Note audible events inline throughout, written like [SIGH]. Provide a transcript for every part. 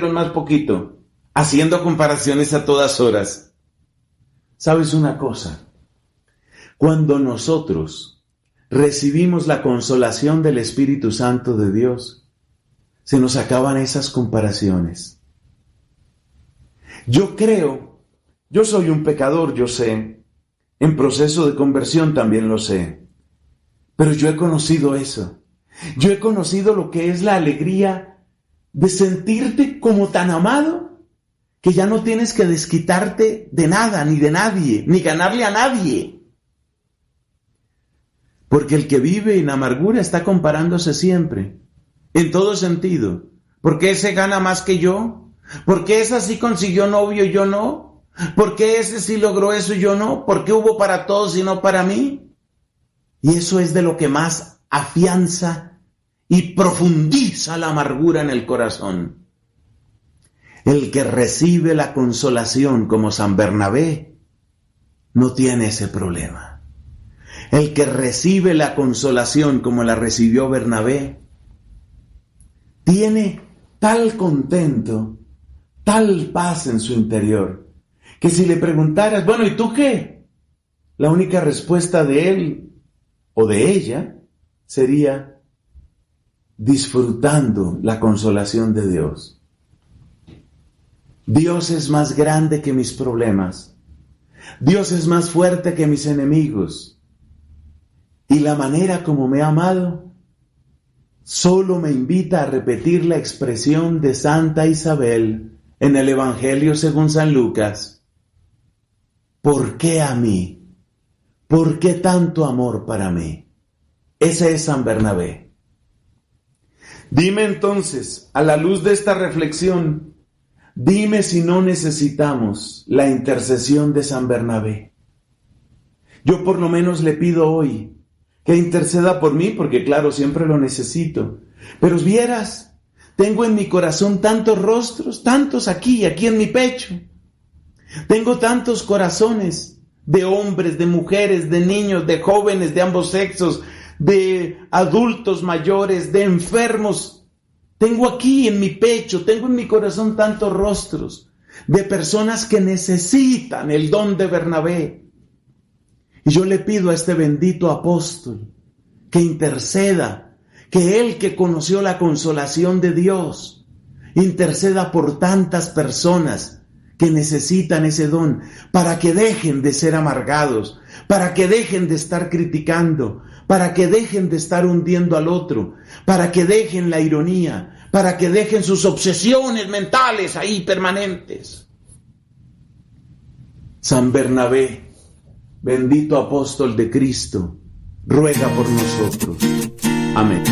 más poquito, haciendo comparaciones a todas horas. ¿Sabes una cosa? Cuando nosotros recibimos la consolación del Espíritu Santo de Dios, se nos acaban esas comparaciones. Yo creo, yo soy un pecador, yo sé, en proceso de conversión también lo sé, pero yo he conocido eso. Yo he conocido lo que es la alegría de sentirte como tan amado que ya no tienes que desquitarte de nada, ni de nadie, ni ganarle a nadie. Porque el que vive en amargura está comparándose siempre, en todo sentido. ¿Por qué ese gana más que yo? ¿Por qué esa sí consiguió novio y yo no? ¿Por qué ese sí logró eso y yo no? ¿Por qué hubo para todos y no para mí? Y eso es de lo que más afianza y profundiza la amargura en el corazón. El que recibe la consolación como San Bernabé no tiene ese problema. El que recibe la consolación como la recibió Bernabé tiene tal contento, tal paz en su interior, que si le preguntaras, bueno, ¿y tú qué? La única respuesta de él o de ella sería, disfrutando la consolación de Dios. Dios es más grande que mis problemas. Dios es más fuerte que mis enemigos. Y la manera como me ha amado solo me invita a repetir la expresión de Santa Isabel en el Evangelio según San Lucas. ¿Por qué a mí? ¿Por qué tanto amor para mí? Ese es San Bernabé. Dime entonces, a la luz de esta reflexión, dime si no necesitamos la intercesión de San Bernabé. Yo por lo menos le pido hoy que interceda por mí, porque claro, siempre lo necesito. Pero vieras, tengo en mi corazón tantos rostros, tantos aquí, aquí en mi pecho. Tengo tantos corazones de hombres, de mujeres, de niños, de jóvenes, de ambos sexos, de adultos mayores, de enfermos. Tengo aquí en mi pecho, tengo en mi corazón tantos rostros de personas que necesitan el don de Bernabé. Y yo le pido a este bendito apóstol que interceda, que él que conoció la consolación de Dios, interceda por tantas personas que necesitan ese don, para que dejen de ser amargados, para que dejen de estar criticando, para que dejen de estar hundiendo al otro, para que dejen la ironía, para que dejen sus obsesiones mentales ahí permanentes. San Bernabé, bendito apóstol de Cristo, ruega por nosotros. Amén.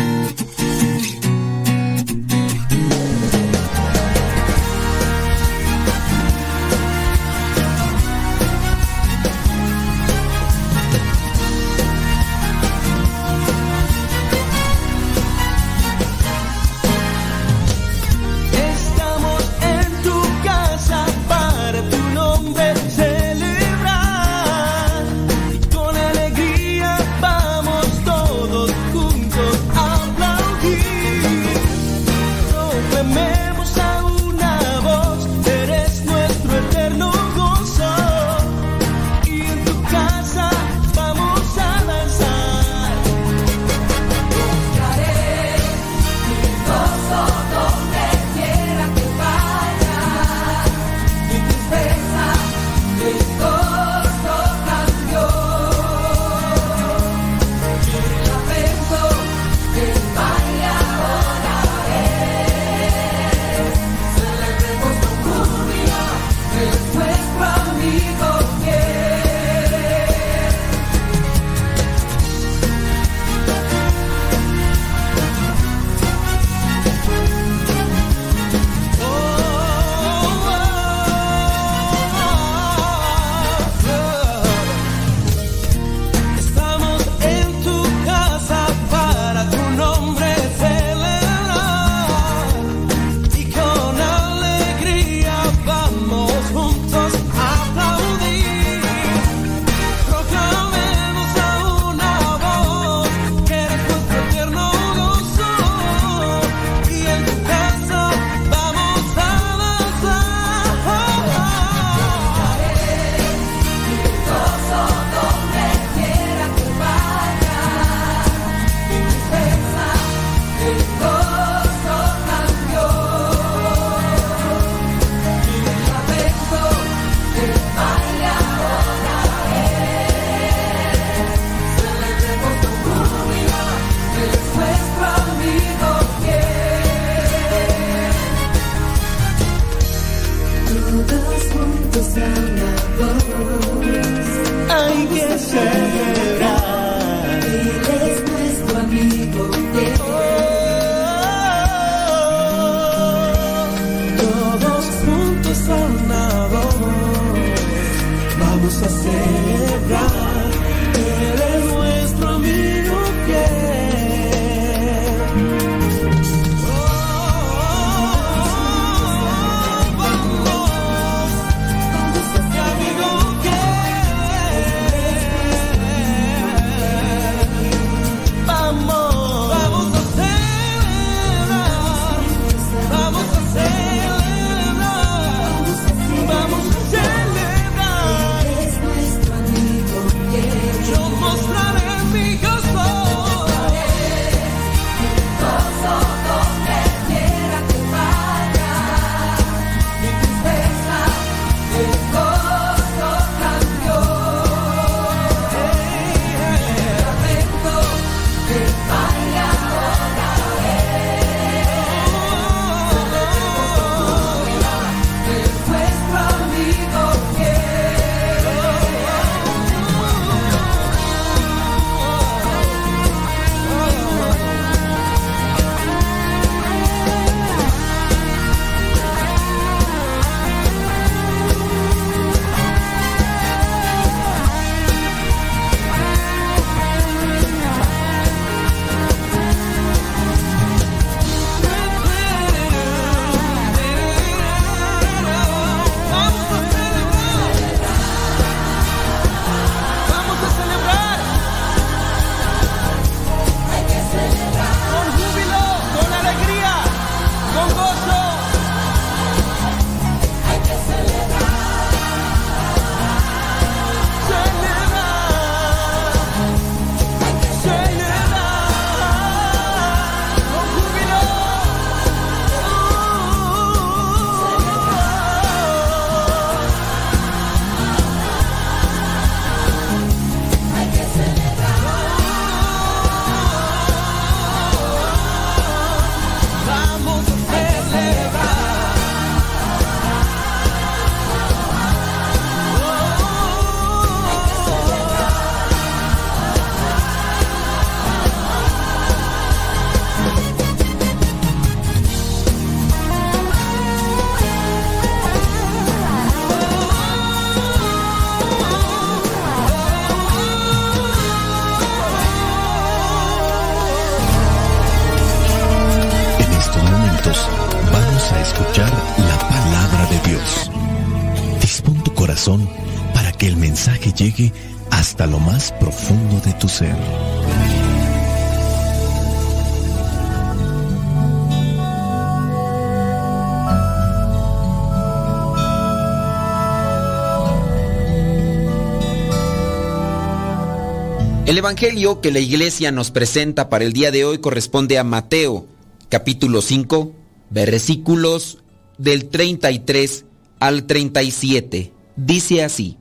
Evangelio que la iglesia nos presenta para el día de hoy corresponde a Mateo, capítulo 5, versículos del 33 al 37. Dice así.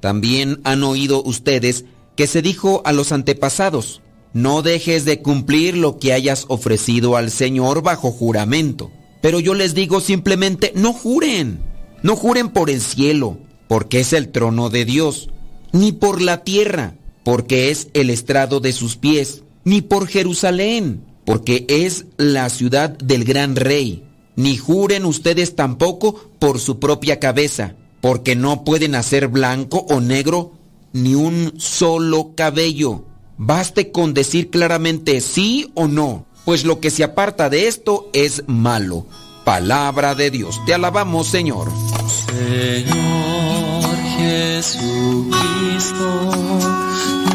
También han oído ustedes que se dijo a los antepasados, no dejes de cumplir lo que hayas ofrecido al Señor bajo juramento. Pero yo les digo simplemente, no juren, no juren por el cielo, porque es el trono de Dios, ni por la tierra, porque es el estrado de sus pies, ni por Jerusalén, porque es la ciudad del gran rey, ni juren ustedes tampoco por su propia cabeza porque no pueden hacer blanco o negro ni un solo cabello. Baste con decir claramente sí o no, pues lo que se aparta de esto es malo. Palabra de Dios, te alabamos Señor. Señor Jesucristo,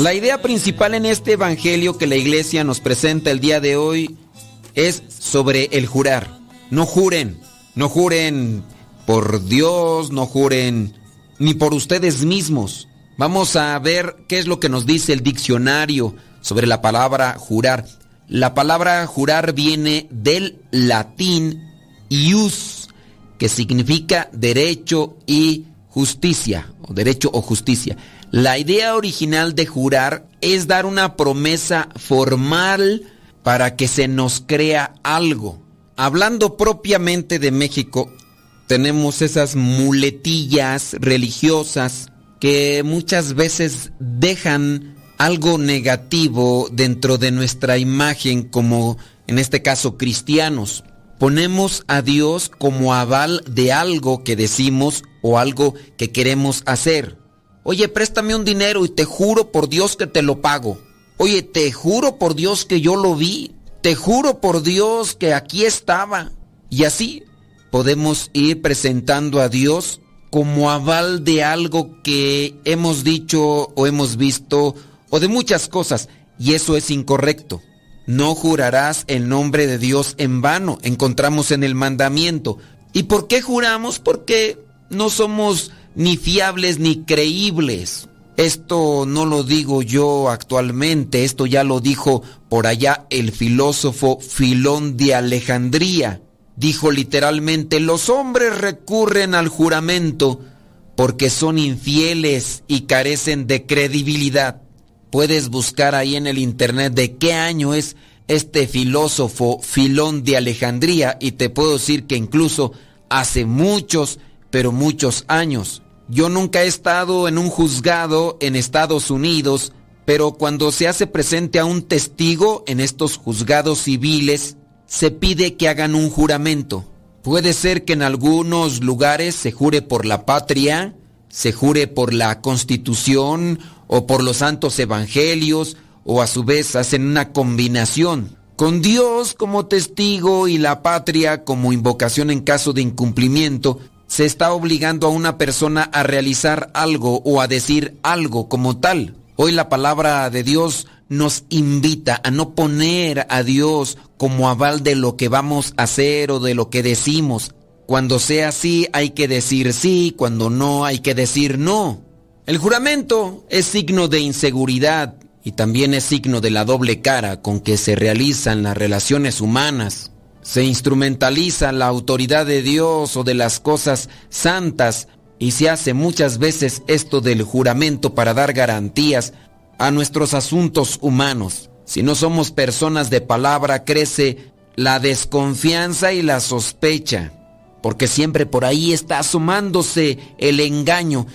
La idea principal en este evangelio que la iglesia nos presenta el día de hoy es sobre el jurar. No juren, no juren por Dios, no juren ni por ustedes mismos. Vamos a ver qué es lo que nos dice el diccionario sobre la palabra jurar. La palabra jurar viene del latín ius, que significa derecho y justicia, o derecho o justicia. La idea original de jurar es dar una promesa formal para que se nos crea algo. Hablando propiamente de México, tenemos esas muletillas religiosas que muchas veces dejan algo negativo dentro de nuestra imagen como en este caso cristianos. Ponemos a Dios como aval de algo que decimos o algo que queremos hacer. Oye, préstame un dinero y te juro por Dios que te lo pago. Oye, te juro por Dios que yo lo vi. Te juro por Dios que aquí estaba. Y así podemos ir presentando a Dios como aval de algo que hemos dicho o hemos visto o de muchas cosas. Y eso es incorrecto. No jurarás el nombre de Dios en vano, encontramos en el mandamiento. ¿Y por qué juramos? Porque no somos ni fiables ni creíbles. Esto no lo digo yo actualmente, esto ya lo dijo por allá el filósofo Filón de Alejandría. Dijo literalmente, los hombres recurren al juramento porque son infieles y carecen de credibilidad. Puedes buscar ahí en el internet de qué año es este filósofo Filón de Alejandría y te puedo decir que incluso hace muchos, pero muchos años. Yo nunca he estado en un juzgado en Estados Unidos, pero cuando se hace presente a un testigo en estos juzgados civiles, se pide que hagan un juramento. Puede ser que en algunos lugares se jure por la patria, se jure por la constitución o por los santos evangelios, o a su vez hacen una combinación, con Dios como testigo y la patria como invocación en caso de incumplimiento, se está obligando a una persona a realizar algo o a decir algo como tal. Hoy la palabra de Dios nos invita a no poner a Dios como aval de lo que vamos a hacer o de lo que decimos. Cuando sea así hay que decir sí, cuando no hay que decir no. El juramento es signo de inseguridad y también es signo de la doble cara con que se realizan las relaciones humanas. Se instrumentaliza la autoridad de Dios o de las cosas santas y se hace muchas veces esto del juramento para dar garantías a nuestros asuntos humanos. Si no somos personas de palabra, crece la desconfianza y la sospecha, porque siempre por ahí está asomándose el engaño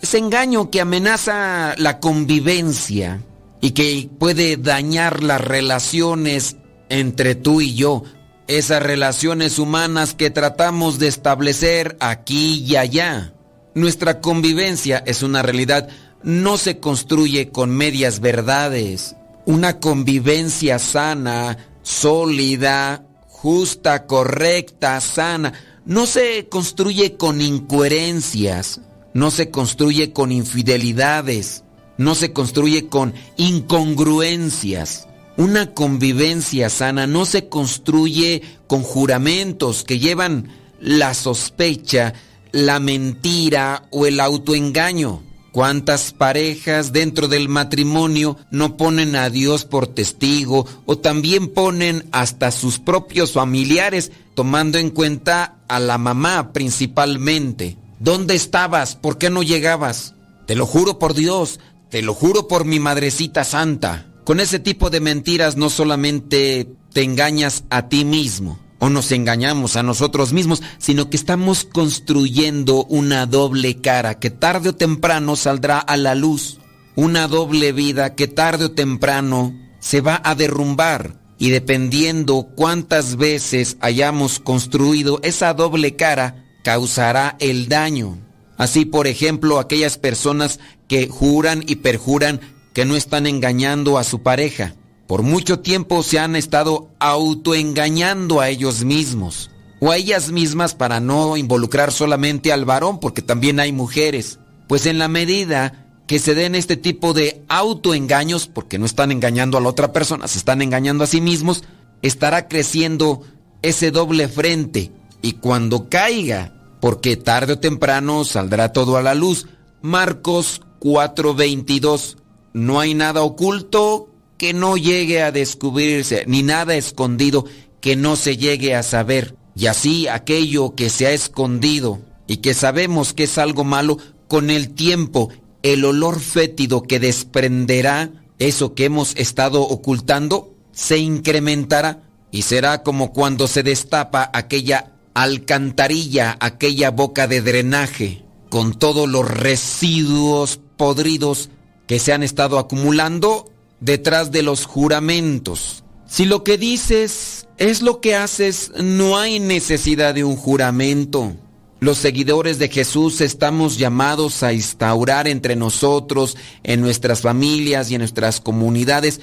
ese engaño que amenaza la convivencia y que puede dañar las relaciones entre tú y yo, esas relaciones humanas que tratamos de establecer aquí y allá. Nuestra convivencia es una realidad, no se construye con medias verdades. Una convivencia sana, sólida, justa, correcta, sana, no se construye con incoherencias no se construye con infidelidades, no se construye con incongruencias. Una convivencia sana no se construye con juramentos que llevan la sospecha, la mentira o el autoengaño. ¿Cuántas parejas dentro del matrimonio no ponen a Dios por testigo o también ponen hasta sus propios familiares tomando en cuenta a la mamá principalmente? ¿Dónde estabas? ¿Por qué no llegabas? Te lo juro por Dios, te lo juro por mi madrecita santa. Con ese tipo de mentiras no solamente te engañas a ti mismo o nos engañamos a nosotros mismos, sino que estamos construyendo una doble cara que tarde o temprano saldrá a la luz. Una doble vida que tarde o temprano se va a derrumbar. Y dependiendo cuántas veces hayamos construido esa doble cara, causará el daño. Así, por ejemplo, aquellas personas que juran y perjuran que no están engañando a su pareja. Por mucho tiempo se han estado autoengañando a ellos mismos. o a ellas mismas para no involucrar solamente al varón, porque también hay mujeres. Pues en la medida que se den este tipo de autoengaños, porque no están engañando a la otra persona, se están engañando a sí mismos, estará creciendo ese doble frente. Y cuando caiga, porque tarde o temprano saldrá todo a la luz, Marcos 4:22, no hay nada oculto que no llegue a descubrirse, ni nada escondido que no se llegue a saber. Y así aquello que se ha escondido y que sabemos que es algo malo, con el tiempo el olor fétido que desprenderá eso que hemos estado ocultando se incrementará y será como cuando se destapa aquella alcantarilla, aquella boca de drenaje, con todos los residuos podridos que se han estado acumulando detrás de los juramentos. Si lo que dices es lo que haces, no hay necesidad de un juramento. Los seguidores de Jesús estamos llamados a instaurar entre nosotros, en nuestras familias y en nuestras comunidades,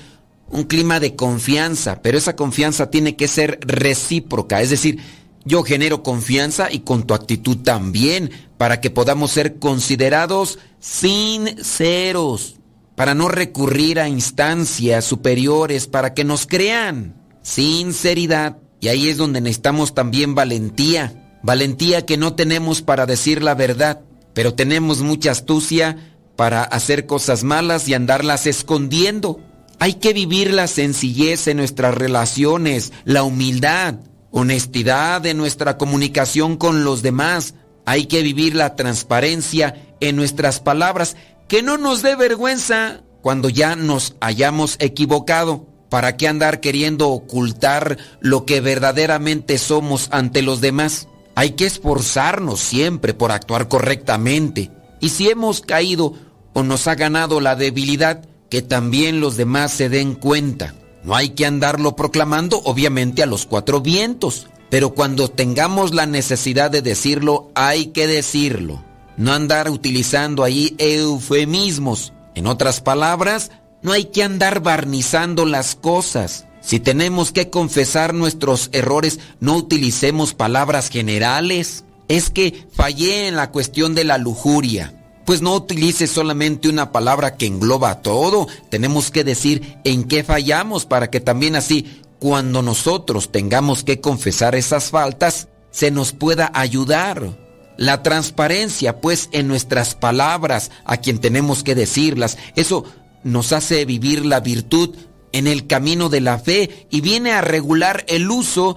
un clima de confianza, pero esa confianza tiene que ser recíproca, es decir, yo genero confianza y con tu actitud también, para que podamos ser considerados sinceros, para no recurrir a instancias superiores, para que nos crean. Sinceridad. Y ahí es donde necesitamos también valentía Valentía que no tenemos para decir la verdad, pero tenemos mucha astucia para hacer cosas malas y andarlas escondiendo. Hay que vivir la sencillez en nuestras relaciones, la humildad, honestidad en nuestra comunicación con los demás. Hay que vivir la transparencia en nuestras palabras, que no nos dé vergüenza cuando ya nos hayamos equivocado. ¿Para qué andar queriendo ocultar lo que verdaderamente somos ante los demás? Hay que esforzarnos siempre por actuar correctamente. Y si hemos caído o nos ha ganado la debilidad, que también los demás se den cuenta. No hay que andarlo proclamando, obviamente, a los cuatro vientos. Pero cuando tengamos la necesidad de decirlo, hay que decirlo. No andar utilizando ahí eufemismos. En otras palabras, no hay que andar barnizando las cosas. Si tenemos que confesar nuestros errores, no utilicemos palabras generales. Es que fallé en la cuestión de la lujuria. Pues no utilice solamente una palabra que engloba todo. Tenemos que decir en qué fallamos para que también así, cuando nosotros tengamos que confesar esas faltas, se nos pueda ayudar. La transparencia, pues, en nuestras palabras a quien tenemos que decirlas, eso nos hace vivir la virtud en el camino de la fe y viene a regular el uso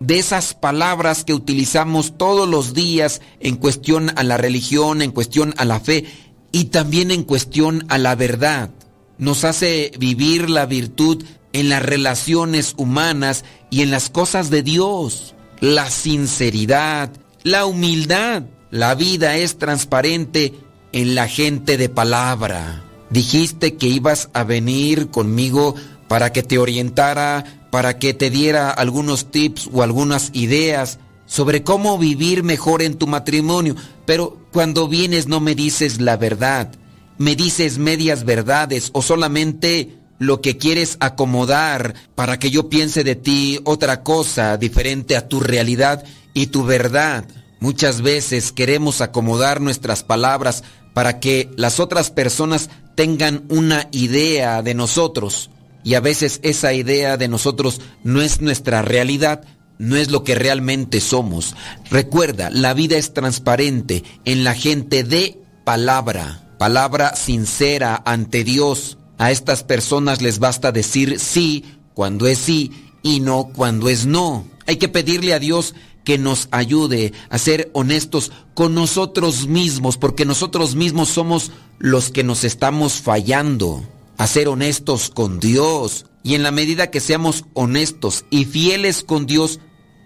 de esas palabras que utilizamos todos los días en cuestión a la religión, en cuestión a la fe y también en cuestión a la verdad. Nos hace vivir la virtud en las relaciones humanas y en las cosas de Dios. La sinceridad, la humildad. La vida es transparente en la gente de palabra. Dijiste que ibas a venir conmigo para que te orientara, para que te diera algunos tips o algunas ideas sobre cómo vivir mejor en tu matrimonio. Pero cuando vienes no me dices la verdad, me dices medias verdades o solamente lo que quieres acomodar para que yo piense de ti otra cosa diferente a tu realidad y tu verdad. Muchas veces queremos acomodar nuestras palabras para que las otras personas tengan una idea de nosotros. Y a veces esa idea de nosotros no es nuestra realidad, no es lo que realmente somos. Recuerda, la vida es transparente en la gente de palabra, palabra sincera ante Dios. A estas personas les basta decir sí cuando es sí y no cuando es no. Hay que pedirle a Dios que nos ayude a ser honestos con nosotros mismos, porque nosotros mismos somos los que nos estamos fallando, a ser honestos con Dios. Y en la medida que seamos honestos y fieles con Dios,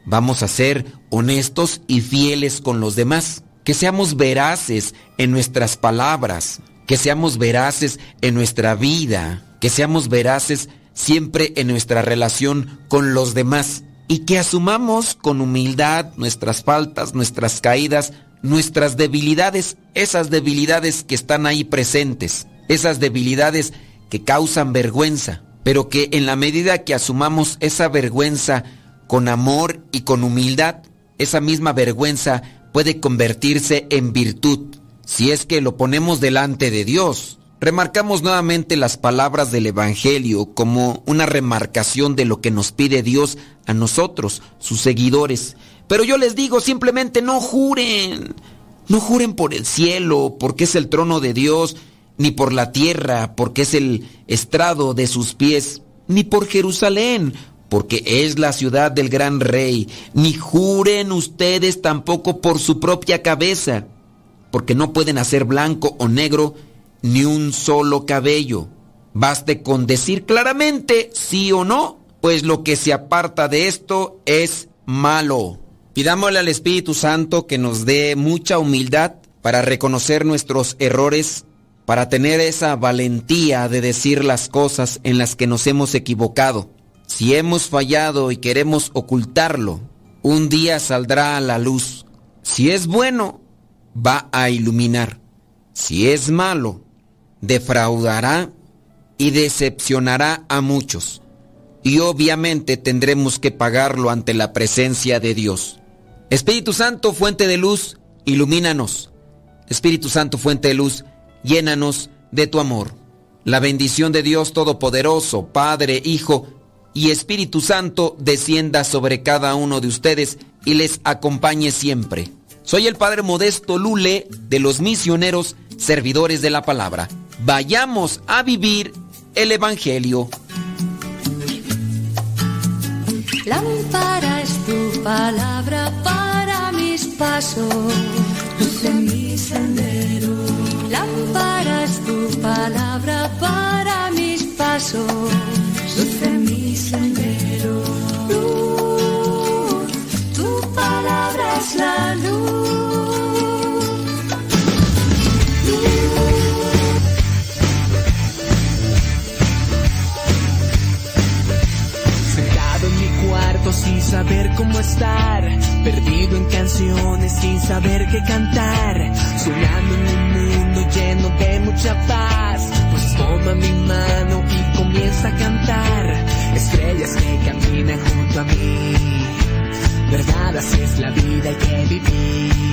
vamos a ser honestos y fieles con los demás. Que seamos veraces en nuestras palabras, que seamos veraces en nuestra vida, que seamos veraces siempre en nuestra relación con los demás y que asumamos con humildad nuestras faltas, nuestras caídas, nuestras debilidades, esas debilidades que están ahí presentes, esas debilidades que causan vergüenza, pero que en la medida que asumamos esa vergüenza con amor y con humildad, esa misma vergüenza puede convertirse en virtud si es que lo ponemos delante de Dios. Remarcamos nuevamente las palabras del Evangelio como una remarcación de lo que nos pide Dios a nosotros, sus seguidores. Pero yo les digo simplemente no juren. No juren por el cielo, porque es el trono de Dios, ni por la tierra, porque es el estrado de sus pies, ni por Jerusalén, porque es la ciudad del gran rey, ni juren ustedes tampoco por su propia cabeza, porque no pueden hacer blanco o negro ni un solo cabello. Baste con decir claramente sí o no, pues lo que se aparta de esto es malo. Pidámosle al Espíritu Santo que nos dé mucha humildad para reconocer nuestros errores, para tener esa valentía de decir las cosas en las que nos hemos equivocado. Si hemos fallado y queremos ocultarlo, un día saldrá a la luz. Si es bueno, va a iluminar. Si es malo, defraudará y decepcionará a muchos. Y obviamente tendremos que pagarlo ante la presencia de Dios. Espíritu Santo, fuente de luz, ilumínanos. Espíritu Santo, fuente de luz, llénanos de tu amor. La bendición de Dios Todopoderoso, Padre, Hijo y Espíritu Santo descienda sobre cada uno de ustedes y les acompañe siempre. Soy el Padre Modesto Lule de los misioneros servidores de la palabra. Vayamos a vivir el Evangelio. Lámpara es tu palabra para mis pasos, luz mi sendero. Lámpara es tu palabra para mis pasos, luz mi sendero. La luz. Sentado en mi cuarto sin saber cómo estar, perdido en canciones sin saber qué cantar, soñando en un mundo lleno de mucha paz. Pues toma mi mano y comienza a cantar, estrellas que caminan. Así es la vida y que vivir.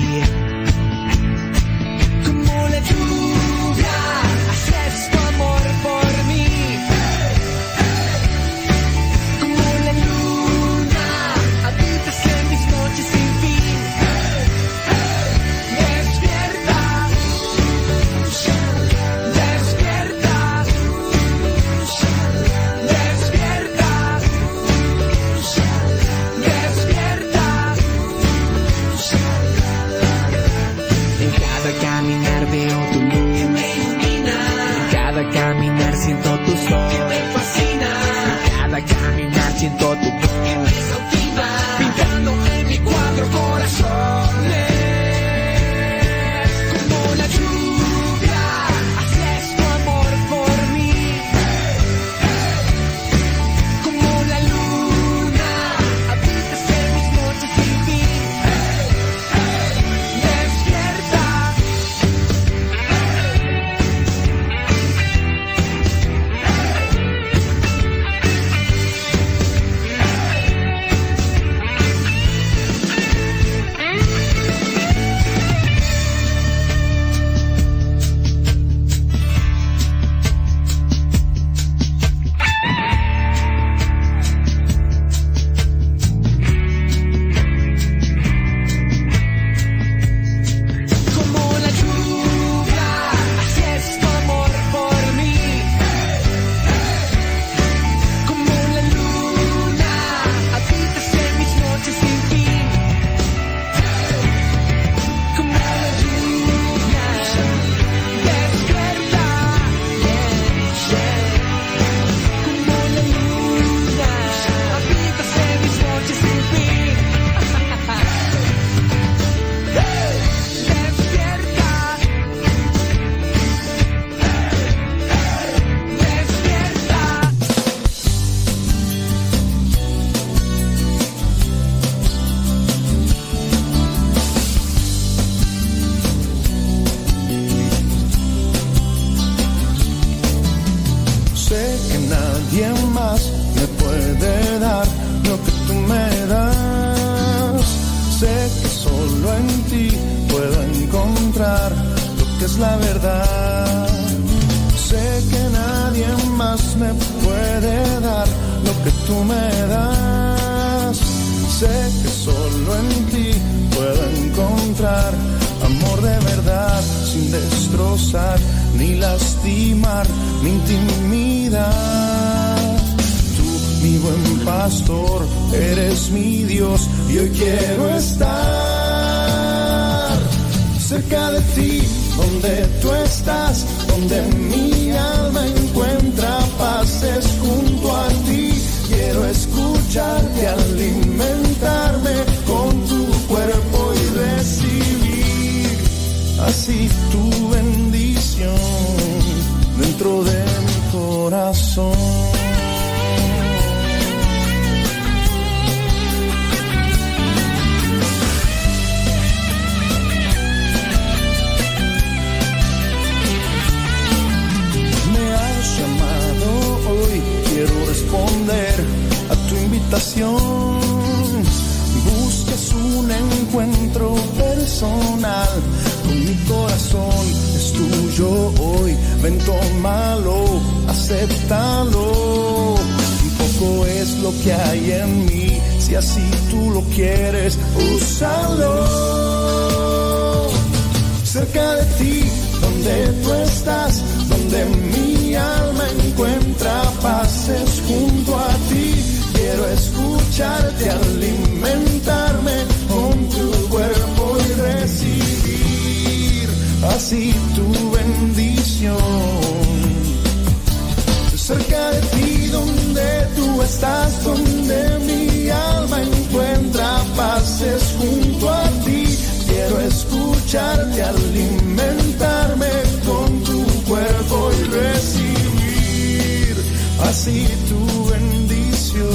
escucharte, alimentarme con tu cuerpo y recibir así tu bendición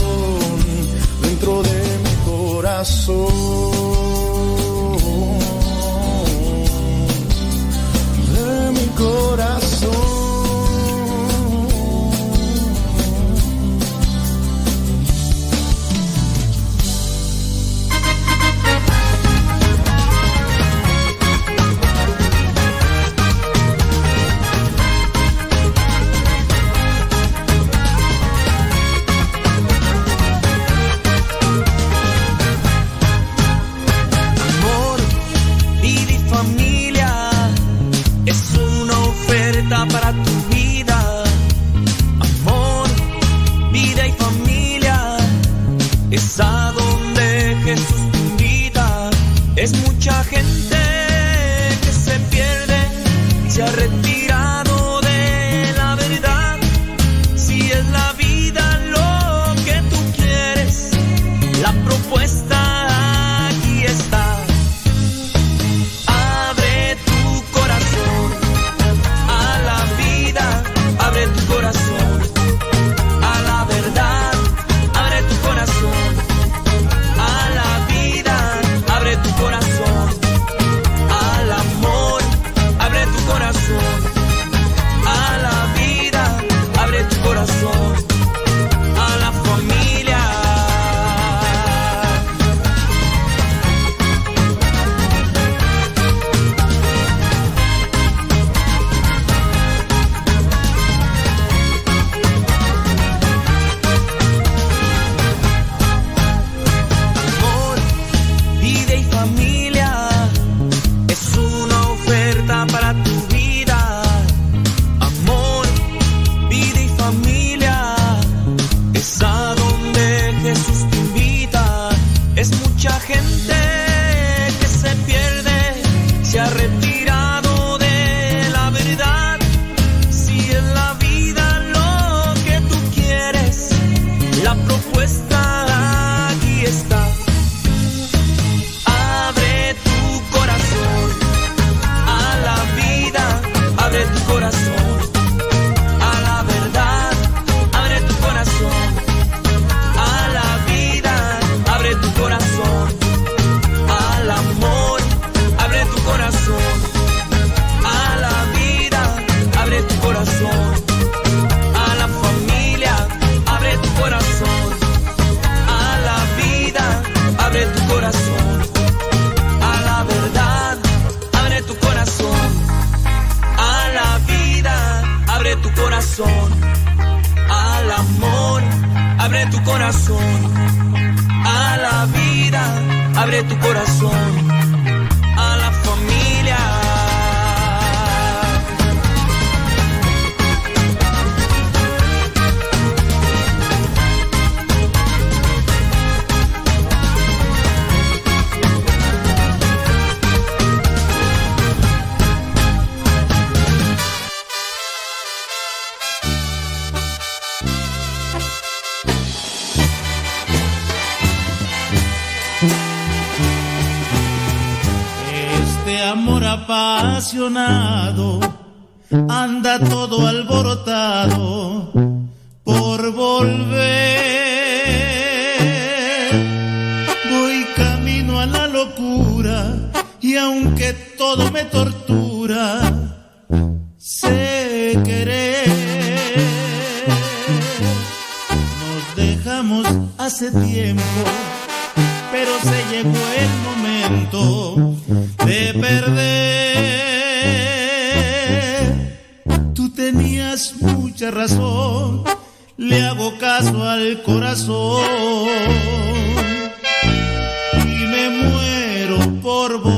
dentro de mi corazón. করব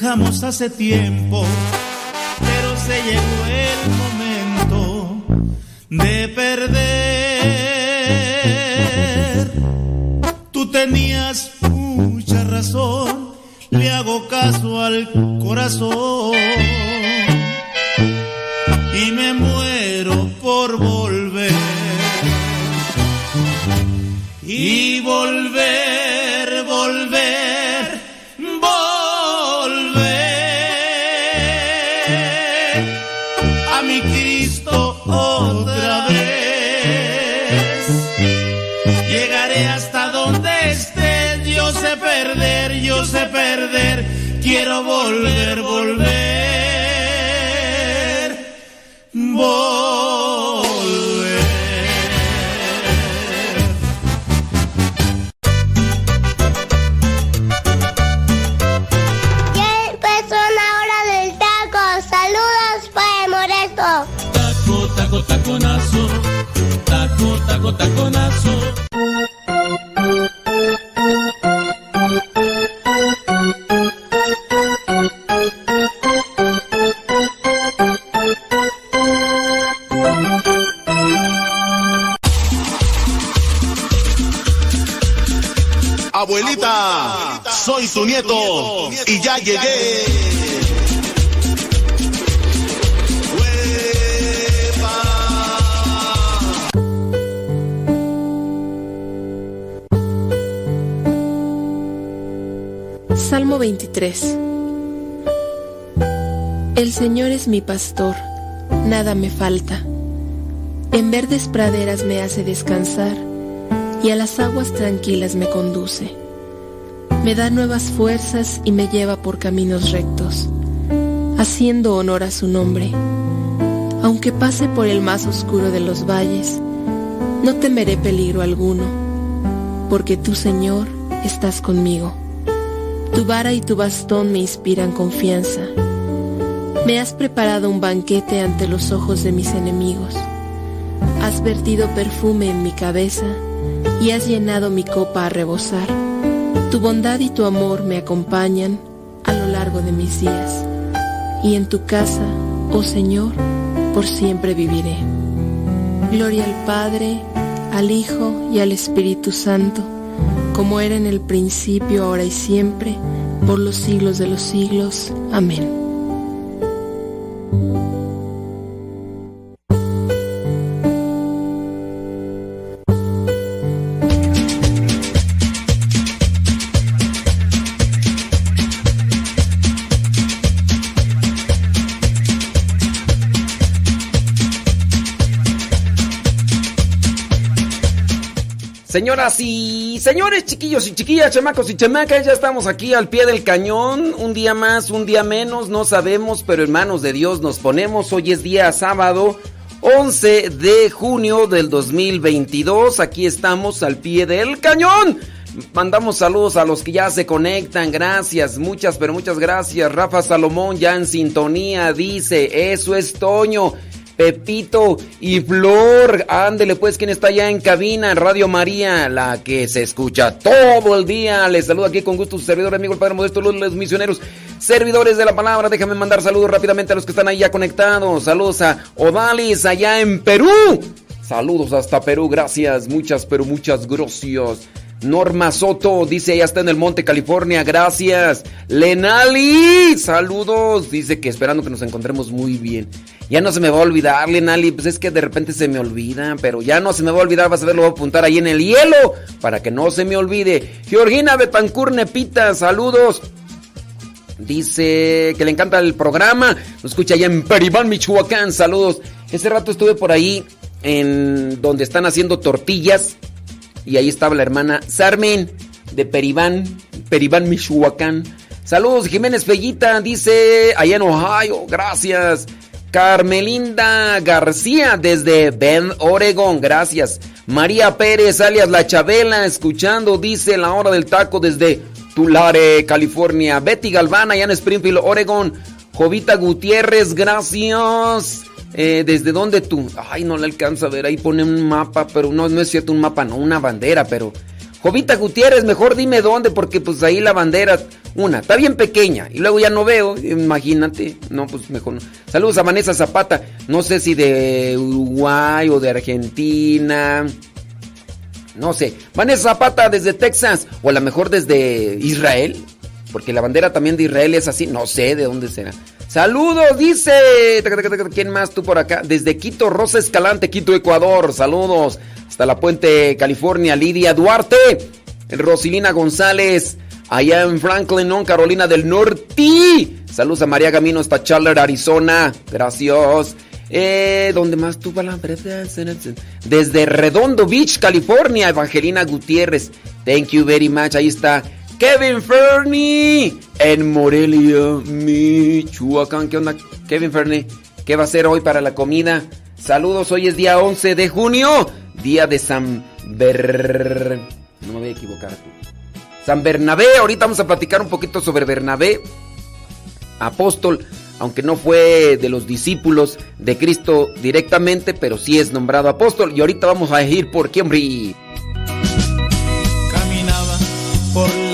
dejamos hace tiempo, pero se llegó el momento de perder. tenías mucha razón, le hago caso al corazón quiero volver, volver, Salmo 23 El Señor es mi pastor, nada me falta. En verdes praderas me hace descansar y a las aguas tranquilas me conduce. Me da nuevas fuerzas y me lleva por caminos rectos, haciendo honor a su nombre. Aunque pase por el más oscuro de los valles, no temeré peligro alguno, porque tú, Señor, estás conmigo. Tu vara y tu bastón me inspiran confianza. Me has preparado un banquete ante los ojos de mis enemigos. Has vertido perfume en mi cabeza y has llenado mi copa a rebosar. Tu bondad y tu amor me acompañan a lo largo de mis días, y en tu casa, oh Señor, por siempre viviré. Gloria al Padre, al Hijo y al Espíritu Santo, como era en el principio, ahora y siempre, por los siglos de los siglos. Amén. Señoras y señores, chiquillos y chiquillas, chamacos y chamacas, ya estamos aquí al pie del cañón. Un día más, un día menos, no sabemos, pero en manos de Dios nos ponemos. Hoy es día sábado 11 de junio del 2022. Aquí estamos al pie del cañón. Mandamos saludos a los que ya se conectan. Gracias, muchas, pero muchas gracias. Rafa Salomón ya en sintonía dice, eso es Toño. Pepito y Flor. Ándele pues, quien está allá en cabina, Radio María, la que se escucha todo el día. Les saludo aquí con gusto su servidor amigo el Padre Modesto los misioneros, servidores de la palabra. Déjame mandar saludos rápidamente a los que están ahí ya conectados. Saludos a Odalis allá en Perú. Saludos hasta Perú, gracias, muchas, pero muchas gracias. Norma Soto dice, ya está en el Monte, California, gracias. Lenali, saludos. Dice que esperando que nos encontremos muy bien. Ya no se me va a olvidar, Lenali, pues es que de repente se me olvida, pero ya no se me va a olvidar, vas a ver, lo voy a apuntar ahí en el hielo para que no se me olvide. Georgina Betancur Nepita, saludos. Dice que le encanta el programa. Nos escucha allá en Peribán, Michoacán. Saludos. Ese rato estuve por ahí en donde están haciendo tortillas y ahí estaba la hermana Sarmen de Peribán, Peribán, Michoacán. Saludos, Jiménez Fellita, dice allá en Ohio, gracias. Carmelinda García desde Bend, Oregon, gracias. María Pérez, alias La Chabela, escuchando, dice la hora del taco desde Tulare, California. Betty Galván, allá en Springfield, Oregon. Jovita Gutiérrez, gracias. Eh, ¿Desde dónde tú? Ay, no le alcanza a ver. Ahí pone un mapa, pero no, no es cierto un mapa, no, una bandera, pero. Jovita Gutiérrez, mejor dime dónde, porque pues ahí la bandera, una, está bien pequeña, y luego ya no veo, imagínate, no, pues mejor no. Saludos a Vanessa Zapata, no sé si de Uruguay o de Argentina, no sé. Vanessa Zapata desde Texas, o a lo mejor desde Israel, porque la bandera también de Israel es así, no sé de dónde será. Saludos, dice. ¿Quién más tú por acá? Desde Quito, Rosa Escalante, Quito, Ecuador. Saludos. Hasta la Puente, California, Lidia Duarte. Rosilina González. Allá en Franklin. Carolina del Norte. Saludos a María Gamino hasta Chandler, Arizona. Gracias. Eh, ¿Dónde más tú, Desde Redondo Beach, California, Evangelina Gutiérrez. Thank you very much. Ahí está Kevin Fernie en Morelia, Michoacán. ¿Qué onda, Kevin Fernie? ¿Qué va a hacer hoy para la comida? Saludos, hoy es día 11 de junio, día de San Ber... No me voy a equivocar. San Bernabé, ahorita vamos a platicar un poquito sobre Bernabé, apóstol, aunque no fue de los discípulos de Cristo directamente, pero sí es nombrado apóstol. Y ahorita vamos a ir por quién, por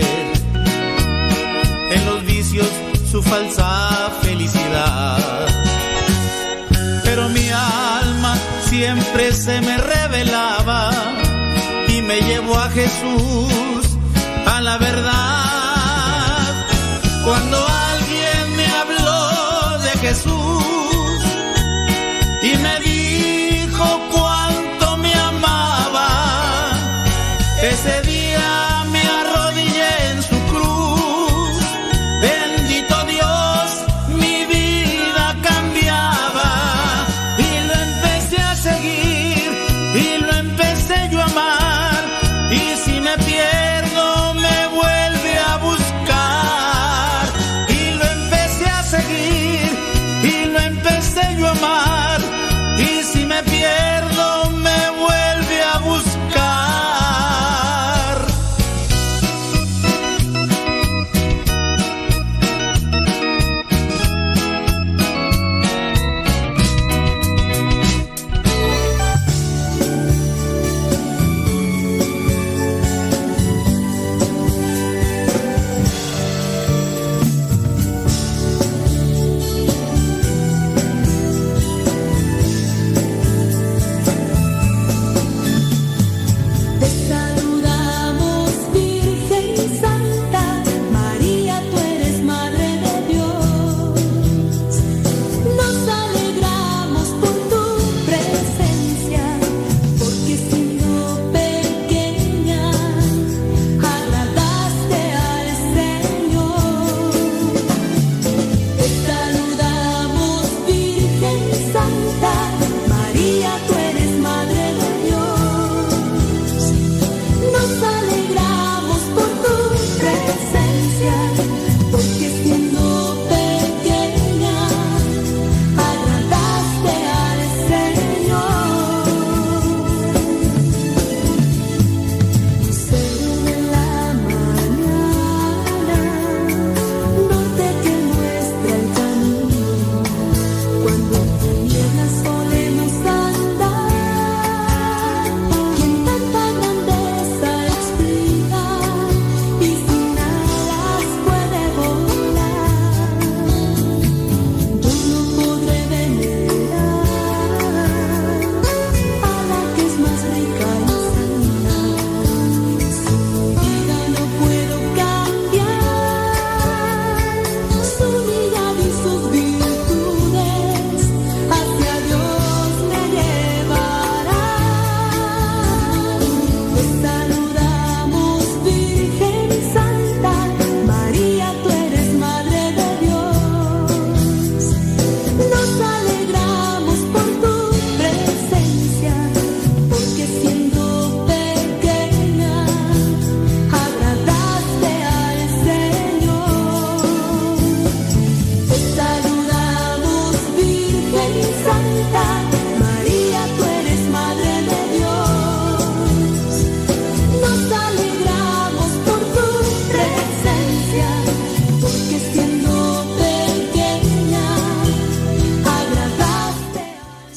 en los vicios su falsa felicidad. Pero mi alma siempre se me revelaba me llevó a Jesús, a la verdad. Cuando alguien me habló de Jesús y me dijo cuánto me amaba, ese día me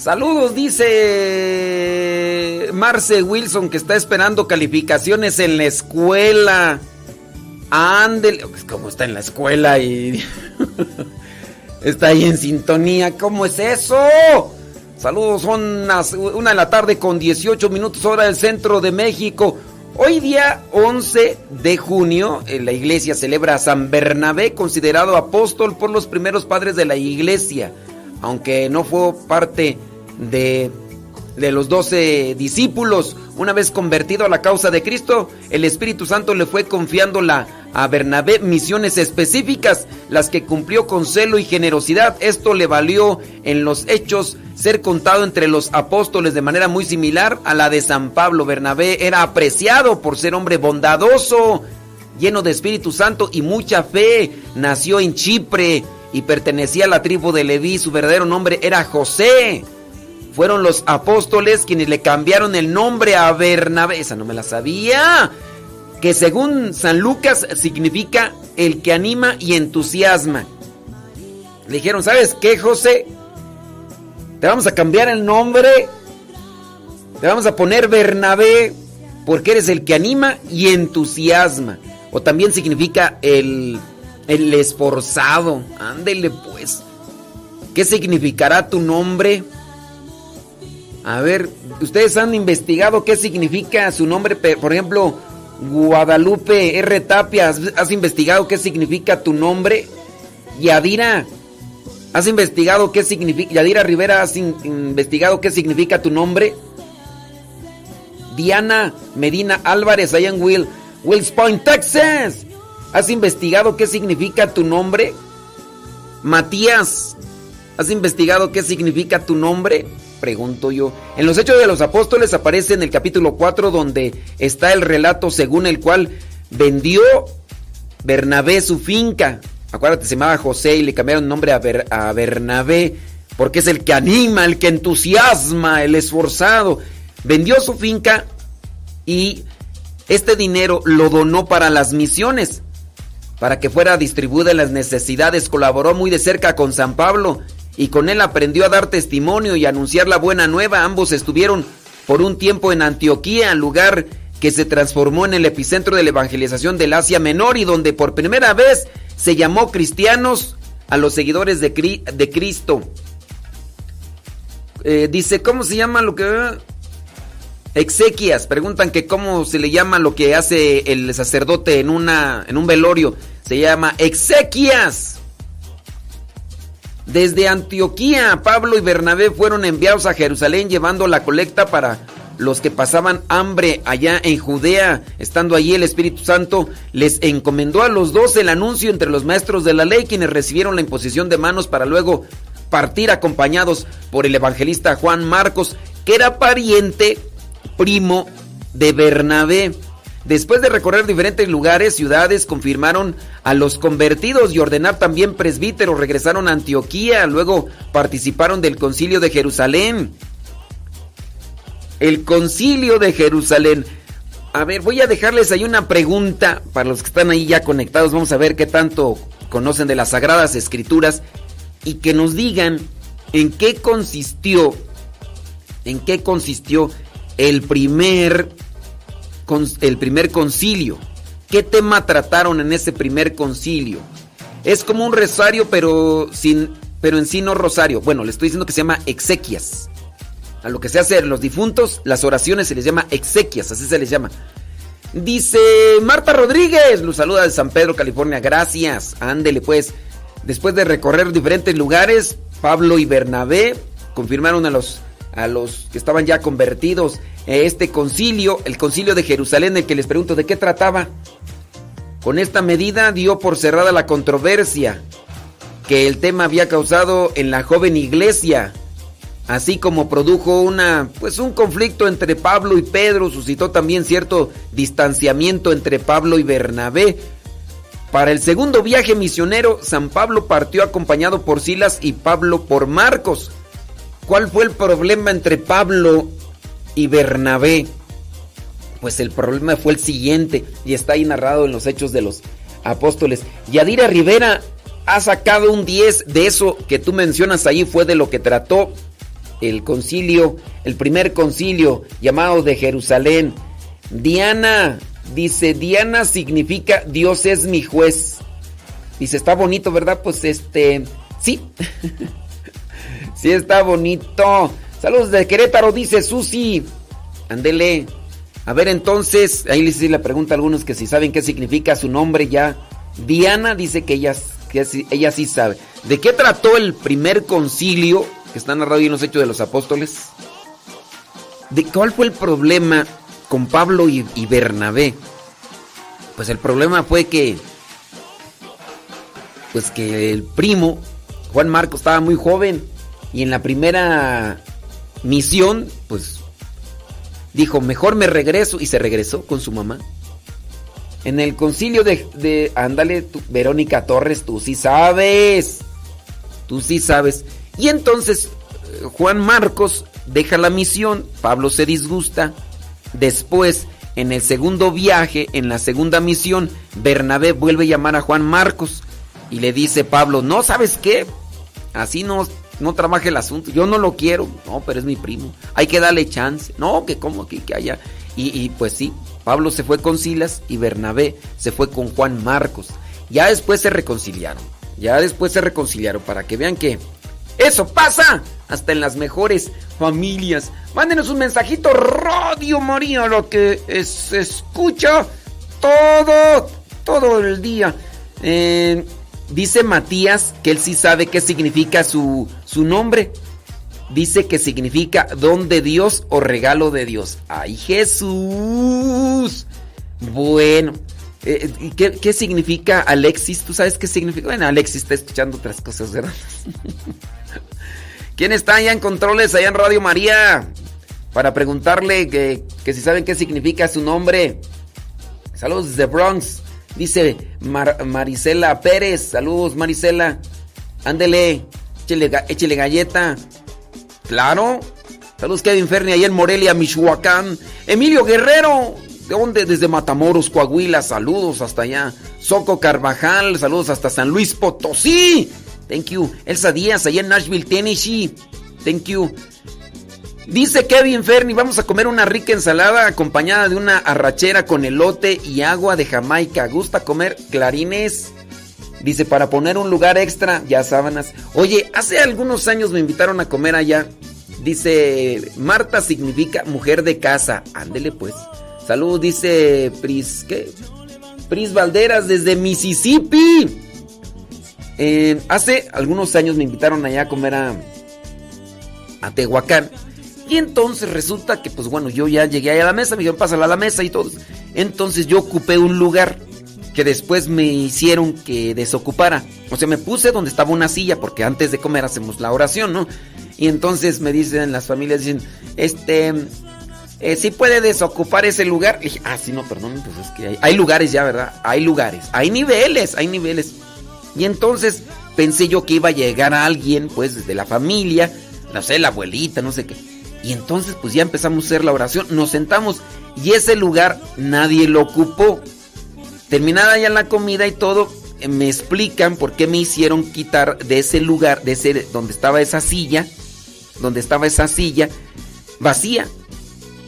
Saludos, dice Marce Wilson que está esperando calificaciones en la escuela. Ándele, como está en la escuela y [LAUGHS] está ahí en sintonía. ¿Cómo es eso? Saludos, son una de la tarde con 18 minutos hora del centro de México. Hoy día 11 de junio, eh, la iglesia celebra a San Bernabé, considerado apóstol por los primeros padres de la iglesia, aunque no fue parte de, de los doce discípulos. Una vez convertido a la causa de Cristo, el Espíritu Santo le fue confiando la, a Bernabé misiones específicas, las que cumplió con celo y generosidad. Esto le valió en los hechos ser contado entre los apóstoles de manera muy similar a la de San Pablo. Bernabé era apreciado por ser hombre bondadoso, lleno de Espíritu Santo y mucha fe. Nació en Chipre y pertenecía a la tribu de Leví. Su verdadero nombre era José. Fueron los apóstoles quienes le cambiaron el nombre a Bernabé. Esa no me la sabía. Que según San Lucas significa el que anima y entusiasma. Le dijeron, ¿sabes qué, José? Te vamos a cambiar el nombre. Te vamos a poner Bernabé porque eres el que anima y entusiasma. O también significa el, el esforzado. Ándele pues. ¿Qué significará tu nombre? A ver, ustedes han investigado qué significa su nombre, por ejemplo, Guadalupe R. Tapia, ¿has investigado qué significa tu nombre? Yadira, ¿has investigado qué significa? Yadira Rivera, ¿has investigado qué significa tu nombre? Diana Medina Álvarez, allá en Will, Wills Point, Texas. ¿Has investigado qué significa tu nombre? Matías, ¿has investigado qué significa tu nombre? Pregunto yo. En los Hechos de los Apóstoles aparece en el capítulo 4 donde está el relato según el cual vendió Bernabé su finca. Acuérdate, se llamaba José y le cambiaron nombre a, a Bernabé porque es el que anima, el que entusiasma, el esforzado. Vendió su finca y este dinero lo donó para las misiones, para que fuera distribuida en las necesidades. Colaboró muy de cerca con San Pablo y con él aprendió a dar testimonio y anunciar la buena nueva. Ambos estuvieron por un tiempo en Antioquía, lugar que se transformó en el epicentro de la evangelización del Asia Menor y donde por primera vez se llamó cristianos a los seguidores de, Cristo. Eh, dice, ¿cómo se llama lo que... Exequias, preguntan que cómo se le llama lo que hace el sacerdote en, una, en un velorio. Se llama exequias. Desde Antioquía, Pablo y Bernabé fueron enviados a Jerusalén llevando la colecta para los que pasaban hambre allá en Judea. Estando allí el Espíritu Santo les encomendó a los dos el anuncio entre los maestros de la ley, quienes recibieron la imposición de manos para luego partir acompañados por el evangelista Juan Marcos, que era pariente primo de Bernabé. Después de recorrer diferentes lugares, ciudades, confirmaron a los convertidos y ordenar también presbíteros, regresaron a Antioquía, luego participaron del concilio de Jerusalén. El concilio de Jerusalén. A ver, voy a dejarles ahí una pregunta para los que están ahí ya conectados. Vamos a ver qué tanto conocen de las sagradas escrituras y que nos digan en qué consistió, en qué consistió el primer, el primer concilio. ¿Qué tema trataron en ese primer concilio? Es como un rosario, pero, sin, pero en sí no rosario. Bueno, le estoy diciendo que se llama exequias. A lo que se hace los difuntos, las oraciones se les llama exequias, así se les llama. Dice Marta Rodríguez, los saluda de San Pedro, California. Gracias. Ándele pues. Después de recorrer diferentes lugares, Pablo y Bernabé confirmaron a los a los que estaban ya convertidos. Este concilio, el concilio de Jerusalén, el que les pregunto de qué trataba. Con esta medida dio por cerrada la controversia que el tema había causado en la joven iglesia, así como produjo una pues un conflicto entre Pablo y Pedro, suscitó también cierto distanciamiento entre Pablo y Bernabé. Para el segundo viaje misionero, San Pablo partió acompañado por Silas y Pablo por Marcos. ¿Cuál fue el problema entre Pablo y Bernabé? Pues el problema fue el siguiente y está ahí narrado en los Hechos de los Apóstoles. Yadira Rivera ha sacado un 10 de eso que tú mencionas ahí, fue de lo que trató el concilio, el primer concilio llamado de Jerusalén. Diana, dice, Diana significa Dios es mi juez. Dice, está bonito, ¿verdad? Pues este, sí. [LAUGHS] Sí, está bonito. Saludos de Querétaro, dice Susi. Ándele. A ver, entonces, ahí les le pregunta a algunos que si saben qué significa su nombre ya. Diana dice que ella, que sí sabe. ¿De qué trató el primer concilio que está narrado en los Hechos de los Apóstoles? ¿De cuál fue el problema con Pablo y, y Bernabé? Pues el problema fue que pues que el primo Juan Marcos estaba muy joven y en la primera misión, pues dijo, mejor me regreso y se regresó con su mamá. En el concilio de, ándale, Verónica Torres, tú sí sabes. Tú sí sabes. Y entonces eh, Juan Marcos deja la misión, Pablo se disgusta. Después, en el segundo viaje, en la segunda misión, Bernabé vuelve a llamar a Juan Marcos y le dice Pablo, no, ¿sabes qué? Así no no trabaje el asunto. Yo no lo quiero. No, pero es mi primo. Hay que darle chance. No, que como que, que haya. Y, pues sí, Pablo se fue con Silas y Bernabé se fue con Juan Marcos. Ya después se reconciliaron. Ya después se reconciliaron para que vean que Eso pasa hasta en las mejores familias. Mándenos un mensajito, Radio María, lo que se escucha todo, todo el día. Eh, dice Matías que él sí sabe qué significa su, su nombre. Dice que significa don de Dios o regalo de Dios. ¡Ay, Jesús! Bueno, eh, ¿qué, ¿qué, significa Alexis? ¿Tú sabes qué significa? Bueno, Alexis está escuchando otras cosas, ¿verdad? [LAUGHS] ¿Quién está allá en controles, allá en Radio María? Para preguntarle que, que si saben qué significa su nombre. Saludos desde Bronx. Dice Marisela Pérez. Saludos, Marisela. Ándele. Échele, échele galleta. Claro. Saludos, Kevin Ferni, ahí en Morelia, Michoacán. Emilio Guerrero. ¿De dónde? Desde Matamoros, Coahuila. Saludos hasta allá. Soco Carvajal. Saludos hasta San Luis Potosí. Thank you. Elsa Díaz, allá en Nashville, Tennessee. Thank you. Dice Kevin Ferni, vamos a comer una rica ensalada acompañada de una arrachera con elote y agua de Jamaica. ¿Gusta comer clarines? Dice, para poner un lugar extra, ya sábanas. Oye, hace algunos años me invitaron a comer allá. Dice, Marta significa mujer de casa. Ándele pues. Salud, dice Pris, ¿qué? Pris Valderas desde Mississippi. Eh, hace algunos años me invitaron allá a comer a, a Tehuacán. Y entonces resulta que, pues bueno, yo ya llegué a la mesa, me dijeron, pásala a la mesa y todo. Entonces yo ocupé un lugar que después me hicieron que desocupara. O sea, me puse donde estaba una silla, porque antes de comer hacemos la oración, ¿no? Y entonces me dicen las familias, dicen, este, eh, ¿sí puede desocupar ese lugar? Y dije, ah, sí, no, perdón, pues es que hay, hay lugares ya, ¿verdad? Hay lugares, hay niveles, hay niveles. Y entonces pensé yo que iba a llegar a alguien, pues, de la familia, no sé, la abuelita, no sé qué. Y entonces, pues ya empezamos a hacer la oración, nos sentamos y ese lugar nadie lo ocupó. Terminada ya la comida y todo, eh, me explican por qué me hicieron quitar de ese lugar, de ese donde estaba esa silla, donde estaba esa silla vacía.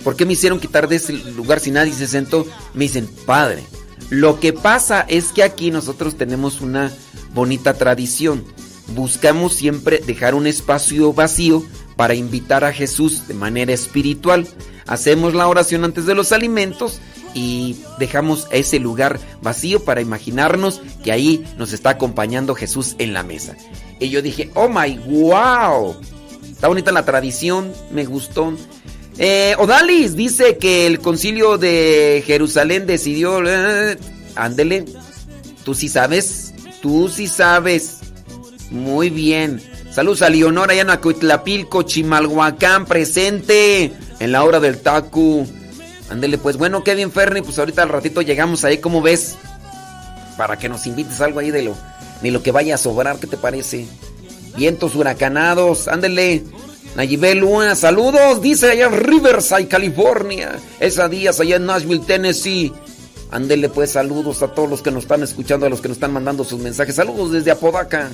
¿Por qué me hicieron quitar de ese lugar si nadie se sentó? Me dicen, padre, lo que pasa es que aquí nosotros tenemos una bonita tradición. Buscamos siempre dejar un espacio vacío para invitar a Jesús de manera espiritual. Hacemos la oración antes de los alimentos y dejamos ese lugar vacío para imaginarnos que ahí nos está acompañando Jesús en la mesa. Y yo dije, oh my wow, está bonita la tradición, me gustó. Eh, Odalis dice que el concilio de Jerusalén decidió... Eh, ándele, tú sí sabes, tú sí sabes. Muy bien. Saludos a Leonora y Ana Chimalhuacán, presente en la hora del taco. Ándele, pues bueno, Kevin Ferni, pues ahorita al ratito llegamos ahí, ¿cómo ves? Para que nos invites algo ahí de lo, ni lo que vaya a sobrar, ¿qué te parece? Vientos huracanados, ándele. Nayibel Luna, saludos, dice allá en Riverside, California. Esa Díaz allá en Nashville, Tennessee. Ándele pues saludos a todos los que nos están escuchando, a los que nos están mandando sus mensajes. Saludos desde Apodaca.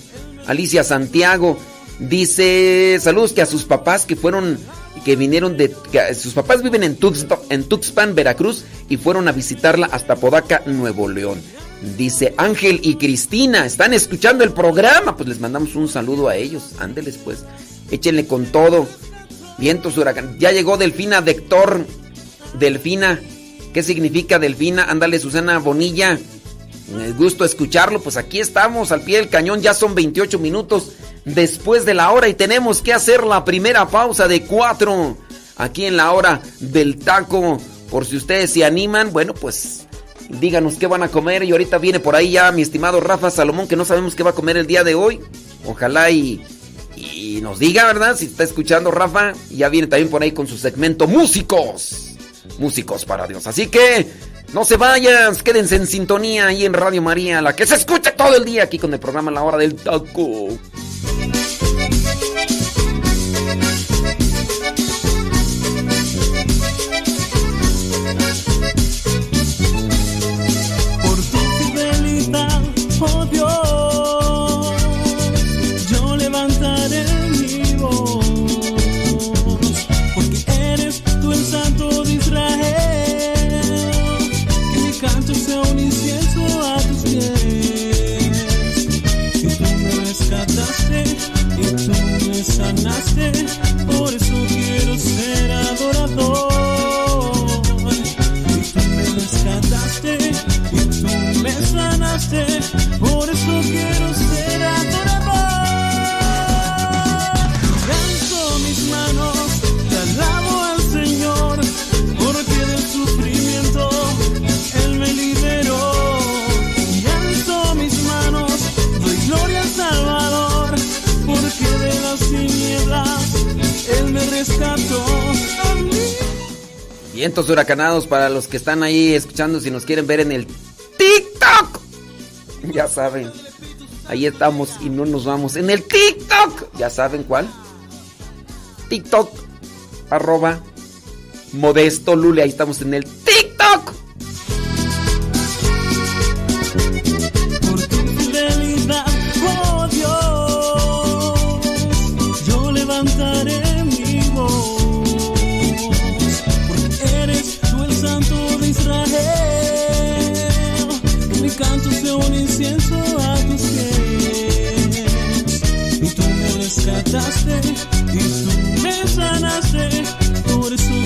Alicia Santiago dice saludos que a sus papás que fueron que vinieron de que sus papás viven en Tuxpan, Veracruz y fueron a visitarla hasta Apodaca, Nuevo León. Dice Ángel y Cristina, están escuchando el programa, pues les mandamos un saludo a ellos. Ándeles pues. Échenle con todo. Vientos huracán. Ya llegó Delfina Dector. Delfina. ¿Qué significa Delfina? Ándale, Susana Bonilla. Me gusto escucharlo. Pues aquí estamos al pie del cañón. Ya son 28 minutos después de la hora y tenemos que hacer la primera pausa de cuatro. Aquí en la hora del taco. Por si ustedes se animan, bueno, pues díganos qué van a comer. Y ahorita viene por ahí ya mi estimado Rafa Salomón, que no sabemos qué va a comer el día de hoy. Ojalá y y nos diga, ¿verdad? Si está escuchando Rafa, ya viene también por ahí con su segmento Músicos. Músicos para Dios. Así que no se vayan, quédense en sintonía ahí en Radio María, la que se escucha todo el día aquí con el programa La Hora del Taco. Vientos huracanados para los que están ahí escuchando si nos quieren ver en el TikTok. [LAUGHS] Ya saben. Ahí estamos y no nos vamos. En el TikTok. Ya saben cuál. TikTok. Arroba. Modesto Lule. Ahí estamos en el TikTok. Me rescataste, y tú me sanaste, por eso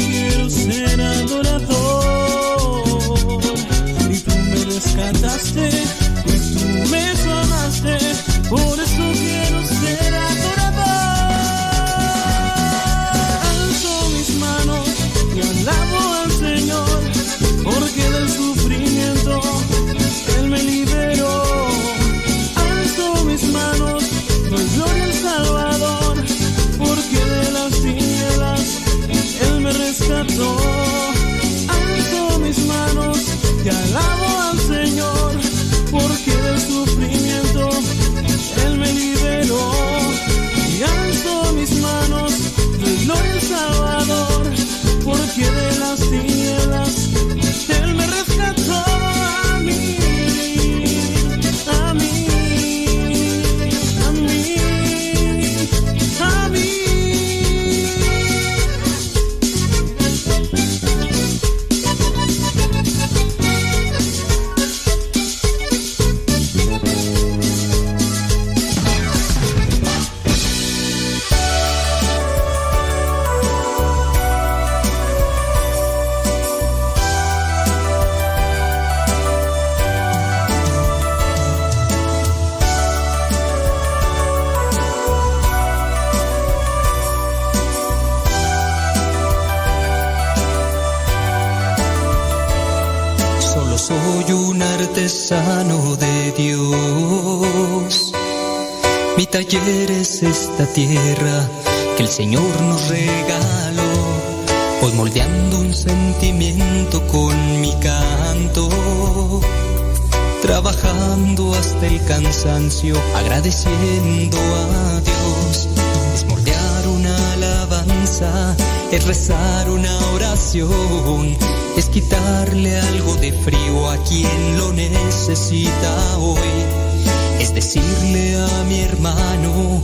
esta tierra que el Señor nos regaló. Voy moldeando un sentimiento con mi canto. Trabajando hasta el cansancio, agradeciendo a Dios. Es moldear una alabanza, es rezar una oración, es quitarle algo de frío a quien lo necesita hoy. Es decirle a mi hermano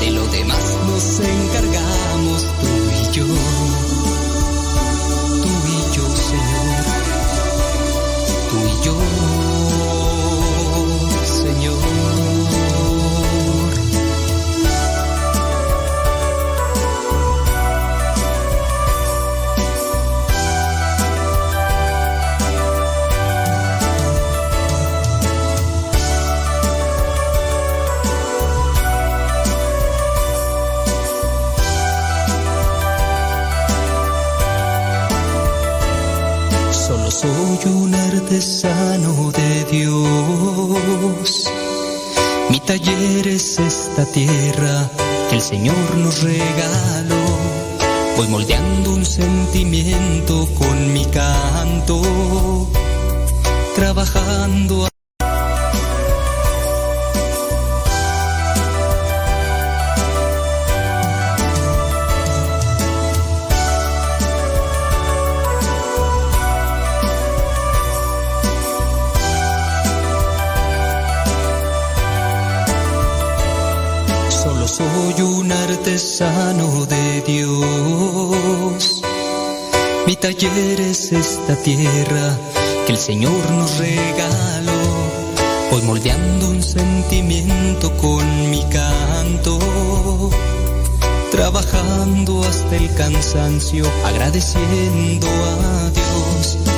de lo demás nos encargamos tú y yo. Soy un artesano de Dios. Mi taller es esta tierra que el Señor nos regaló. Voy moldeando un sentimiento con mi canto, trabajando. Artesano de Dios. Mi taller es esta tierra que el Señor nos regaló. Voy moldeando un sentimiento con mi canto, trabajando hasta el cansancio, agradeciendo a Dios.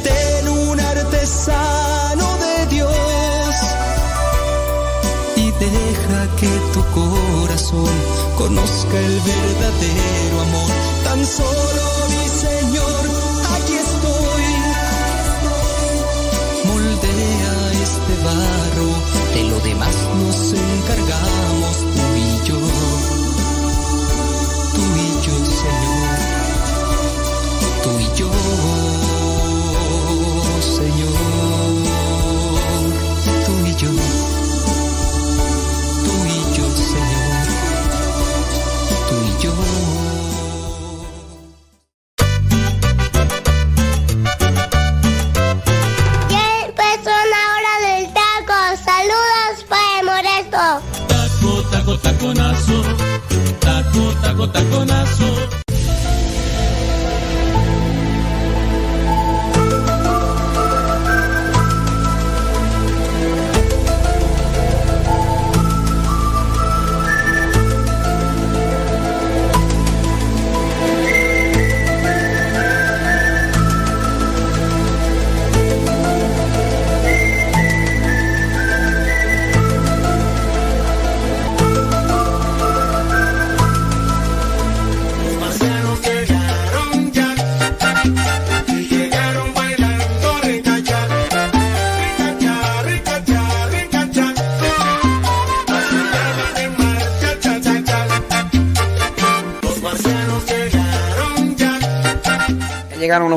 deja que tu corazón conozca el verdadero amor. Tan solo mi Señor, aquí estoy. Moldea este barro, de lo demás nos encargamos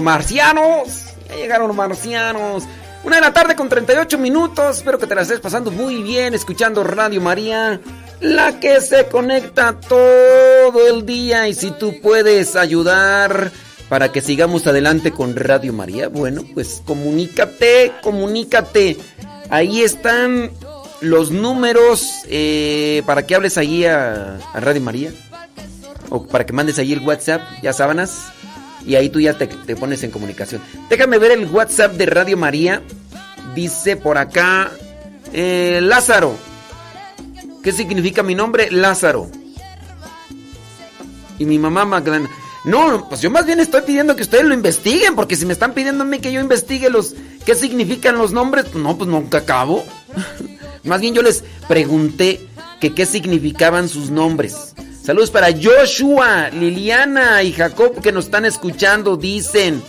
marcianos. Ya llegaron los marcianos. Una de la tarde con 38 minutos. Espero que te la estés pasando muy bien escuchando Radio María. La que se conecta todo el día. Y si tú puedes ayudar para que sigamos adelante con Radio María, bueno, pues comunícate, comunícate. Ahí están los números eh, para que hables ahí a, Radio María. O para que mandes ahí el WhatsApp, ya sábanas. Y ahí tú ya te, pones en comunicación. Déjame ver el WhatsApp de Radio María. Dice por acá eh, Lázaro. ¿Qué significa mi nombre? Lázaro. Y mi mamá Magdalena. No, pues yo más bien estoy pidiendo que ustedes lo investiguen, porque si me están pidiendo a mí que yo investigue los qué significan los nombres, pues no, pues nunca acabo. [LAUGHS] más bien yo les pregunté que qué significaban sus nombres. Saludos para Joshua, Liliana y Jacob que nos están escuchando. Dicen,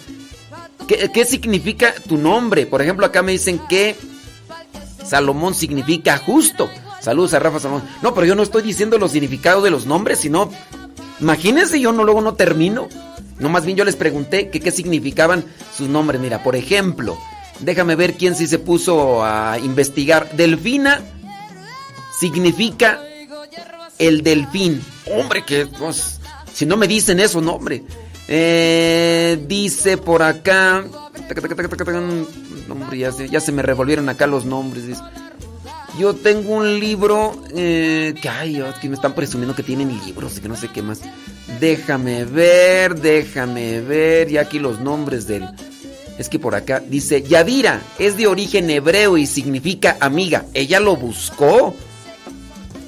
¿qué, qué significa tu nombre? Por ejemplo, acá me dicen que Salomón significa justo. Saludos a Rafa Salomón. No, pero yo no estoy diciendo los significados de los nombres, sino Imagínense, yo no luego no termino. No, más bien yo les pregunté qué significaban sus nombres. Mira, por ejemplo, déjame ver quién sí se puso a investigar. Delfina significa el delfín. Hombre, que pues, si no me dicen eso, no, hombre. Eh, dice por acá. Hombre, ya se, ya se me revolvieron acá los nombres. Yo tengo un libro eh, que, ay, que me están presumiendo que tienen libros y que no sé qué más. Déjame ver, déjame ver. Y aquí los nombres del. Es que por acá dice Yadira, es de origen hebreo y significa amiga. Ella lo buscó.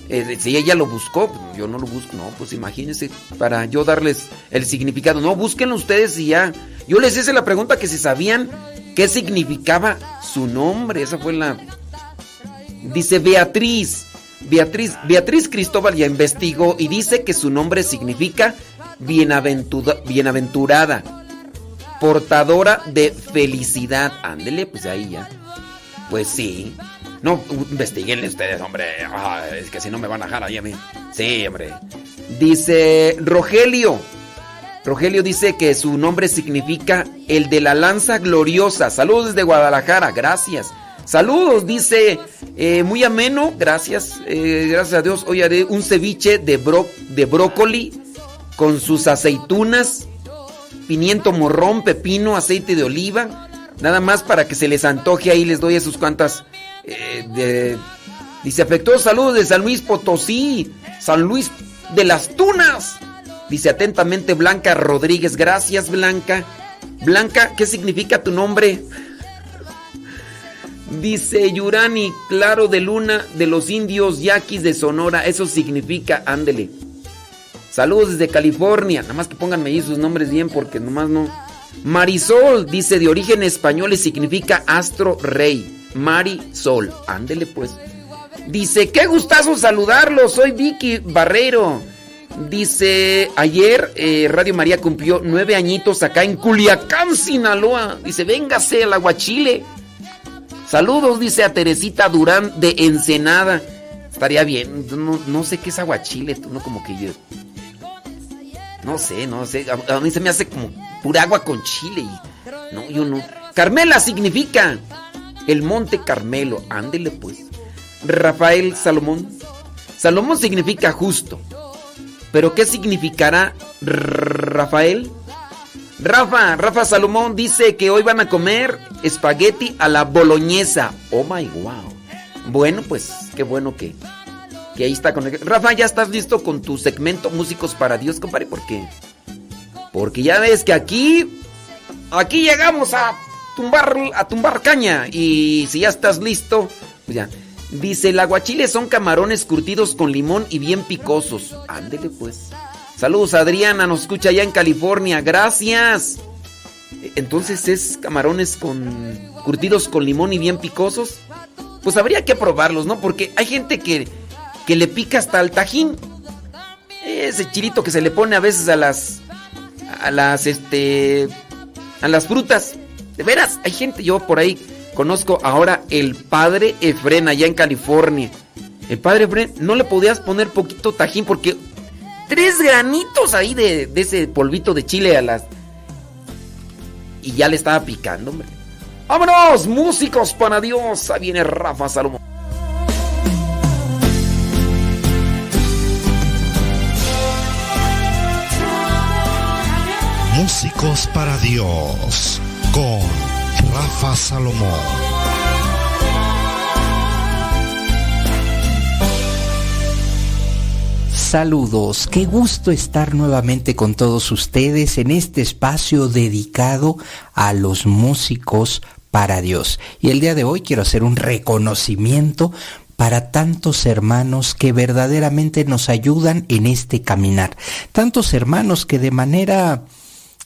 Eh, si ella lo buscó, yo no lo busco. No, pues imagínense, para yo darles el significado. No, búsquenlo ustedes y ya. Yo les hice la pregunta que si sabían qué significaba su nombre. Esa fue la Dice Beatriz. Beatriz, Beatriz Cristóbal ya investigó y dice que su nombre significa bienaventurada, portadora de felicidad. Ándele, pues ahí ya. Pues sí. No, investiguenle ustedes, hombre. es que si no me van a dejar ahí a mí. Sí, hombre. Dice Rogelio. Rogelio dice que su nombre significa el de la lanza gloriosa. Saludos desde Guadalajara, gracias. Saludos, dice, eh, muy ameno, gracias, eh, gracias a Dios. Hoy haré un ceviche de, bro de brócoli con sus aceitunas, pimiento morrón, pepino, aceite de oliva. Nada más para que se les antoje ahí, les doy a sus cuantas. Eh, dice, afectuosos saludos de San Luis Potosí, San Luis de las Tunas. Dice atentamente Blanca Rodríguez, gracias Blanca. Blanca, ¿qué significa tu nombre? Dice Yurani, claro de luna de los indios yaquis de Sonora. Eso significa, ándele. Saludos desde California. Nada más que pónganme ahí sus nombres bien porque nomás no. Marisol dice de origen español y significa astro rey. Marisol. Ándele pues. Dice, qué gustazo saludarlo. Soy Vicky Barrero. Dice, ayer eh, Radio María cumplió nueve añitos acá en Culiacán, Sinaloa. Dice, véngase al aguachile. Saludos, dice a Teresita Durán de Ensenada. Estaría bien. No, sé qué es aguachile, no como que yo. No sé, no sé. A, mí se me hace como pura agua con chile. Y, no, yo no. Carmela significa el monte Carmelo. Ándele pues. Rafael Salomón. Salomón significa justo. Pero ¿qué significará Rafael? Rafa, Rafa Salomón dice que hoy van a comer espagueti a la boloñesa. Oh my wow. Bueno, pues qué bueno que, que ahí está con Rafa, ¿ya estás listo con tu segmento Músicos para Dios, compadre? ¿Por qué? Porque ya ves que aquí aquí llegamos a tumbar a tumbar caña y si ya estás listo, pues ya. Dice, el aguachile son camarones curtidos con limón y bien picosos. Ándele pues. Saludos Adriana, nos escucha allá en California. Gracias. Entonces es camarones con curtidos con limón y bien picosos. Pues habría que probarlos, ¿no? Porque hay gente que, que le pica hasta el tajín. Ese chilito que se le pone a veces a las a las este a las frutas. De veras, hay gente yo por ahí conozco ahora el padre Efren allá en California. El padre Efren no le podías poner poquito tajín porque tres granitos ahí de, ese polvito de chile a las. Y ya le estaba picando, hombre. ¡Vámonos! Músicos para Dios. Ahí viene Rafa Salomón. Músicos para Dios con Rafa Salomón. Saludos, qué gusto estar nuevamente con todos ustedes en este espacio dedicado a los músicos para Dios. Y el día de hoy quiero hacer un reconocimiento para tantos hermanos que verdaderamente nos ayudan en este caminar. Tantos hermanos que de manera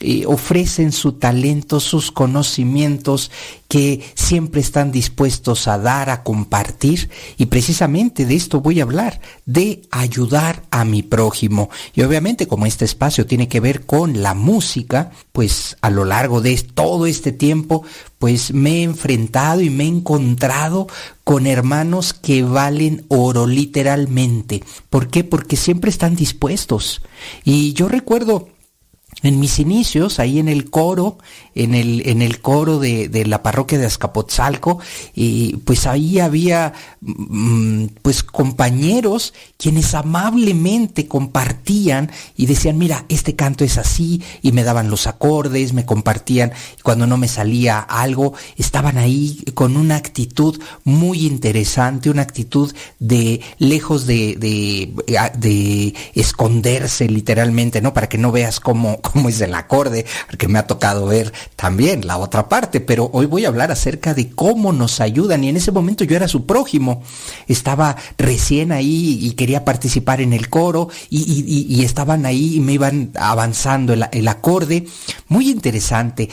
eh, ofrecen su talento, sus conocimientos, que siempre están dispuestos a dar, a compartir. Y precisamente de esto voy a hablar, de ayudar a mi prójimo. Y obviamente como este espacio tiene que ver con la música, pues a lo largo de todo este tiempo, pues me he enfrentado y me he encontrado con hermanos que valen oro literalmente. ¿Por qué? Porque siempre están dispuestos. Y yo recuerdo en mis inicios, ahí en el coro, en el, en el coro de, de la parroquia de Azcapotzalco, y pues ahí había mm, pues compañeros quienes amablemente compartían y decían, mira, este canto es así, y me daban los acordes, me compartían, y cuando no me salía algo, estaban ahí con una actitud muy interesante, una actitud de lejos de, de, de esconderse literalmente, ¿no? Para que no veas cómo [LAUGHS] cómo es el acorde, porque me ha tocado ver también la otra parte, pero hoy voy a hablar acerca de cómo nos ayudan. Y en ese momento yo era su prójimo, estaba recién ahí y quería participar en el coro y, estaban ahí y me iban avanzando el, el acorde, muy interesante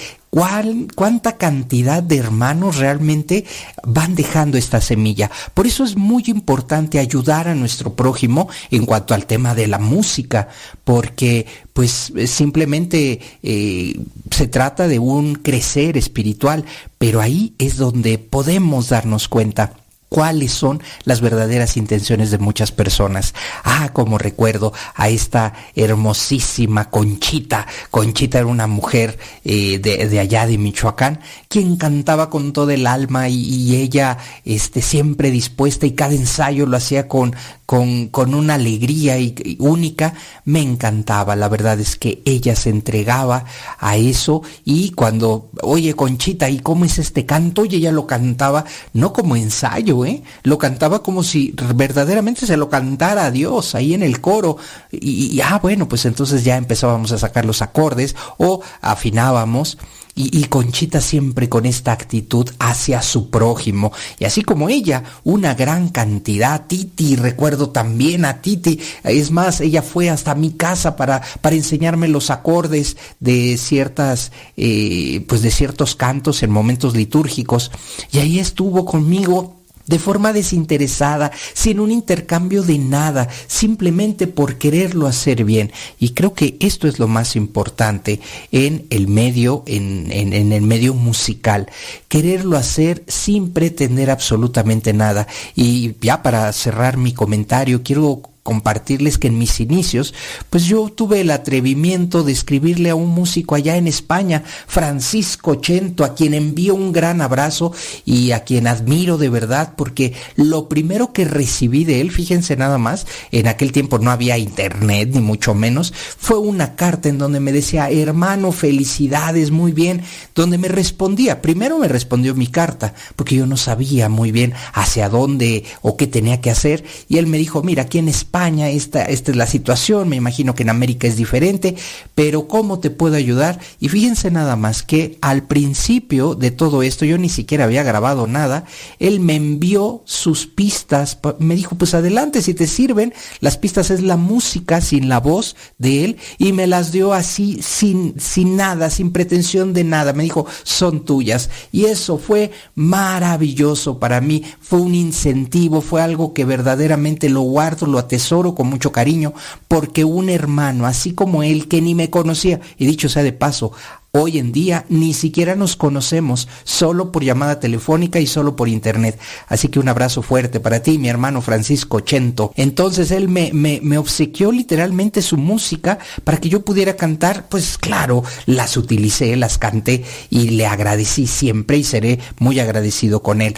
cuánta cantidad de hermanos realmente van dejando esta semilla. Por eso es muy importante ayudar a nuestro prójimo en cuanto al tema de la música, porque pues simplemente eh, se trata de un crecer espiritual, pero ahí es donde podemos darnos cuenta cuáles son las verdaderas intenciones de muchas personas. Ah, como recuerdo a esta hermosísima Conchita. Conchita era una mujer eh, de, allá de Michoacán, quien cantaba con todo el alma y, ella este, siempre dispuesta y cada ensayo lo hacía con, con, con una alegría y, única. Me encantaba, la verdad es que ella se entregaba a eso y cuando, oye Conchita, ¿y cómo es este canto? Y ella lo cantaba no como ensayo, ¿eh? Lo cantaba como si verdaderamente se lo cantara a Dios ahí en el coro. Y, y ah, bueno, pues entonces ya empezábamos a sacar los acordes o afinábamos. Y, Conchita siempre con esta actitud hacia su prójimo. Y así como ella, una gran cantidad. Titi, recuerdo también a Titi. Es más, ella fue hasta mi casa para, para enseñarme los acordes de ciertas, eh, pues de ciertos cantos en momentos litúrgicos. Y ahí estuvo conmigo de forma desinteresada, sin un intercambio de nada, simplemente por quererlo hacer bien. Y creo que esto es lo más importante en el medio, en, en, el medio musical. Quererlo hacer sin pretender absolutamente nada. Y ya para cerrar mi comentario, quiero compartirles que en mis inicios, pues yo tuve el atrevimiento de escribirle a un músico allá en España, Francisco Chento, a quien envío un gran abrazo y a quien admiro de verdad, porque lo primero que recibí de él, fíjense nada más, en aquel tiempo no había internet ni mucho menos, fue una carta en donde me decía, hermano, felicidades, muy bien, donde me respondía, primero me respondió mi carta, porque yo no sabía muy bien hacia dónde o qué tenía que hacer, y él me dijo, mira, aquí en España, esta, esta es la situación, me imagino que en América es diferente, pero ¿cómo te puedo ayudar? Y fíjense nada más que al principio de todo esto, yo ni siquiera había grabado nada, él me envió sus pistas, me dijo, pues adelante, si te sirven, las pistas es la música sin la voz de él, y me las dio así, sin, sin nada, sin pretensión de nada, me dijo, son tuyas. Y eso fue maravilloso para mí, fue un incentivo, fue algo que verdaderamente lo guardo, lo atesoro con mucho cariño, porque un hermano, así como él, que ni me conocía, y dicho sea de paso, Hoy en día ni siquiera nos conocemos, solo por llamada telefónica y solo por internet. Así que un abrazo fuerte para ti, mi hermano Francisco Chento. Entonces él me, me, me, obsequió literalmente su música para que yo pudiera cantar. Pues claro, las utilicé, las canté y le agradecí siempre y seré muy agradecido con él.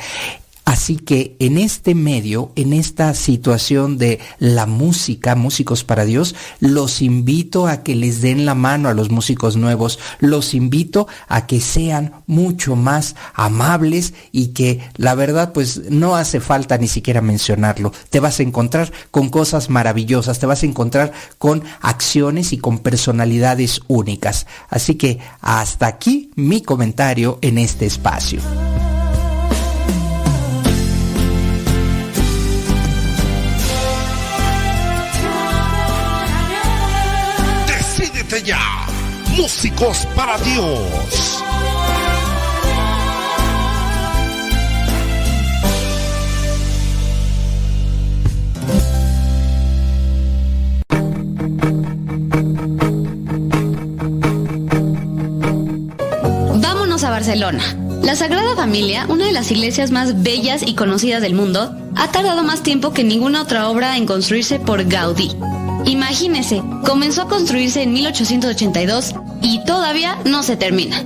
Así que en este medio, en esta situación de la música, músicos para Dios, los invito a que les den la mano a los músicos nuevos, los invito a que sean mucho más amables y que la verdad pues no hace falta ni siquiera mencionarlo. Te vas a encontrar con cosas maravillosas, te vas a encontrar con acciones y con personalidades únicas. Así que hasta aquí mi comentario en este espacio. Músicos para Dios. Vámonos a Barcelona. La Sagrada Familia, una de las iglesias más bellas y conocidas del mundo, ha tardado más tiempo que ninguna otra obra en construirse por Gaudí. Imagínese, comenzó a construirse en 1882 y todavía no se termina.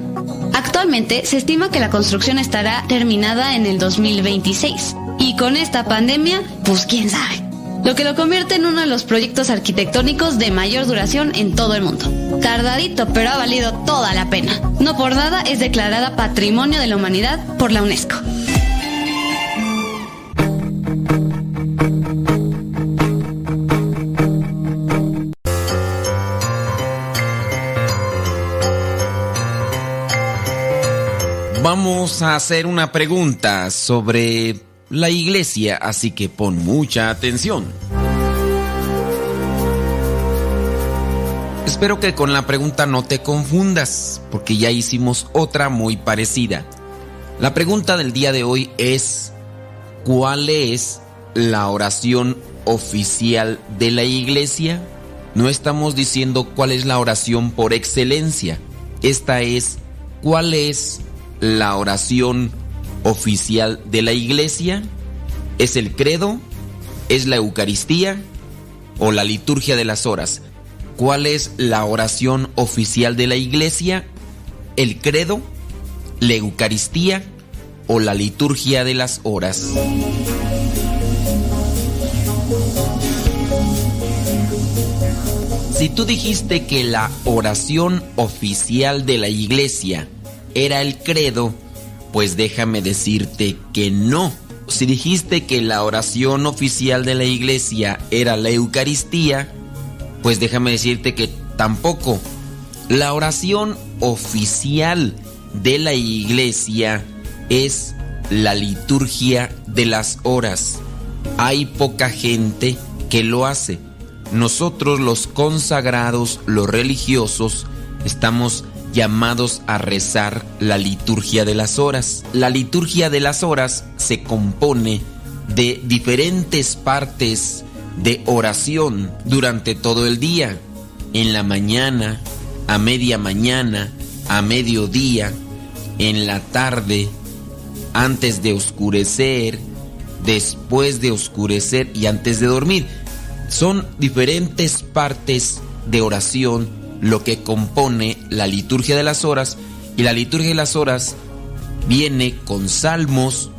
Actualmente se estima que la construcción estará terminada en el 2026. Y con esta pandemia, pues quién sabe. Lo que lo convierte en uno de los proyectos arquitectónicos de mayor duración en todo el mundo. Tardadito, pero ha valido toda la pena. No por nada es declarada Patrimonio de la Humanidad por la UNESCO. Vamos a hacer una pregunta sobre la iglesia, así que pon mucha atención. Espero que con la pregunta no te confundas, porque ya hicimos otra muy parecida. La pregunta del día de hoy es, ¿cuál es la oración oficial de la iglesia? No estamos diciendo cuál es la oración por excelencia. Esta es, ¿cuál es la oración oficial de la iglesia? ¿Es el credo? ¿Es la Eucaristía? ¿O la liturgia de las horas? ¿Cuál es la oración oficial de la iglesia? ¿El credo? ¿La Eucaristía? ¿O la liturgia de las horas? Si tú dijiste que la oración oficial de la iglesia era el credo, pues déjame decirte que no. Si dijiste que la oración oficial de la iglesia era la Eucaristía, pues déjame decirte que tampoco. La oración oficial de la iglesia es la liturgia de las horas. Hay poca gente que lo hace. Nosotros los consagrados, los religiosos, estamos llamados a rezar la liturgia de las horas. La liturgia de las horas se compone de diferentes partes de oración durante todo el día. En la mañana, a media mañana, a mediodía, en la tarde, antes de oscurecer, después de oscurecer y antes de dormir. Son diferentes partes de oración lo que compone la liturgia de las horas y la liturgia de las horas viene con salmos,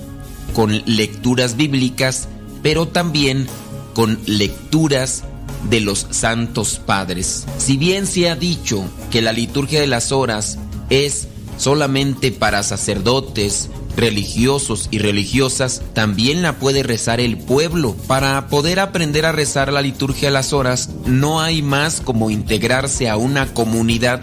con lecturas bíblicas, pero también con lecturas de los santos padres. Si bien se ha dicho que la liturgia de las horas es solamente para sacerdotes, religiosos y religiosas, también la puede rezar el pueblo. Para poder aprender a rezar la liturgia a las horas, no hay más como integrarse a una comunidad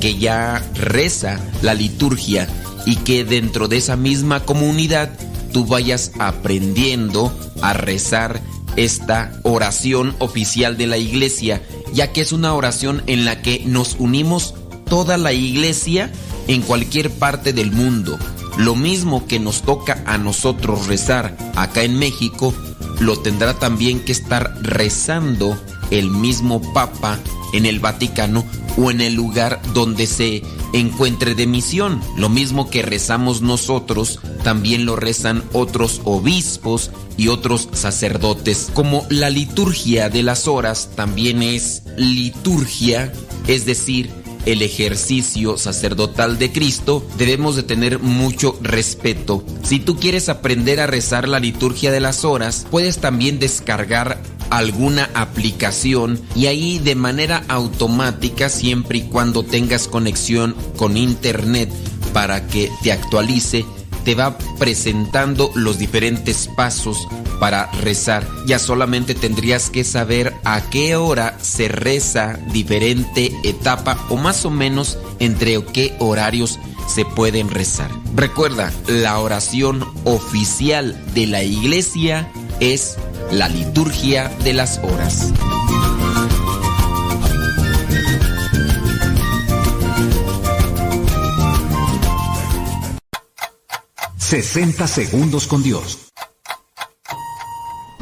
que ya reza la liturgia y que dentro de esa misma comunidad tú vayas aprendiendo a rezar esta oración oficial de la iglesia, ya que es una oración en la que nos unimos toda la iglesia en cualquier parte del mundo. Lo mismo que nos toca a nosotros rezar acá en México, lo tendrá también que estar rezando el mismo Papa en el Vaticano o en el lugar donde se encuentre de misión. Lo mismo que rezamos nosotros, también lo rezan otros obispos y otros sacerdotes. Como la liturgia de las horas también es liturgia, es decir, el ejercicio sacerdotal de Cristo, debemos de tener mucho respeto. Si tú quieres aprender a rezar la liturgia de las horas, puedes también descargar alguna aplicación y ahí de manera automática, siempre y cuando tengas conexión con internet para que te actualice, te va presentando los diferentes pasos para rezar. Ya solamente tendrías que saber a qué hora se reza diferente etapa o más o menos entre qué horarios se pueden rezar. Recuerda, la oración oficial de la iglesia es la liturgia de las horas. ...60 segundos con Dios.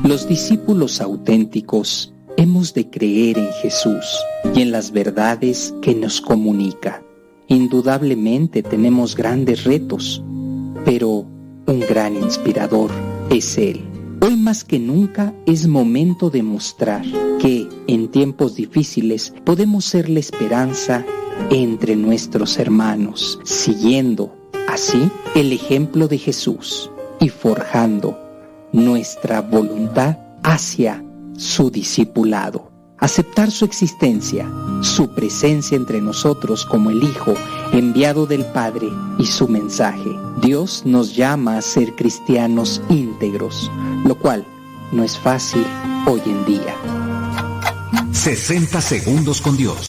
Los discípulos auténticos hemos de creer en Jesús y en las verdades que nos comunica. Indudablemente tenemos grandes retos, pero un gran inspirador es Él. Hoy más que nunca es momento de mostrar que en tiempos difíciles podemos ser la esperanza entre nuestros hermanos, siguiendo así el ejemplo de Jesús y forjando nuestra voluntad hacia su discipulado. Aceptar su existencia, su presencia entre nosotros como el Hijo enviado del Padre y su mensaje. Dios nos llama a ser cristianos íntegros, lo cual no es fácil hoy en día. 60 segundos con Dios.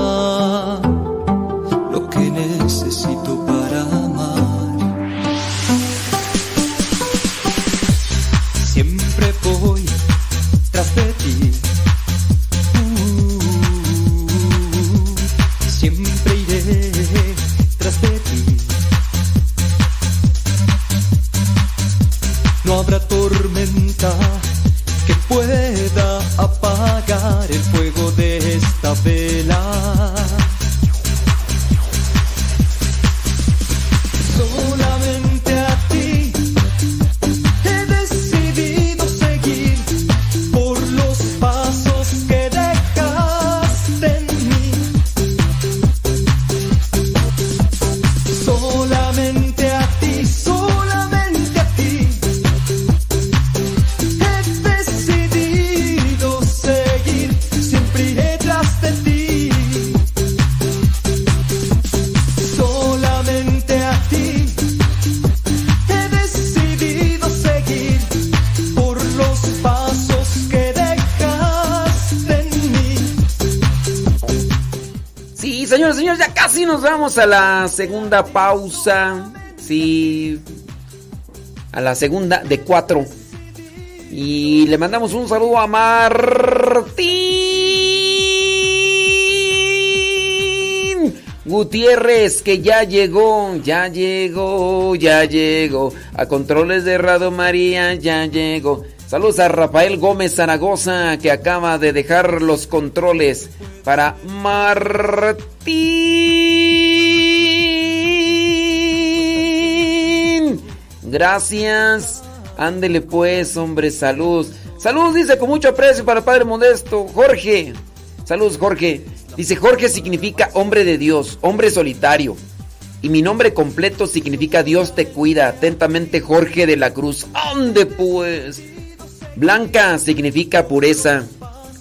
a la segunda pausa. Sí. A la segunda de cuatro. Y le mandamos un saludo a Martín Gutiérrez, que ya llegó, ya llegó, ya llegó. A controles de Radio María, ya llegó. Saludos a Rafael Gómez Zaragoza, que acaba de dejar los controles para Martín. Gracias. Ándele pues, hombre, salud. Salud, dice con mucho aprecio para el Padre Modesto. Jorge. Saludos, Jorge. Dice, Jorge significa hombre de Dios, hombre solitario. Y mi nombre completo significa Dios te cuida. Atentamente, Jorge de la Cruz. ¿Dónde pues? Blanca significa pureza.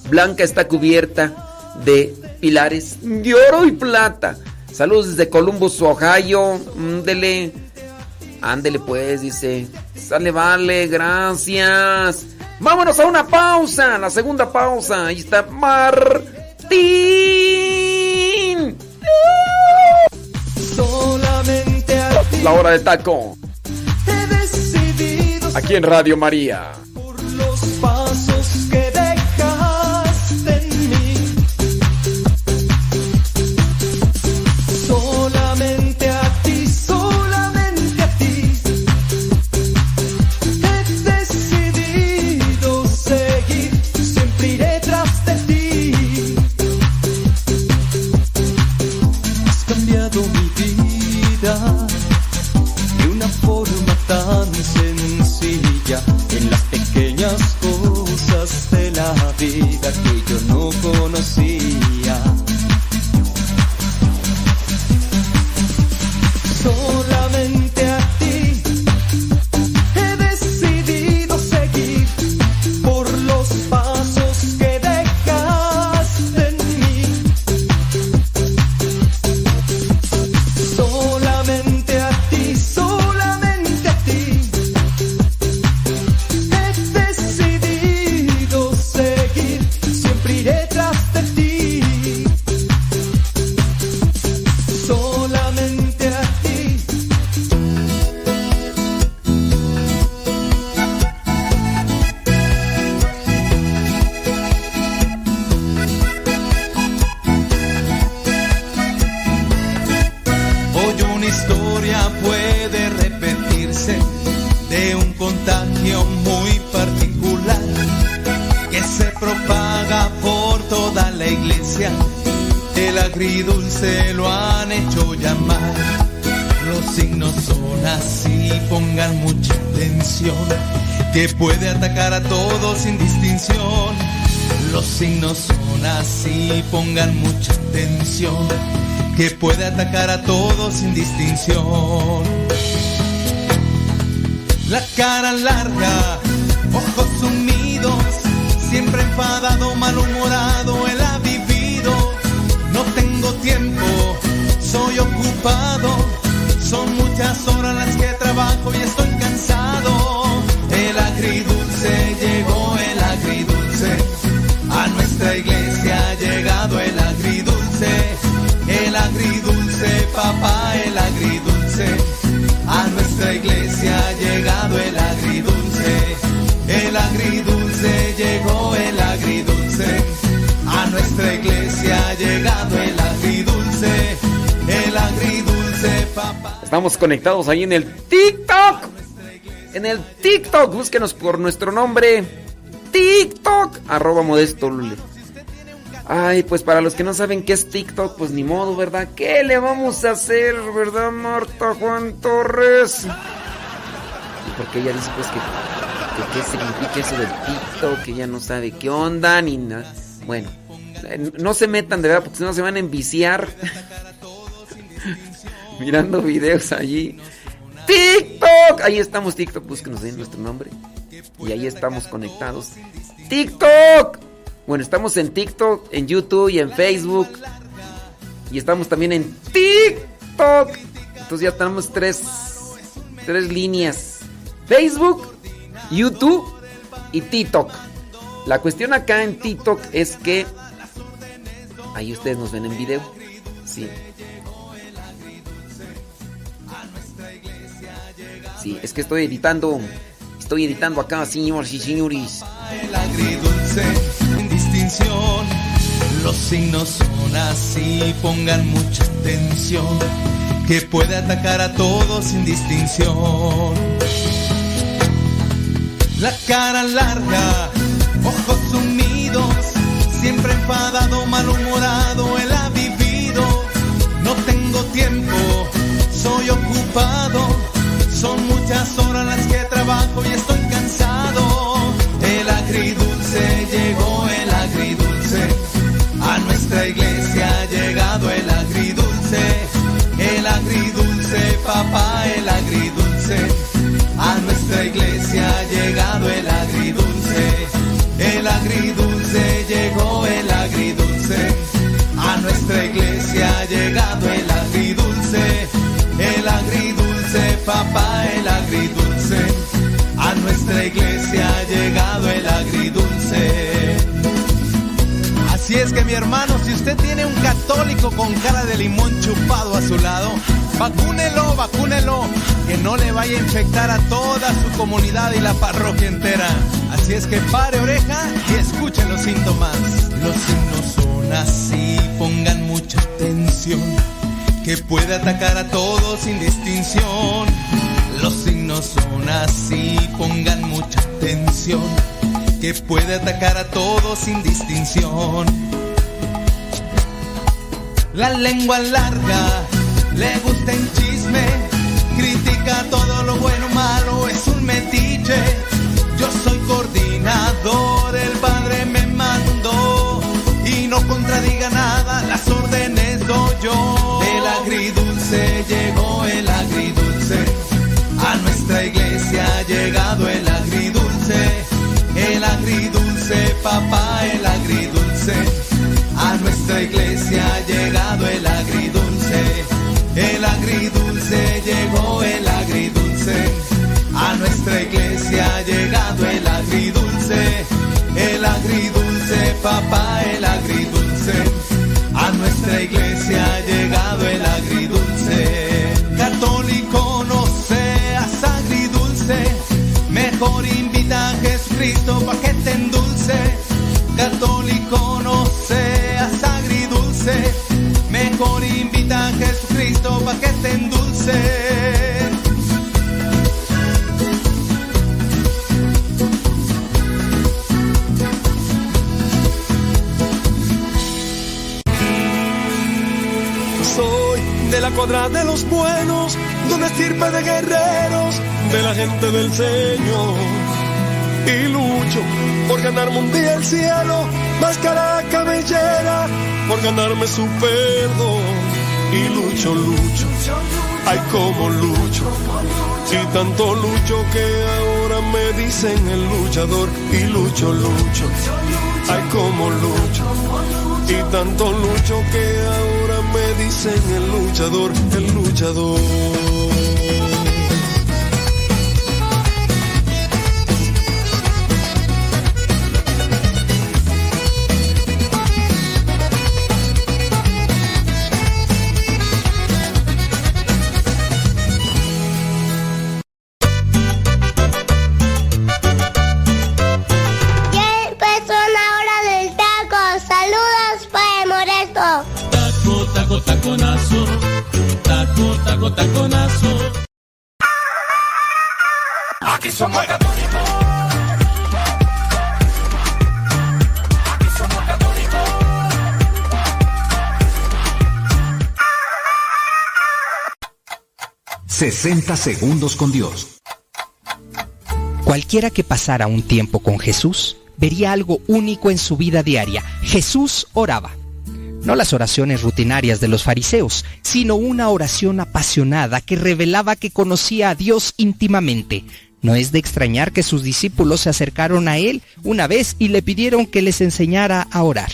Blanca está cubierta de pilares de oro y plata. Saludos desde Columbus, Ohio. Ándele. Ándele pues, dice. Sale, vale, gracias. Vámonos a una pausa, la segunda pausa. Ahí está Martín. Solamente. La hora de taco. He decidido Aquí en Radio María. Ojos sumidos, siempre enfadado, malhumorado, él ha vivido. No tengo tiempo, soy ocupado, son muchas horas las que trabajo y estoy Estamos conectados ahí en el TikTok. En el TikTok, búsquenos por nuestro nombre. TikTok, arroba modesto Lule. Ay, pues para los que no saben qué es TikTok, pues ni modo, ¿verdad? ¿Qué le vamos a hacer, verdad, Marta Juan Torres? Porque ella dice pues que, que qué significa eso del TikTok, que ella no sabe qué onda ni nada. Bueno, eh, no se metan de verdad porque si no se van a enviciar mirando videos allí. TikTok, ahí estamos TikTok, búsquenos ahí nuestro nombre. Y ahí estamos conectados. TikTok. Bueno, estamos en TikTok, en YouTube y en Facebook. Y estamos también en TikTok. Entonces ya tenemos tres, tres líneas. Facebook, YouTube y TikTok. La cuestión acá en TikTok es que ahí ustedes nos ven en video. Sí. Sí, es que estoy editando. Estoy editando acá, señores y señores. El agridulce, sin distinción. Los signos son así, pongan mucha atención. Que puede atacar a todos sin distinción. La cara larga, ojos sumidos, siempre enfadado, malhumorado, él ha vivido. No tengo tiempo, soy ocupado, son muchas horas las que trabajo y estoy cansado. El agridulce llegó, el agridulce, a nuestra iglesia ha llegado el agridulce, el agridulce, papá, el agridulce, a nuestra iglesia ha llegado el agridulce, el agridulce llegó, el agridulce, a nuestra iglesia ha llegado papá, el agridulce, a nuestra iglesia ha llegado el agridulce. Así es que mi hermano, si usted tiene un católico con cara de limón chupado a su lado, vacúnelo, vacúnelo, que no le vaya a infectar a toda su comunidad y la parroquia entera. Así es que pare oreja y escuche los síntomas. Los signos son así, pongan mucha atención, que puede atacar a todos sin distinción. Los signos son así, pongan mucha atención, que puede atacar a todos sin distinción. La lengua larga, le gusta en chisme, critica todo lo bueno malo, es un metiche. Yo soy coordinador, el padre me mandó y no contradiga nada, las órdenes doy yo. Agridulce, papá, el agridulce, a nuestra iglesia ha llegado el agridulce, el agridulce llegó, el agridulce, a nuestra iglesia ha llegado el agridulce, el agridulce, papá, el agridulce, a nuestra iglesia ha llegado el agridulce. Católico no seas agridulce, mejor invita a Jesucristo pa' que te endulce. Católico no seas agridulce, mejor invita a Jesucristo pa' que te endulce. soy de la cuadra de los buenos, de una estirpe de guerreros, de la gente del Señor. Y lucho por ganarme un día el cielo, máscara cabellera, por ganarme su perdón. Y lucho, lucho, ay como lucho, y tanto lucho que ahora me dicen el luchador. Y lucho, lucho, ay como lucho, y tanto lucho que ahora me dicen el luchador, el luchador. 60 segundos con Dios. Cualquiera que pasara un tiempo con Jesús vería algo único en su vida diaria. Jesús oraba. No las oraciones rutinarias de los fariseos, sino una oración apasionada que revelaba que conocía a Dios íntimamente. No es de extrañar que sus discípulos se acercaron a él una vez y le pidieron que les enseñara a orar.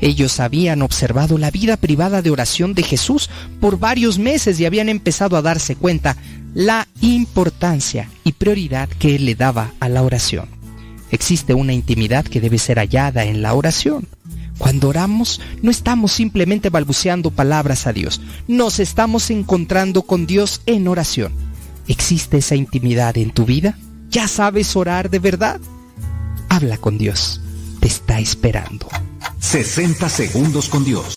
Ellos habían observado la vida privada de oración de Jesús por varios meses y habían empezado a darse cuenta la importancia y prioridad que él le daba a la oración. Existe una intimidad que debe ser hallada en la oración. Cuando oramos, no estamos simplemente balbuceando palabras a Dios, nos estamos encontrando con Dios en oración. ¿Existe esa intimidad en tu vida? ¿Ya sabes orar de verdad? Habla con Dios, te está esperando. 60 segundos con Dios.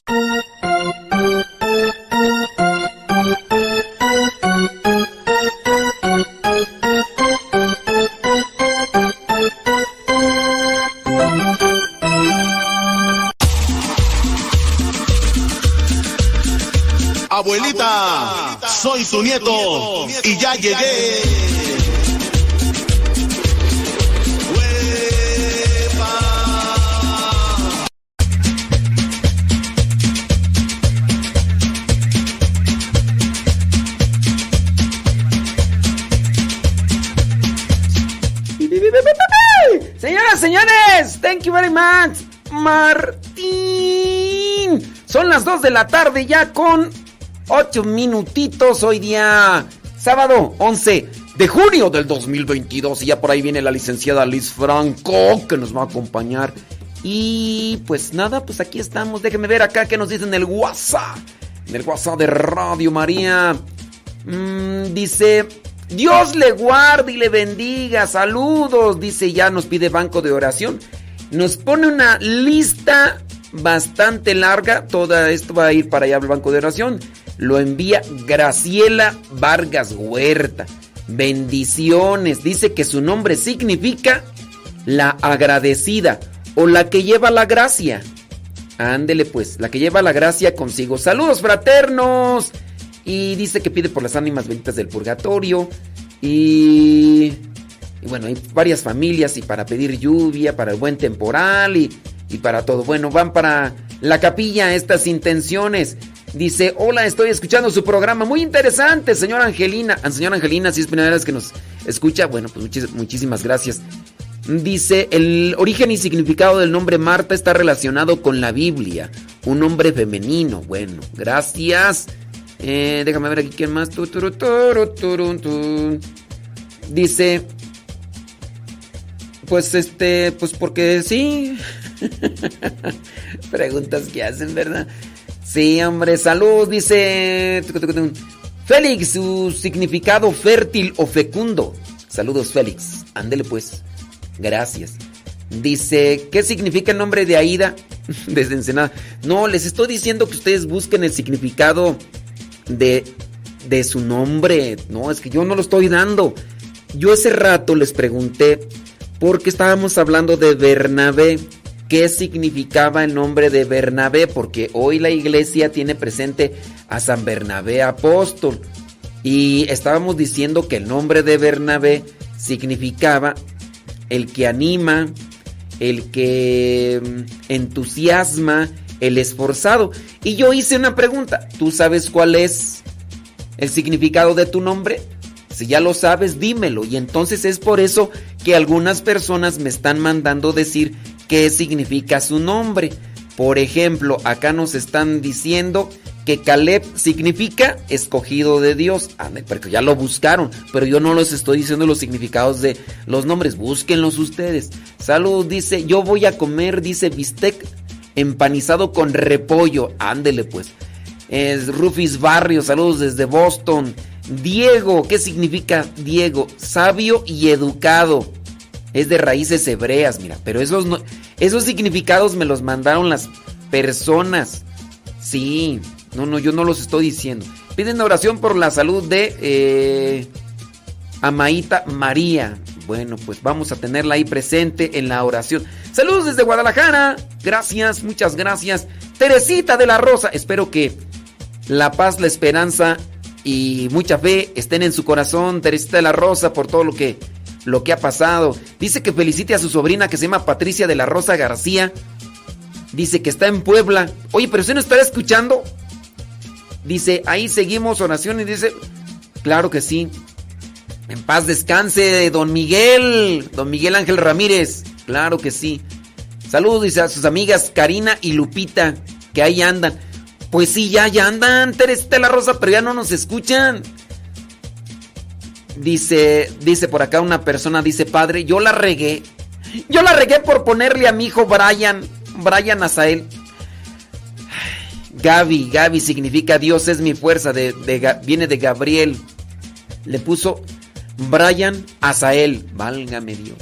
Abuelita, soy tu nieto y ya llegué. Señoras, señores, thank you very much. Martín. Son las 2 de la tarde ya con 8 minutitos. Hoy día sábado 11 de junio del 2022. Y ya por ahí viene la licenciada Liz Franco que nos va a acompañar. Y pues nada, pues aquí estamos. Déjenme ver acá qué nos dicen en el WhatsApp. En el WhatsApp de Radio María. Mm, dice, Dios le guarde y le bendiga. Saludos. Dice, ya nos pide banco de oración. Nos pone una lista bastante larga. Todo esto va a ir para allá al banco de oración. Lo envía Graciela Vargas Huerta. Bendiciones. Dice que su nombre significa la agradecida o la que lleva la gracia. Ándele pues, la que lleva la gracia consigo. Saludos fraternos. Y dice que pide por las ánimas benditas del purgatorio. Y, y bueno, hay varias familias y para pedir lluvia, para el buen temporal y, y para todo. Bueno, van para la capilla estas intenciones. Dice, hola, estoy escuchando su programa. Muy interesante, señora Angelina. Ah, Señora Angelina, si es primera vez que nos escucha, bueno, pues muchísimas gracias. Dice, el origen y significado del nombre Marta está relacionado con la Biblia. Un nombre femenino. Bueno, gracias. Eh, déjame ver aquí quién más. Dice, pues este, pues porque sí. [LAUGHS] Preguntas que hacen, ¿verdad? Sí, hombre, salud, dice. Félix, su significado fértil o fecundo. Saludos, Félix. Ándele pues. Gracias. Dice, ¿qué significa el nombre de Aida? [LAUGHS] Desde Ensenada. No, les estoy diciendo que ustedes busquen el significado de, de su nombre. No, es que yo no lo estoy dando. Yo ese rato les pregunté porque estábamos hablando de Bernabé. Qué significaba el nombre de Bernabé, porque hoy la iglesia tiene presente a San Bernabé apóstol. Y estábamos diciendo que el nombre de Bernabé significaba el que anima, el que mm, entusiasma, el esforzado. Y yo hice una pregunta, ¿tú sabes cuál es el significado de tu nombre? Si ya lo sabes, dímelo. Y entonces es por eso que algunas personas me están mandando decir qué significa su nombre. Por ejemplo, acá nos están diciendo que Caleb significa escogido de Dios. Ah, porque ya lo buscaron, pero yo no les estoy diciendo los significados de los nombres. Búsquenlos ustedes. Salud, dice, yo voy a comer, dice, bistec empanizado con repollo. Ándele pues. Es Rufis Barrio, saludos desde Boston. Diego, ¿qué significa Diego? Sabio y educado. Es de raíces hebreas, mira, pero esos, no, esos significados me los mandaron las personas. Sí, no, no, yo no los estoy diciendo. Piden oración por la salud de eh, Amaita María. Bueno, pues vamos a tenerla ahí presente en la oración. Saludos desde Guadalajara. Gracias, muchas gracias. Teresita de la Rosa. Espero que la paz, la esperanza y mucha fe estén en su corazón. Teresita de la Rosa por todo lo que, lo que ha pasado. Dice que felicite a su sobrina que se llama Patricia de la Rosa García. Dice que está en Puebla. Oye, pero usted no estará escuchando. Dice, ahí seguimos oración y dice, claro que sí. En paz descanse, don Miguel, don Miguel Ángel Ramírez. Claro que sí. Saludos, dice a sus amigas Karina y Lupita, que ahí andan. Pues sí, ya, ya andan, Teresita la Rosa, pero ya no nos escuchan. Dice, dice por acá una persona, dice, padre, yo la regué. Yo la regué por ponerle a mi hijo Brian, Brian Azael. Gaby, Gaby significa Dios es mi fuerza, de, de, viene de Gabriel. Le puso Brian Azael, válgame Dios.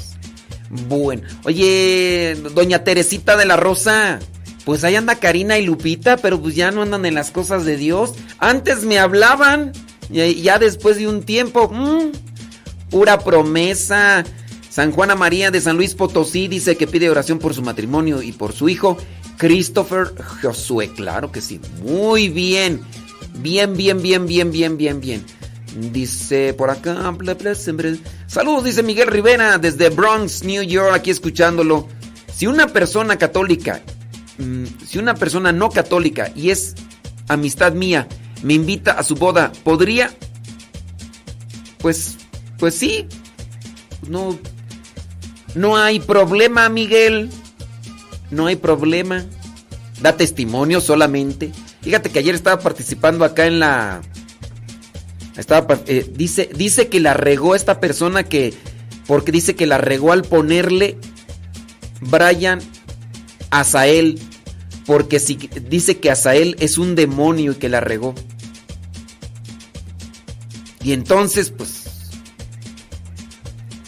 Bueno, oye, doña Teresita de la Rosa, pues ahí anda Karina y Lupita, pero pues ya no andan en las cosas de Dios. Antes me hablaban, ya después de un tiempo, mmm, pura promesa. San Juana María de San Luis Potosí dice que pide oración por su matrimonio y por su hijo, Christopher Josué. Claro que sí, muy bien. Bien, bien, bien, bien, bien, bien, bien. Dice por acá, saludos, dice Miguel Rivera desde Bronx, New York, aquí escuchándolo. Si una persona católica, mm, si una persona no católica y es amistad mía, me invita a su boda, ¿podría? Pues, pues sí. No, no hay problema, Miguel. No hay problema. Da testimonio solamente. Fíjate que ayer estaba participando acá en la estaba, eh, dice, dice que la regó esta persona que. Porque dice que la regó al ponerle Brian Azael. Porque si, dice que Azael es un demonio y que la regó. Y entonces, pues.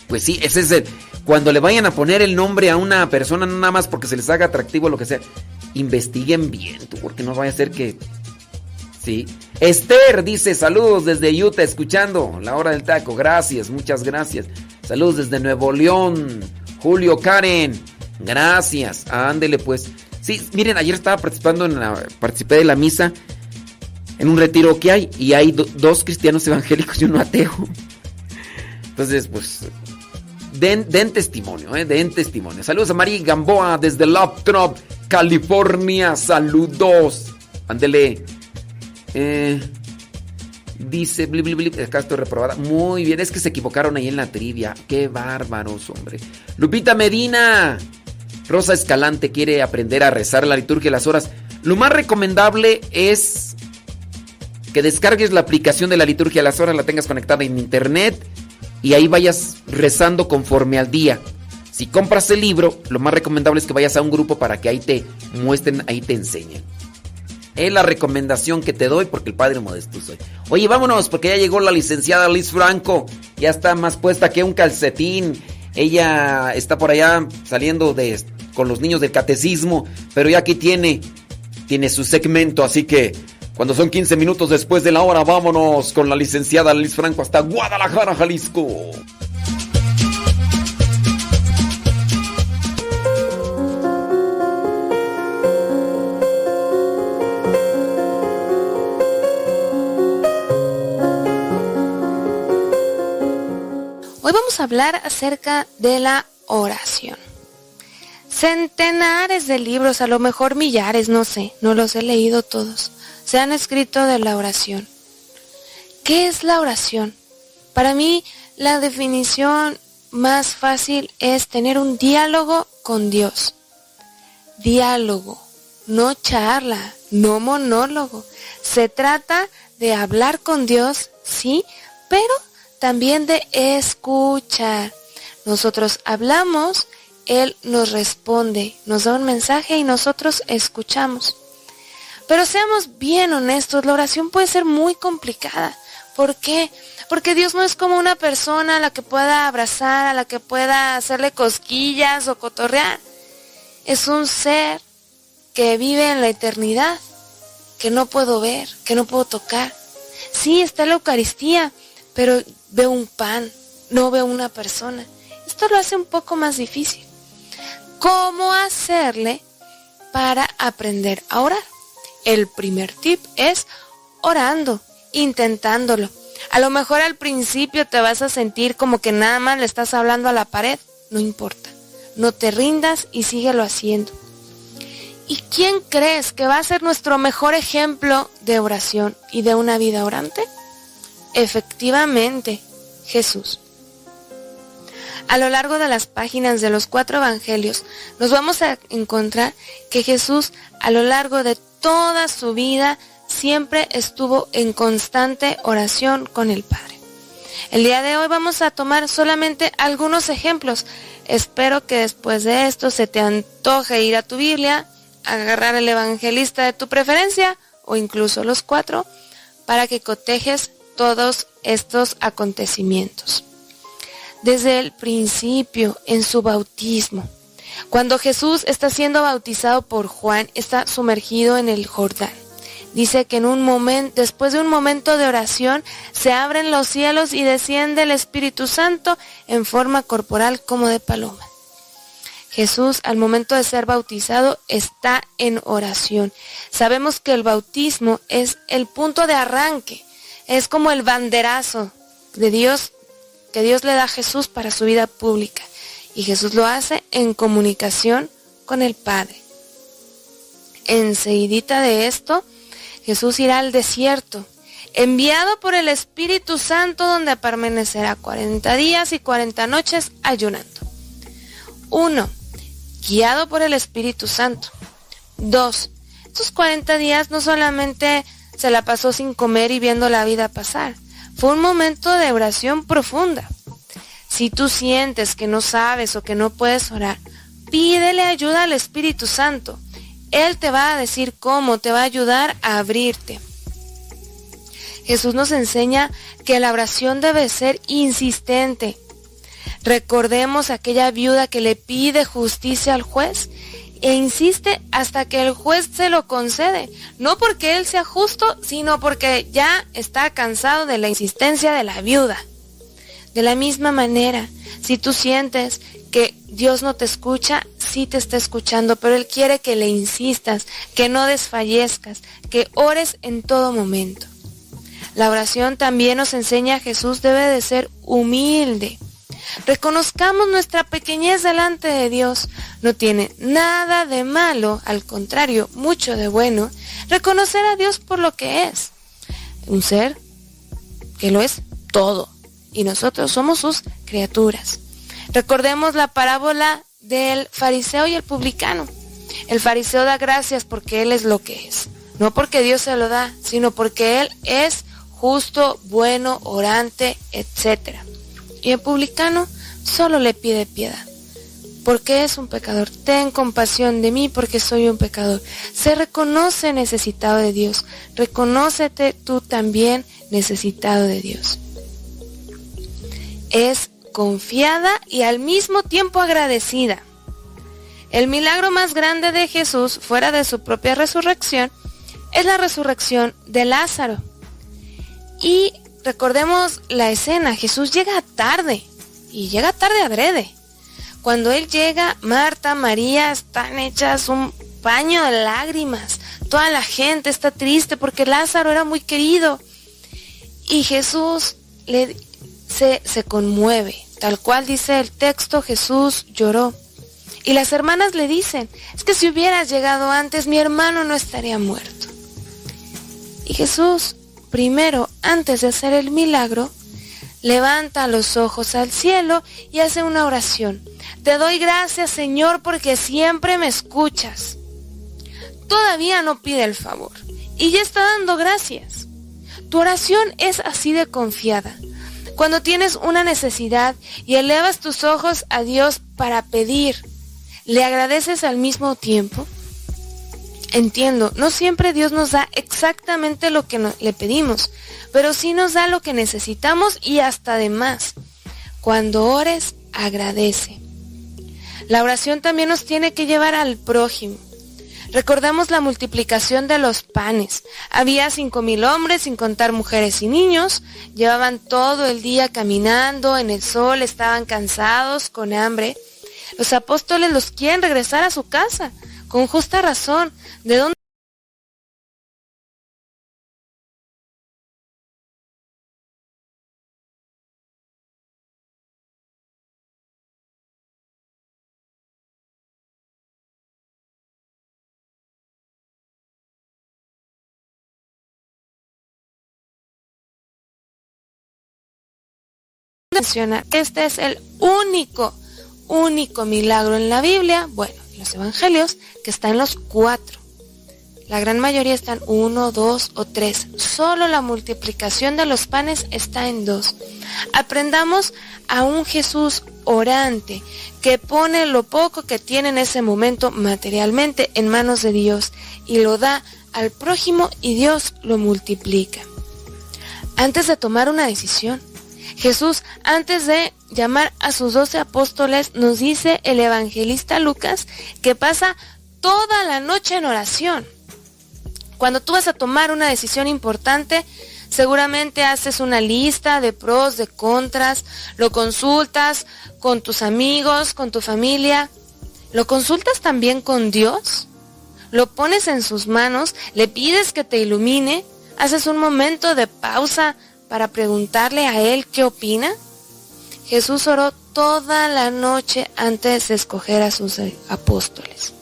Pues sí, ese es el. Cuando le vayan a poner el nombre a una persona, nada más porque se les haga atractivo lo que sea, investiguen bien, tú, porque no vaya a ser que Sí. Esther dice saludos desde Utah escuchando la hora del taco. Gracias, muchas gracias. Saludos desde Nuevo León. Julio Karen. Gracias. Ándele pues. Sí, miren, ayer estaba participando en la participé de la misa en un retiro que hay y hay dos cristianos evangélicos y uno ateo. Entonces, pues den, testimonio, eh, den testimonio. Saludos a María Gamboa desde Loptrop, California. Saludos. Ándele. Eh, dice, acá estoy reprobada. Muy bien, es que se equivocaron ahí en la trivia. Qué bárbaros, hombre. Lupita Medina. Rosa Escalante quiere aprender a rezar la liturgia de las horas. Lo más recomendable es que descargues la aplicación de la liturgia de las horas, la tengas conectada en internet y ahí vayas rezando conforme al día. Si compras el libro, lo más recomendable es que vayas a un grupo para que ahí te muestren, ahí te enseñen. Es la recomendación que te doy porque el padre modesto soy. Oye, vámonos porque ya llegó la licenciada Liz Franco. Ya está más puesta que un calcetín. Ella está por allá saliendo de, con los niños del catecismo. Pero ya aquí tiene, tiene su segmento. Así que cuando son 15 minutos después de la hora, vámonos con la licenciada Liz Franco hasta Guadalajara, Jalisco. Hoy vamos a hablar acerca de la oración. Centenares de libros, a lo mejor millares, no sé, no los he leído todos se han escrito de la oración. ¿Qué es la oración? Para mí, la definición más fácil es tener un diálogo con Dios. Diálogo, no charla, no monólogo. Se trata de hablar con Dios, sí, pero también de escuchar. Nosotros hablamos, Él nos responde, nos da un mensaje y nosotros escuchamos. Pero seamos bien honestos, la oración puede ser muy complicada. ¿Por qué? Porque Dios no es como una persona a la que pueda abrazar, a la que pueda hacerle cosquillas o cotorrear. Es un ser que vive en la eternidad, que no puedo ver, que no puedo tocar. Sí, está la Eucaristía, pero veo un pan, no veo una persona. Esto lo hace un poco más difícil. ¿Cómo hacerle para aprender a orar? El primer tip es orando, intentándolo. A lo mejor al principio te vas a sentir como que nada más le estás hablando a la pared. No importa. No te rindas y síguelo haciendo. ¿Y quién crees que va a ser nuestro mejor ejemplo de oración y de una vida orante? Efectivamente, Jesús. A lo largo de las páginas de los cuatro evangelios nos vamos a encontrar que Jesús a lo largo de toda su vida siempre estuvo en constante oración con el Padre. El día de hoy vamos a tomar solamente algunos ejemplos. Espero que después de esto se te antoje ir a tu Biblia, agarrar el evangelista de tu preferencia o incluso los cuatro para que cotejes todos estos acontecimientos. Desde el principio, en su bautismo, cuando Jesús está siendo bautizado por Juan, está sumergido en el Jordán. Dice que en un momento, después de un momento de oración, se abren los cielos y desciende el Espíritu Santo en forma corporal como de paloma. Jesús al momento de ser bautizado está en oración. Sabemos que el bautismo es el punto de arranque, es como el banderazo de Dios que Dios le da a Jesús para su vida pública. Y Jesús lo hace en comunicación con el Padre. Enseguidita de esto, Jesús irá al desierto, enviado por el Espíritu Santo donde permanecerá 40 días y 40 noches ayunando. 1. Guiado por el Espíritu Santo. 2. Estos 40 días no solamente se la pasó sin comer y viendo la vida pasar, fue un momento de oración profunda. Si tú sientes que no sabes o que no puedes orar, pídele ayuda al Espíritu Santo. Él te va a decir cómo, te va a ayudar a abrirte. Jesús nos enseña que la oración debe ser insistente. Recordemos aquella viuda que le pide justicia al juez e insiste hasta que el juez se lo concede, no porque él sea justo, sino porque ya está cansado de la insistencia de la viuda. De la misma manera, si tú sientes que Dios no te escucha, sí te está escuchando, pero Él quiere que le insistas, que no desfallezcas, que ores en todo momento. La oración también nos enseña a Jesús debe de ser humilde. Reconozcamos nuestra pequeñez delante de Dios. No tiene nada de malo, al contrario, mucho de bueno, reconocer a Dios por lo que es. Un ser que lo es todo. Y nosotros somos sus criaturas. Recordemos la parábola del fariseo y el publicano. El fariseo da gracias porque él es lo que es. No porque Dios se lo da, sino porque él es justo, bueno, orante, etc. Y el publicano solo le pide piedad. Porque es un pecador. Ten compasión de mí porque soy un pecador. Se reconoce necesitado de Dios. Reconócete tú también necesitado de Dios. Es confiada y al mismo tiempo agradecida. El milagro más grande de Jesús, fuera de su propia resurrección, es la resurrección de Lázaro. Y recordemos la escena, Jesús llega tarde y llega tarde adrede. Cuando él llega, Marta, María están hechas un paño de lágrimas. Toda la gente está triste porque Lázaro era muy querido. Y Jesús le, se, se conmueve, Tal cual dice el texto, Jesús lloró. Y las hermanas le dicen, es que si hubieras llegado antes, mi hermano no estaría muerto. Y Jesús, primero, antes de hacer el milagro, levanta los ojos al cielo y hace una oración. Te doy gracias, Señor, porque siempre me escuchas. Todavía no pide el favor y ya está dando gracias. Tu oración es así de confiada. Cuando tienes una necesidad y elevas tus ojos a Dios para pedir, ¿le agradeces al mismo tiempo? Entiendo, no siempre Dios nos da exactamente lo que le pedimos, pero sí nos da lo que necesitamos y hasta de más. Cuando ores, agradece. La oración también nos tiene que llevar al prójimo. Recordamos la multiplicación de los panes. Había cinco mil hombres, sin contar mujeres y niños. Llevaban todo el día caminando en el sol, estaban cansados, con hambre. Los apóstoles los quieren regresar a su casa, con justa razón. ¿De dónde? Menciona este es el único, único milagro en la Biblia, bueno, en los evangelios, que está en los cuatro. La gran mayoría están uno, dos o tres. Solo la multiplicación de los panes está en dos. Aprendamos a un Jesús orante que pone lo poco que tiene en ese momento materialmente en manos de Dios y lo da al prójimo y Dios lo multiplica. Antes de tomar una decisión, Jesús, antes de llamar a sus doce apóstoles, nos dice el evangelista Lucas que pasa toda la noche en oración. Cuando tú vas a tomar una decisión importante, seguramente haces una lista de pros, de contras, lo consultas con tus amigos, con tu familia, lo consultas también con Dios, lo pones en sus manos, le pides que te ilumine, haces un momento de pausa para preguntarle a él qué opina? Jesús oró toda la noche antes de escoger a sus apóstoles.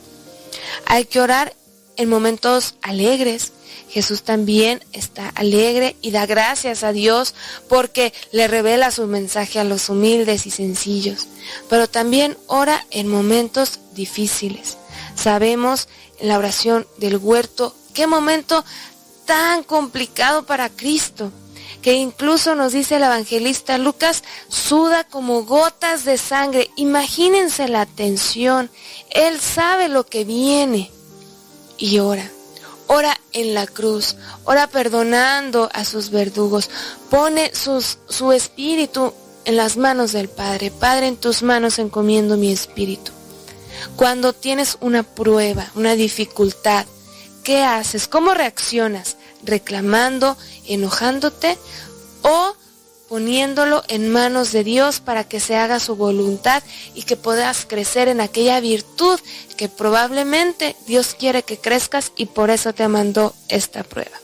Hay que orar en momentos alegres. Jesús también está alegre y da gracias a Dios porque le revela su mensaje a los humildes y sencillos. Pero también ora en momentos difíciles. Sabemos en la oración del huerto qué momento tan complicado para Cristo que incluso nos dice el evangelista Lucas, suda como gotas de sangre. Imagínense la tensión. Él sabe lo que viene y ora. Ora en la cruz, ora perdonando a sus verdugos, pone su espíritu en las manos del Padre. Padre, en tus manos encomiendo mi espíritu. Cuando tienes una prueba, una dificultad, ¿qué haces? ¿Cómo reaccionas? Reclamando, enojándote o poniéndolo en manos de Dios para que se haga su voluntad y que puedas crecer en aquella virtud que probablemente Dios quiere que crezcas y por eso te mandó esta prueba.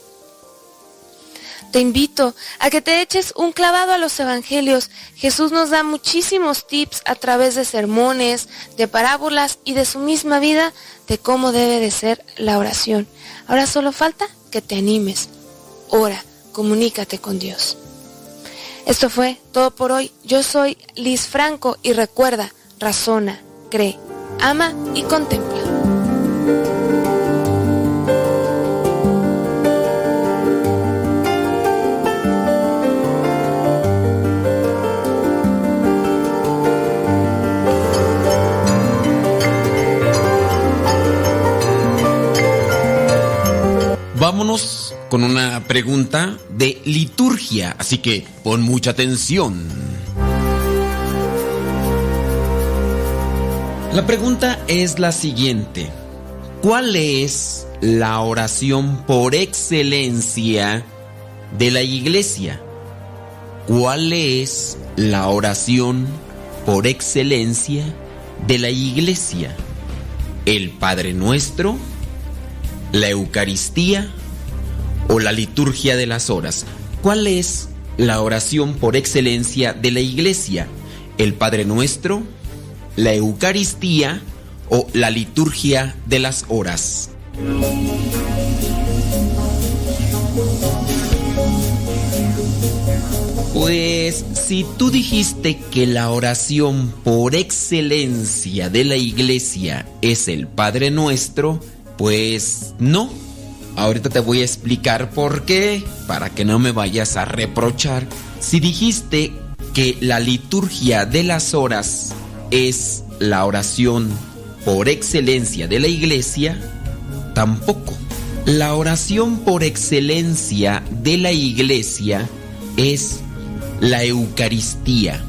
Te invito a que te eches un clavado a los evangelios. Jesús nos da muchísimos tips a través de sermones, de parábolas y de su misma vida de cómo debe de ser la oración. Ahora solo falta que te animes. Ora, comunícate con Dios. Esto fue todo por hoy. Yo soy Liz Franco y recuerda, razona, cree, ama y contempla. Vámonos con una pregunta de liturgia, así que pon mucha atención. La pregunta es la siguiente. ¿Cuál es la oración por excelencia de la iglesia? ¿Cuál es la oración por excelencia de la iglesia? ¿El Padre Nuestro? La Eucaristía o la liturgia de las horas. ¿Cuál es la oración por excelencia de la iglesia? el Padre Nuestro, la Eucaristía o la liturgia de las horas. Pues si tú dijiste que la oración por excelencia de la iglesia es el Padre Nuestro, pues no. Ahorita te voy a explicar por qué, para que no me vayas a reprochar. Si dijiste que la liturgia de las horas es la oración por excelencia de la iglesia, tampoco. La oración por excelencia de la iglesia es la Eucaristía.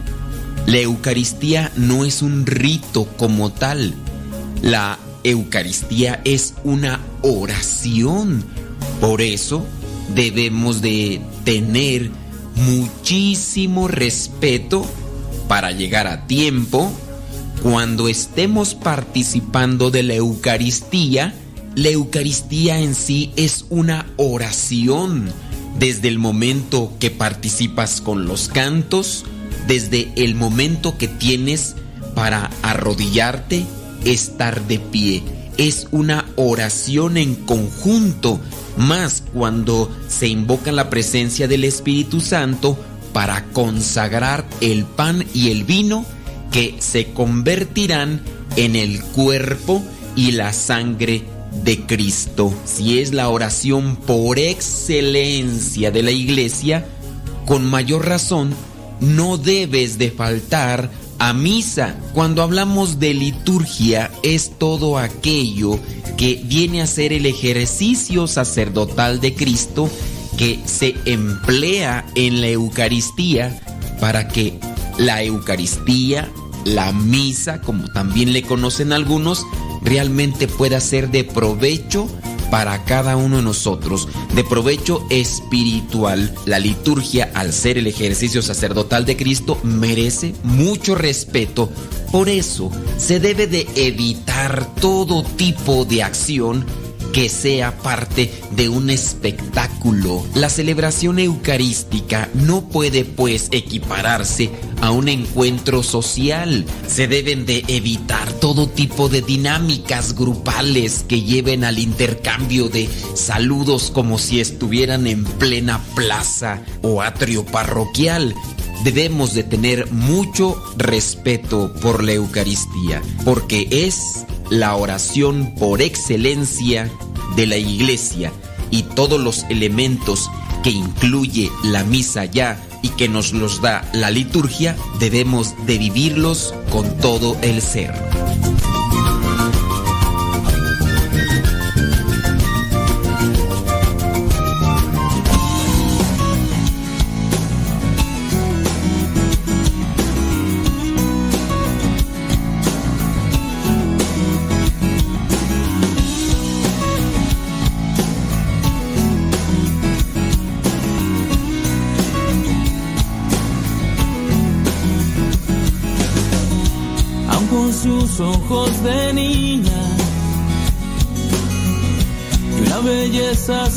La Eucaristía no es un rito como tal. La Eucaristía es una oración. Por eso debemos de tener muchísimo respeto para llegar a tiempo cuando estemos participando de la Eucaristía. La Eucaristía en sí es una oración desde el momento que participas con los cantos, desde el momento que tienes para arrodillarte, estar de pie. Es una oración en conjunto, más cuando se invoca la presencia del Espíritu Santo para consagrar el pan y el vino que se convertirán en el cuerpo y la sangre de Cristo. Si es la oración por excelencia de la iglesia, con mayor razón no debes de faltar a misa. Cuando hablamos de liturgia es todo aquello que viene a ser el ejercicio sacerdotal de Cristo que se emplea en la Eucaristía para que la Eucaristía, la misa, como también le conocen algunos, realmente pueda ser de provecho para cada uno de nosotros, de provecho espiritual. La liturgia, al ser el ejercicio sacerdotal de Cristo, merece mucho respeto. Por eso se debe de evitar todo tipo de acción que sea parte de un espectáculo. La celebración eucarística no puede pues equipararse a un encuentro social. Se deben de evitar todo tipo de dinámicas grupales que lleven al intercambio de saludos como si estuvieran en plena plaza o atrio parroquial debemos de tener mucho respeto por la Eucaristía, porque es la oración por excelencia de la iglesia y todos los elementos que incluye la misa ya y que nos los da la liturgia, debemos de vivirlos con todo el ser.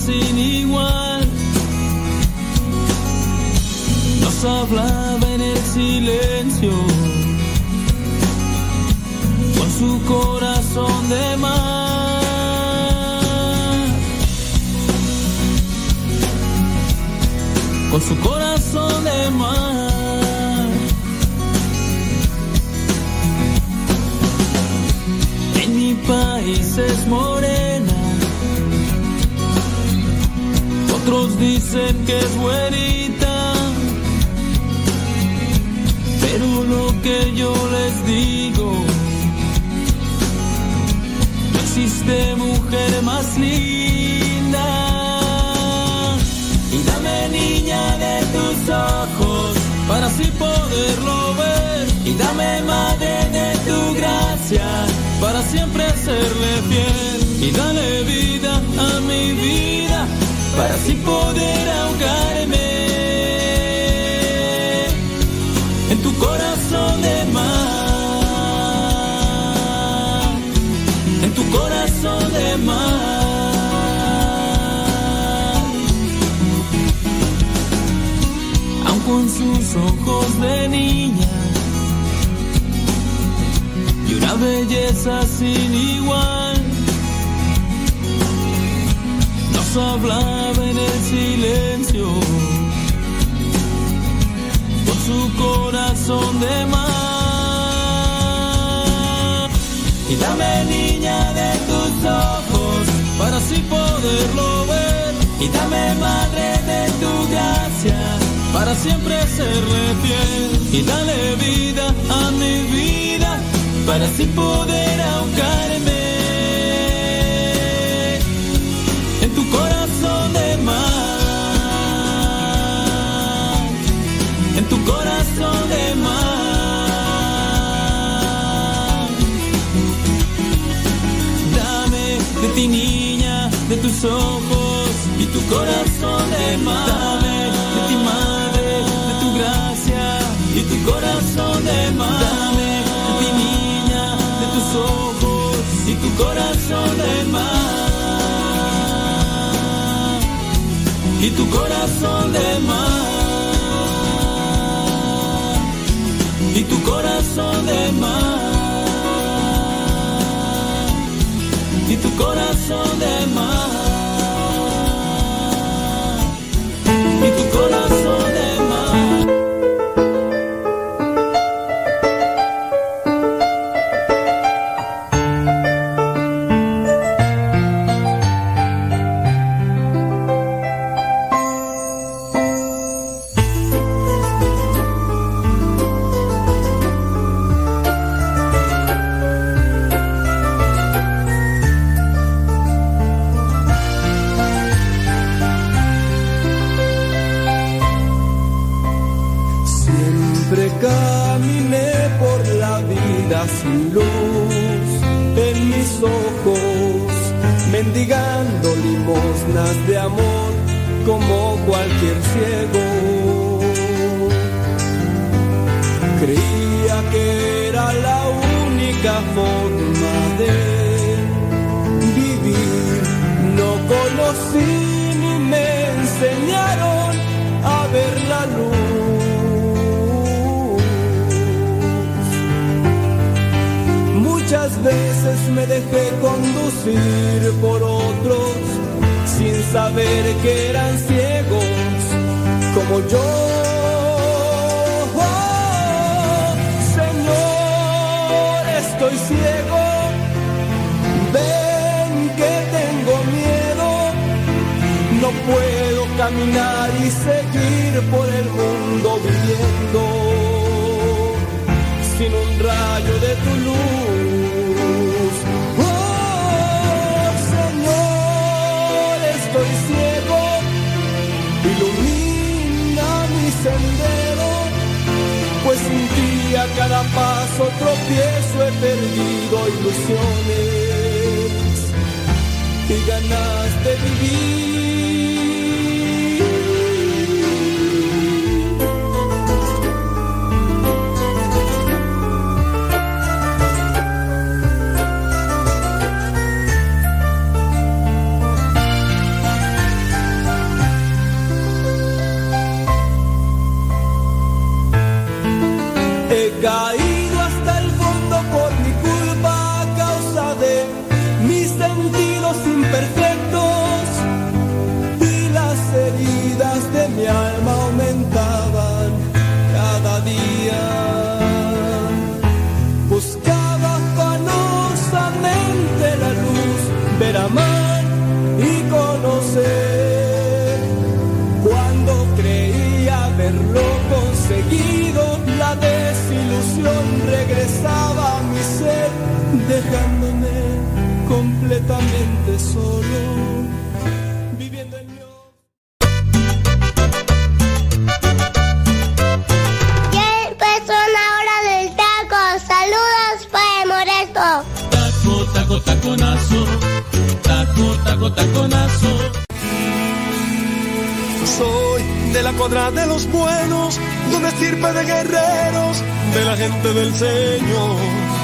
Sin igual. Nos hablaba en el silencio con su corazón de mar. Con su corazón de mar. país es morena. Dicen que es buenita. Pero lo que yo les digo, no existe mujer más linda. Y dame niña de tus ojos para así poderlo ver. Y dame madre de tu gracia para siempre serle fiel. Y dale vida a mi vida para así poder ahogarme en tu corazón de mar. En tu corazón de mar. con sus ojos de niña belleza sin igual. Hablaba en el silencio con su corazón de mar. Y dame niña de tus ojos para así poderlo ver. Y dame madre de tu gracia para siempre serle fiel. Y dale vida a mi vida para así poder ahogarme tu corazón de mar. Dame de ti niña, de tus ojos y tu corazón de mar. Dame de ti madre, de tu gracia y tu corazón de mar. Dame de ti niña, de tus ojos y tu corazón de mar. Y tu corazón de mar. Tu corazón de mar. Y tu corazón de mar. Y tu corazón de mar. Veces me dejé conducir por otros sin saber que eran ciegos como yo. Oh, Señor, estoy ciego. Ven que tengo miedo. No puedo caminar y seguir por el mundo viviendo sin un rayo de tu luz. Cada paso tropiezo he perdido ilusiones y ganas de vivir. Solo. Viviendo en mi Ya empezó la hora del taco. Saludos para Moresto. Taco, taco, taconazo. Taco, taco, taconazo. Soy de la cuadra de los buenos, donde estirpe de guerreros, de la gente del Señor.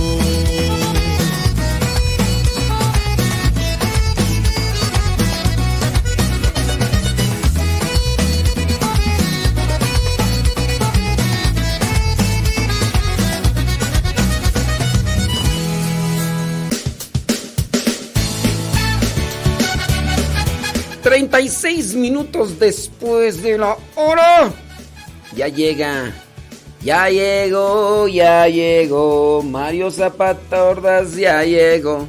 36 minutos después de la hora. Ya llega. Ya llegó, ya llegó. Mario Zapata Ordaz ya llegó.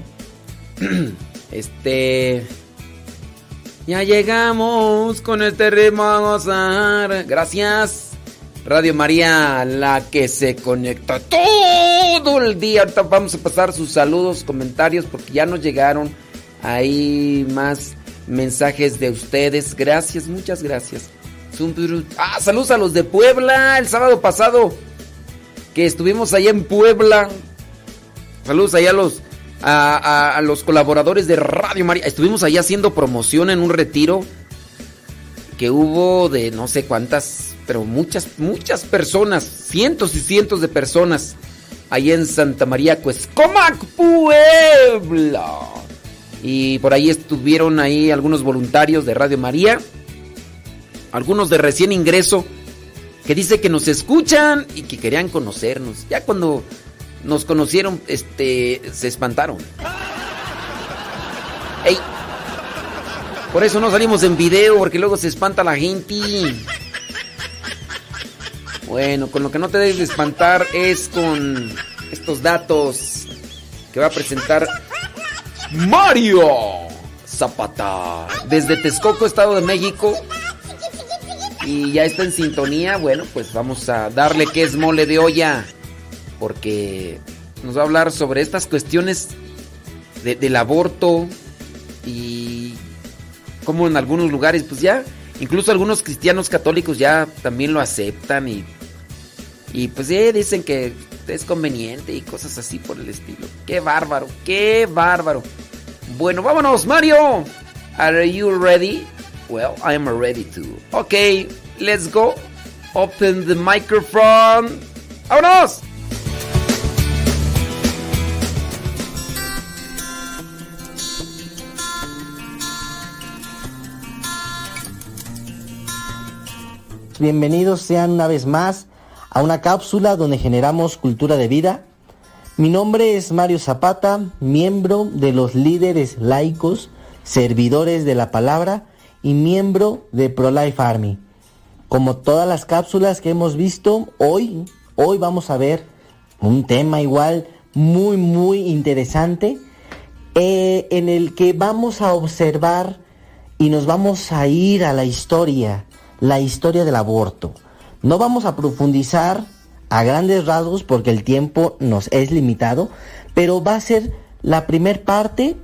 [CLEARS THROAT] Este. Ya llegamos con este ritmo a gozar. Gracias. Radio María, la que se conecta todo el día. Ahorita vamos a pasar sus saludos, comentarios, porque ya nos llegaron ahí más mensajes de ustedes. Gracias, muchas gracias. Ah, saludos a los de Puebla. El sábado pasado que estuvimos allá en Puebla. Saludos allá a los, a, los colaboradores de Radio María. Estuvimos allá haciendo promoción en un retiro que hubo de no sé cuántas, pero muchas, muchas personas, cientos y cientos de personas, allá en Santa María Cuescomac, Puebla. Y por ahí estuvieron ahí algunos voluntarios de Radio María, algunos de recién ingreso, que dice que nos escuchan y que querían conocernos. Ya cuando nos conocieron, este, se espantaron. Ey, por eso no salimos en video, porque luego se espanta la gente. Bueno, con lo que no te debes de espantar es con estos datos que va a presentar Mario Zapata. Desde Texcoco, Estado de México. Y ya está en sintonía. Bueno, pues vamos a darle que es mole de olla. Porque nos va a hablar sobre estas cuestiones del aborto. Y como en algunos lugares, pues ya, incluso algunos cristianos católicos ya también lo aceptan. Y, y pues ya dicen que es conveniente y cosas así por el estilo. Qué bárbaro, qué bárbaro. Bueno, vámonos, Mario. Are you ready? Well, I am ready to. Okay, let's go. Open the microphone. ¡Vámonos! Bienvenidos sean una vez más a una cápsula donde generamos cultura de vida. Mi nombre es Mario Zapata, miembro de los líderes laicos, servidores de la palabra y miembro de ProLife Army. Como todas las cápsulas que hemos visto, hoy, hoy vamos a ver un tema igual muy, muy interesante eh, en el que vamos a observar y nos vamos a ir a la historia, la historia del aborto. No vamos a profundizar a grandes rasgos porque el tiempo nos es limitado, pero va a ser la primer parte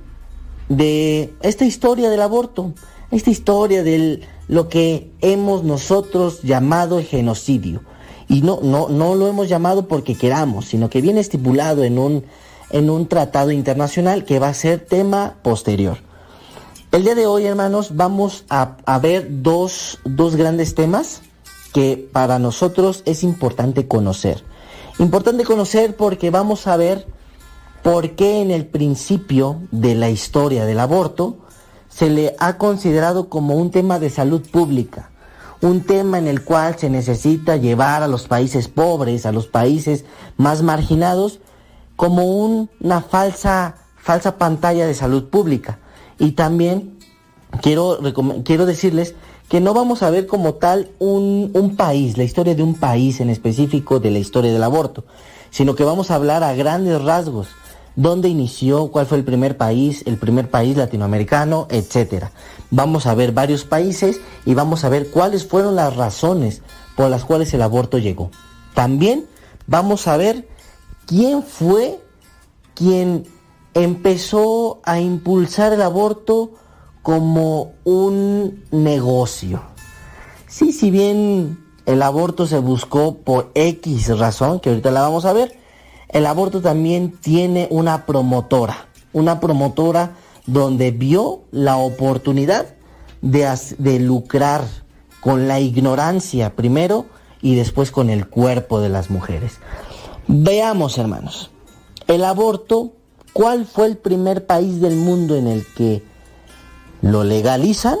de esta historia del aborto, esta historia de lo que hemos nosotros llamado el genocidio. Y no, no, no lo hemos llamado porque queramos, sino que viene estipulado en un, en un tratado internacional que va a ser tema posterior. El día de hoy, hermanos, vamos a, a ver dos, dos grandes temas que para nosotros es importante conocer. Importante conocer porque vamos a ver por qué en el principio de la historia del aborto se le ha considerado como un tema de salud pública, un tema en el cual se necesita llevar a los países pobres, a los países más marginados, como una falsa, falsa pantalla de salud pública. Y también quiero, quiero decirles que no vamos a ver como tal un, un, país, la historia de un país en específico de la historia del aborto, sino que vamos a hablar a grandes rasgos, dónde inició, cuál fue el primer país, el primer país latinoamericano, etcétera. Vamos a ver varios países y vamos a ver cuáles fueron las razones por las cuales el aborto llegó. También vamos a ver quién fue quien empezó a impulsar el aborto como un negocio. Sí, si bien el aborto se buscó por X razón, que ahorita la vamos a ver, el aborto también tiene una promotora, una promotora donde vio la oportunidad de, de lucrar con la ignorancia primero y después con el cuerpo de las mujeres. Veamos, hermanos, el aborto, ¿cuál fue el primer país del mundo en el que lo legalizan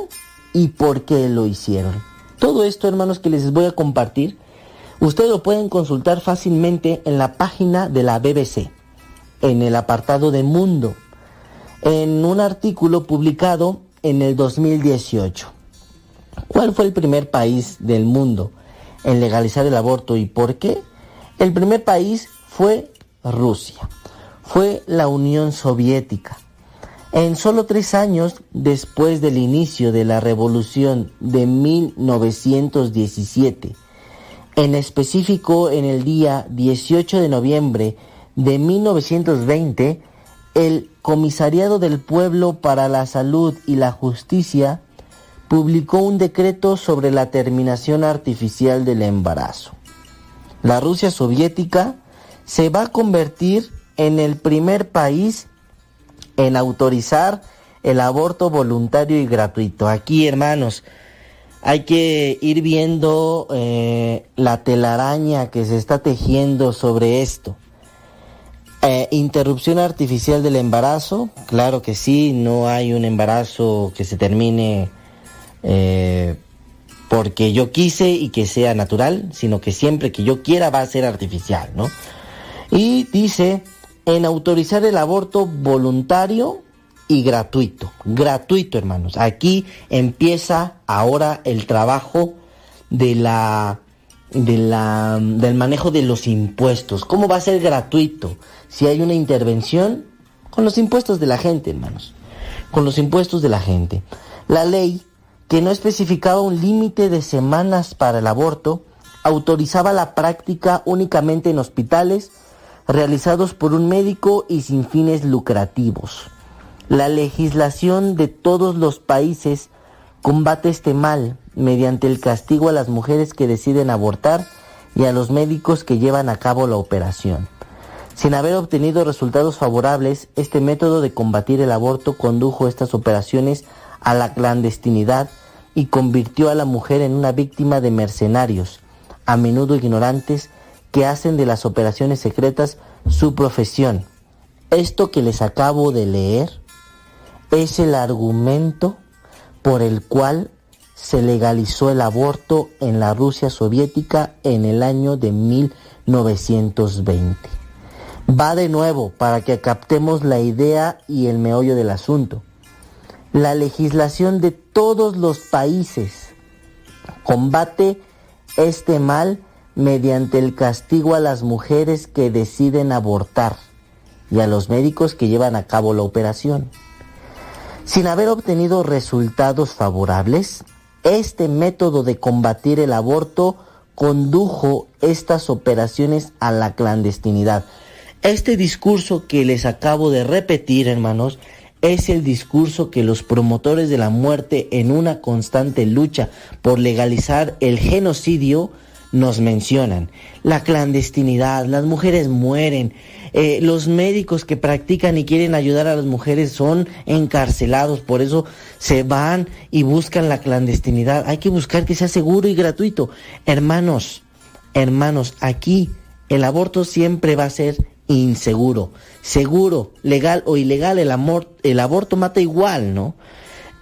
y por qué lo hicieron? Todo esto, hermanos, que les voy a compartir, ustedes lo pueden consultar fácilmente en la página de la BBC, en el apartado de Mundo, en un artículo publicado en el 2018. ¿Cuál fue el primer país del mundo en legalizar el aborto y por qué? El primer país fue Rusia, fue la Unión Soviética. En solo tres años después del inicio de la revolución de 1917, en específico en el día 18 de noviembre de 1920, el Comisariado del Pueblo para la Salud y la Justicia publicó un decreto sobre la terminación artificial del embarazo. La Rusia soviética se va a convertir en el primer país en autorizar el aborto voluntario y gratuito. Aquí, hermanos, hay que ir viendo eh, la telaraña que se está tejiendo sobre esto. Eh, interrupción artificial del embarazo, claro que sí, no hay un embarazo que se termine eh, porque yo quise y que sea natural, sino que siempre que yo quiera va a ser artificial, ¿no? Y dice, en autorizar el aborto voluntario y gratuito. Gratuito, hermanos. Aquí empieza ahora el trabajo de la, de la, del manejo de los impuestos. ¿Cómo va a ser gratuito? Si hay una intervención con los impuestos de la gente, hermanos. Con los impuestos de la gente. La ley, que no especificaba un límite de semanas para el aborto, autorizaba la práctica únicamente en hospitales realizados por un médico y sin fines lucrativos. La legislación de todos los países combate este mal mediante el castigo a las mujeres que deciden abortar y a los médicos que llevan a cabo la operación. Sin haber obtenido resultados favorables, este método de combatir el aborto condujo estas operaciones a la clandestinidad y convirtió a la mujer en una víctima de mercenarios, a menudo ignorantes, que hacen de las operaciones secretas su profesión. Esto que les acabo de leer es el argumento por el cual se legalizó el aborto en la Rusia soviética en el año de 1920. Va de nuevo para que captemos la idea y el meollo del asunto. La legislación de todos los países combate este mal mediante el castigo a las mujeres que deciden abortar y a los médicos que llevan a cabo la operación. Sin haber obtenido resultados favorables, este método de combatir el aborto condujo estas operaciones a la clandestinidad. Este discurso que les acabo de repetir, hermanos, es el discurso que los promotores de la muerte en una constante lucha por legalizar el genocidio nos mencionan. La clandestinidad, las mujeres mueren, eh, los médicos que practican y quieren ayudar a las mujeres son encarcelados, por eso se van y buscan la clandestinidad. Hay que buscar que sea seguro y gratuito. Hermanos, hermanos, aquí el aborto siempre va a ser inseguro. Seguro, legal o ilegal, el, amor, el aborto mata igual, ¿no?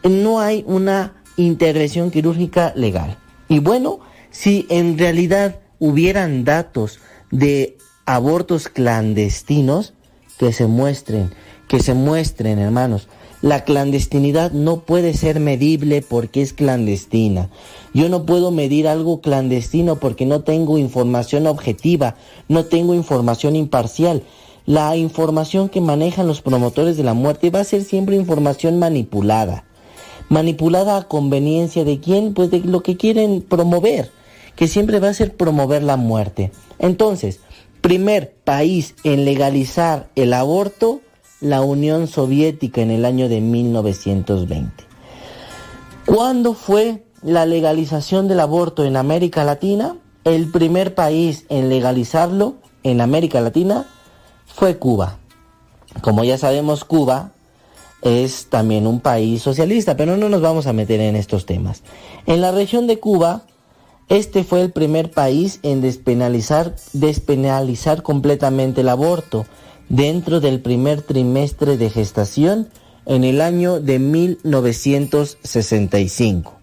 No hay una intervención quirúrgica legal. Y bueno, si en realidad hubieran datos de abortos clandestinos, que se muestren, que se muestren, hermanos. La clandestinidad no puede ser medible porque es clandestina. Yo no puedo medir algo clandestino porque no tengo información objetiva, no tengo información imparcial. La información que manejan los promotores de la muerte va a ser siempre información manipulada. Manipulada a conveniencia de quién, pues de lo que quieren promover, que siempre va a ser promover la muerte. Entonces, primer país en legalizar el aborto, la Unión Soviética en el año de 1920. ¿Cuándo fue la legalización del aborto en América Latina? El primer país en legalizarlo en América Latina, fue Cuba. Como ya sabemos, Cuba es también un país socialista, pero no nos vamos a meter en estos temas. En la región de Cuba, este fue el primer país en despenalizar, completamente el aborto dentro del primer trimestre de gestación en el año de 1965.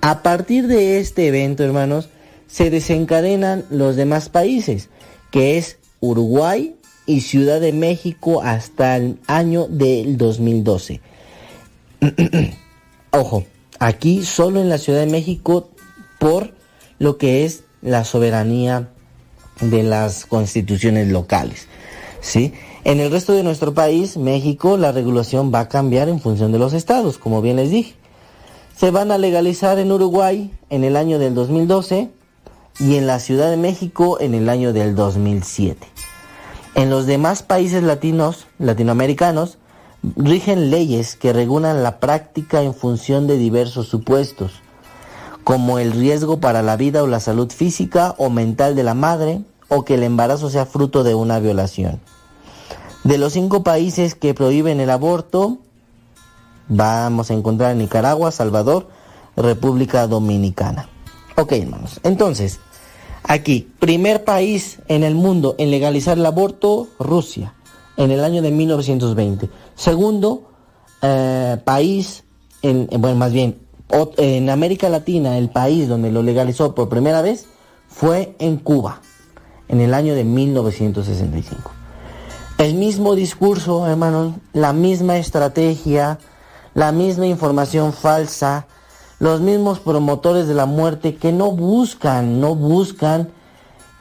A partir de este evento, hermanos, se desencadenan los demás países, que es Uruguay y Ciudad de México hasta el año del 2012. [CLEARS THROAT] Ojo, aquí solo en la Ciudad de México por lo que es la soberanía de las constituciones locales. ¿sí? En el resto de nuestro país, México, la regulación va a cambiar en función de los estados, como bien les dije. Se van a legalizar en Uruguay en el año del 2012 y en la Ciudad de México en el año del 2007. En los demás países latinos, latinoamericanos, rigen leyes que regulan la práctica en función de diversos supuestos, como el riesgo para la vida o la salud física o mental de la madre, o que el embarazo sea fruto de una violación. De los cinco países que prohíben el aborto, vamos a encontrar Nicaragua, Salvador, República Dominicana. Ok, hermanos. Entonces, aquí, primer país en el mundo en legalizar el aborto, Rusia, en el año de 1920. Segundo eh, país, en, bueno, más bien, en América Latina, el país donde lo legalizó por primera vez fue en Cuba, en el año de 1965. El mismo discurso, hermanos, la misma estrategia, la misma información falsa, los mismos promotores de la muerte que no buscan, no buscan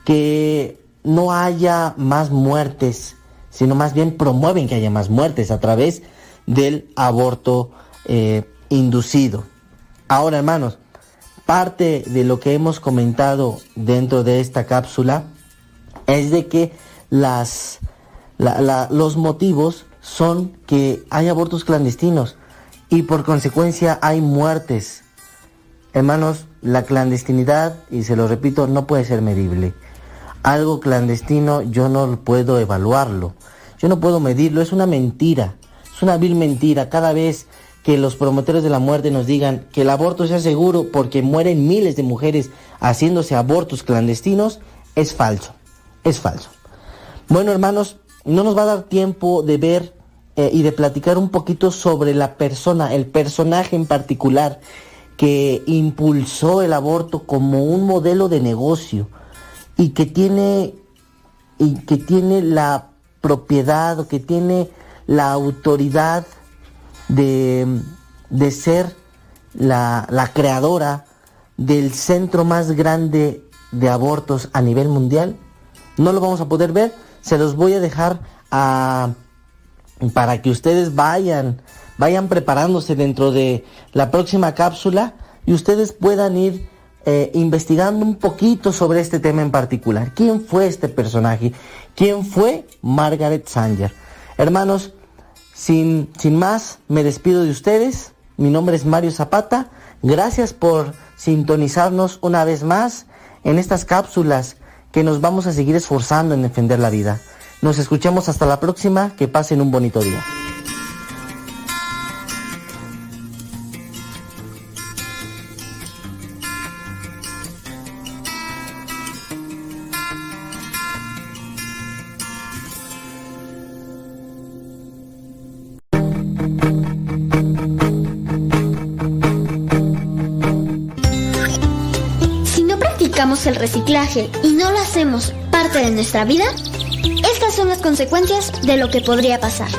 que no haya más muertes, sino más bien promueven que haya más muertes a través del aborto eh, inducido. Ahora, hermanos, parte de lo que hemos comentado dentro de esta cápsula es de que las los motivos son que hay abortos clandestinos y por consecuencia hay muertes. Hermanos, la clandestinidad, y se lo repito, no puede ser medible. Algo clandestino yo no puedo evaluarlo, yo no puedo medirlo, es una mentira, es una vil mentira. Cada vez que los promotores de la muerte nos digan que el aborto sea seguro porque mueren miles de mujeres haciéndose abortos clandestinos, es falso, es falso. Bueno, hermanos, no nos va a dar tiempo de ver eh, y de platicar un poquito sobre la persona, el personaje en particular que impulsó el aborto como un modelo de negocio y que tiene y que tiene la propiedad o que tiene la autoridad de, de ser la, la creadora del centro más grande de abortos a nivel mundial. No lo vamos a poder ver, se los voy a dejar a, para que ustedes vayan, vayan preparándose dentro de la próxima cápsula y ustedes puedan ir eh, investigando un poquito sobre este tema en particular. ¿Quién fue este personaje? ¿Quién fue Margaret Sanger? Hermanos, sin, sin más, me despido de ustedes. Mi nombre es Mario Zapata. Gracias por sintonizarnos una vez más en estas cápsulas que nos vamos a seguir esforzando en defender la vida. Nos escuchamos hasta la próxima, que pasen un bonito día. Reciclaje y no lo hacemos parte de nuestra vida, estas son las consecuencias de lo que podría pasar.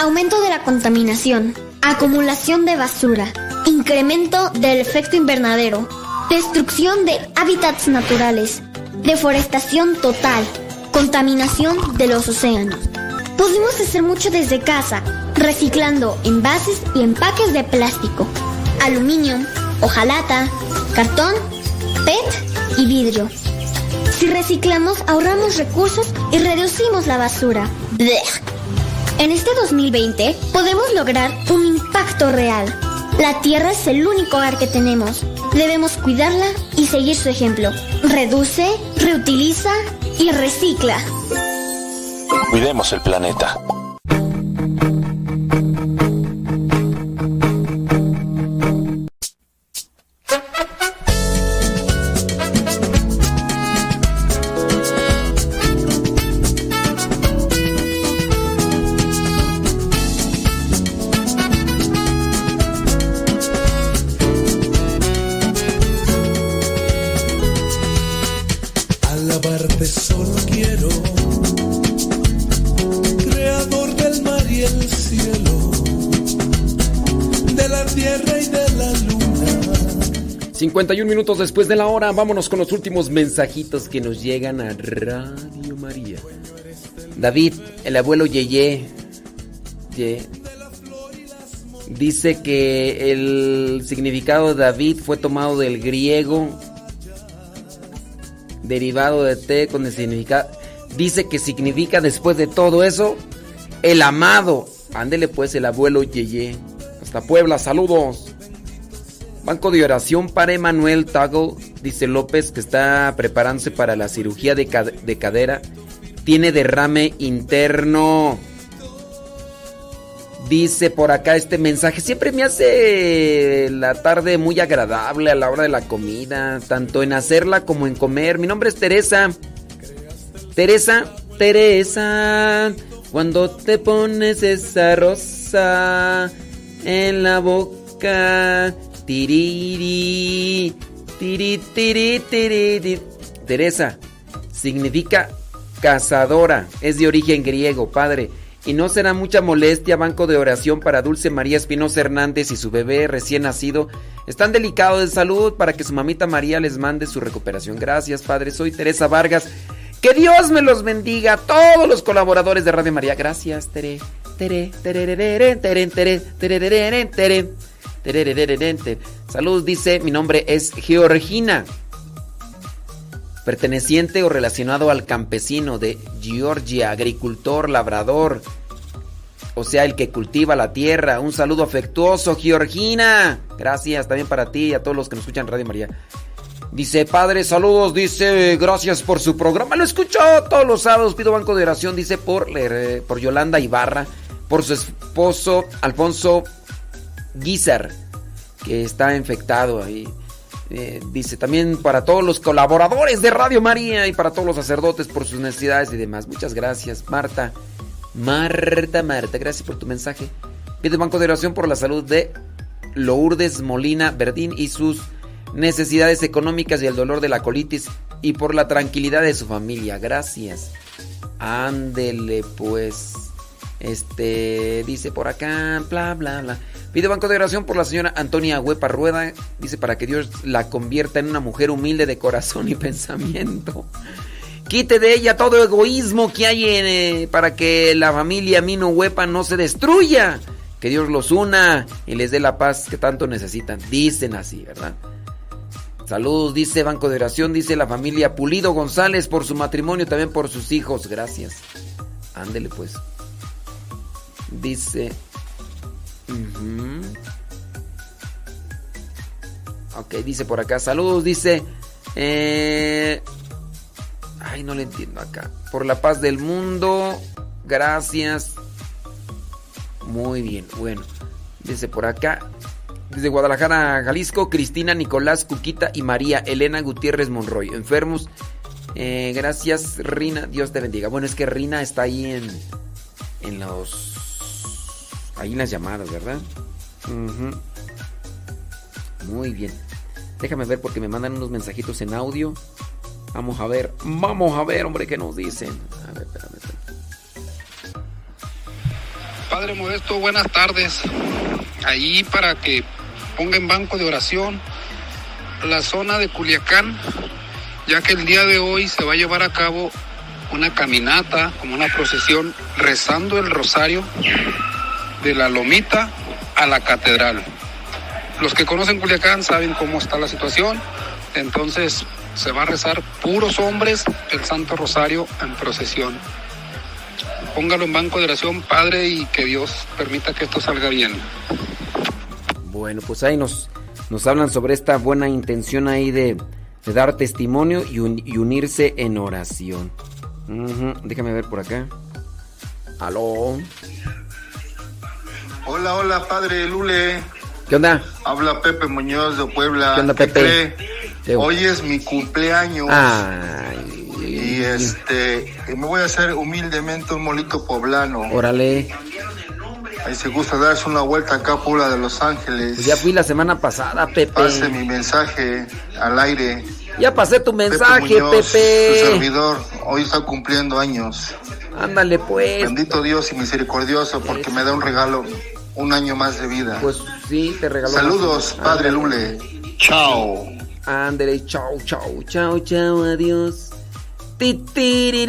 Aumento de la contaminación, acumulación de basura, incremento del efecto invernadero, destrucción de hábitats naturales, deforestación total, contaminación de los océanos. Podemos hacer mucho desde casa, reciclando envases y empaques de plástico, aluminio, hojalata, cartón, Y vidrio. Si reciclamos, ahorramos recursos y reducimos la basura. En este 2020 podemos lograr un impacto real. La Tierra es el único hogar que tenemos. Debemos cuidarla y seguir su ejemplo. Reduce, reutiliza y recicla. Cuidemos el planeta. 51 minutos después de la hora, vámonos con los últimos mensajitos que nos llegan a Radio María. David, el abuelo Yeye, Ye, dice que el significado de David fue tomado del griego, derivado de T con el significado. Dice que significa después de todo eso, el amado. Ándele pues el abuelo Yeye. Hasta Puebla, saludos. Banco de oración para Emanuel Tago, dice López, que está preparándose para la cirugía de, de cadera. Tiene derrame interno. Dice por acá este mensaje, siempre me hace la tarde muy agradable a la hora de la comida, tanto en hacerla como en comer. Mi nombre es Teresa. Teresa, Teresa, cuando te pones esa rosa en la boca, tiriri, tiri, tiri, tiri. Teresa, significa cazadora, es de origen griego, padre. Y no será mucha molestia, banco de oración para Dulce María Espinosa Hernández y su bebé recién nacido. Están delicados de salud para que su mamita María les mande su recuperación. Gracias, padre. Soy Teresa Vargas. Que Dios me los bendiga todos los colaboradores de Radio María. Gracias, Tere. Tere, tere, tererere, tere, tererere, tere. Salud, dice, mi nombre es Georgina perteneciente o relacionado al campesino de Georgia, agricultor, labrador, o sea, el que cultiva la tierra. Un saludo afectuoso, Georgina. Gracias también para ti y a todos los que nos escuchan Radio María. Dice, padre, saludos, dice, gracias por su programa. Lo escucho todos los sábados, pido banco de oración, dice, por, eh, por Yolanda Ibarra, por su esposo Alfonso Guizar, que está infectado ahí. Eh, dice también para todos los colaboradores de Radio María y para todos los sacerdotes por sus necesidades y demás. Muchas gracias, Marta. Marta, Marta, gracias por tu mensaje. Pide banco de oración por la salud de Lourdes Molina Verdín y sus necesidades económicas y el dolor de la colitis y por la tranquilidad de su familia. Gracias. Ándele pues. Este dice por acá, bla bla bla. Pide banco de oración por la señora Antonia Huepa Rueda. Dice para que Dios la convierta en una mujer humilde de corazón y [LAUGHS] pensamiento. Quite de ella todo egoísmo que hay eh, para que la familia Mino Huepa no se destruya. Que Dios los una y les dé la paz que tanto necesitan. Dicen así, ¿verdad? Saludos, dice Banco de Oración, dice la familia Pulido González por su matrimonio, también por sus hijos. Gracias. Ándele pues. Dice... Ok, dice por acá. Saludos, dice. eh, Ay, no le entiendo acá. Por la paz del mundo. Gracias. Muy bien, bueno. Dice por acá. Desde Guadalajara, Jalisco, Cristina, Nicolás, Cuquita y María Elena Gutiérrez Monroy. Enfermos. Eh, gracias, Rina. Dios te bendiga. Bueno, es que Rina está ahí en. En los. Ahí en las llamadas, ¿verdad? Muy bien. Déjame ver porque me mandan unos mensajitos en audio. Vamos a ver. Vamos a ver, hombre, qué nos dicen. A ver, espérame, espérame. Padre Modesto, buenas tardes. Ahí para que ponga en banco de oración la zona de Culiacán, ya que el día de hoy se va a llevar a cabo una caminata, como una procesión, rezando el rosario de la lomita a la catedral. Los que conocen Culiacán saben cómo está la situación, entonces se va a rezar puros hombres el Santo Rosario en procesión. Póngalo en banco de oración, Padre, y que Dios permita que esto salga bien. Bueno, pues ahí nos, nos hablan sobre esta buena intención ahí de, de dar testimonio y, un- y unirse en oración. Déjame ver por acá. Aló. Hola, hola, padre Lule. ¿Qué onda? Habla Pepe Muñoz de Puebla. ¿Qué onda, Pepe? Hoy es mi cumpleaños. Ay. Y este, me voy a hacer humildemente un molito poblano. Órale. Ahí se gusta darse una vuelta acá a Puebla de Los Ángeles. Pues ya fui la semana pasada, Pepe. Pase mi mensaje al aire. Ya pasé tu mensaje, Pepe. Muñoz, Pepe. Su servidor, hoy está cumpliendo años. Ándale, pues. Bendito Dios y misericordioso porque me da un regalo, un año más de vida. Pues sí, te regaló. Saludos, más. padre. Lule. Chao. Ándale, chao, chao, chao, chao, adiós. Ti, ti, ri,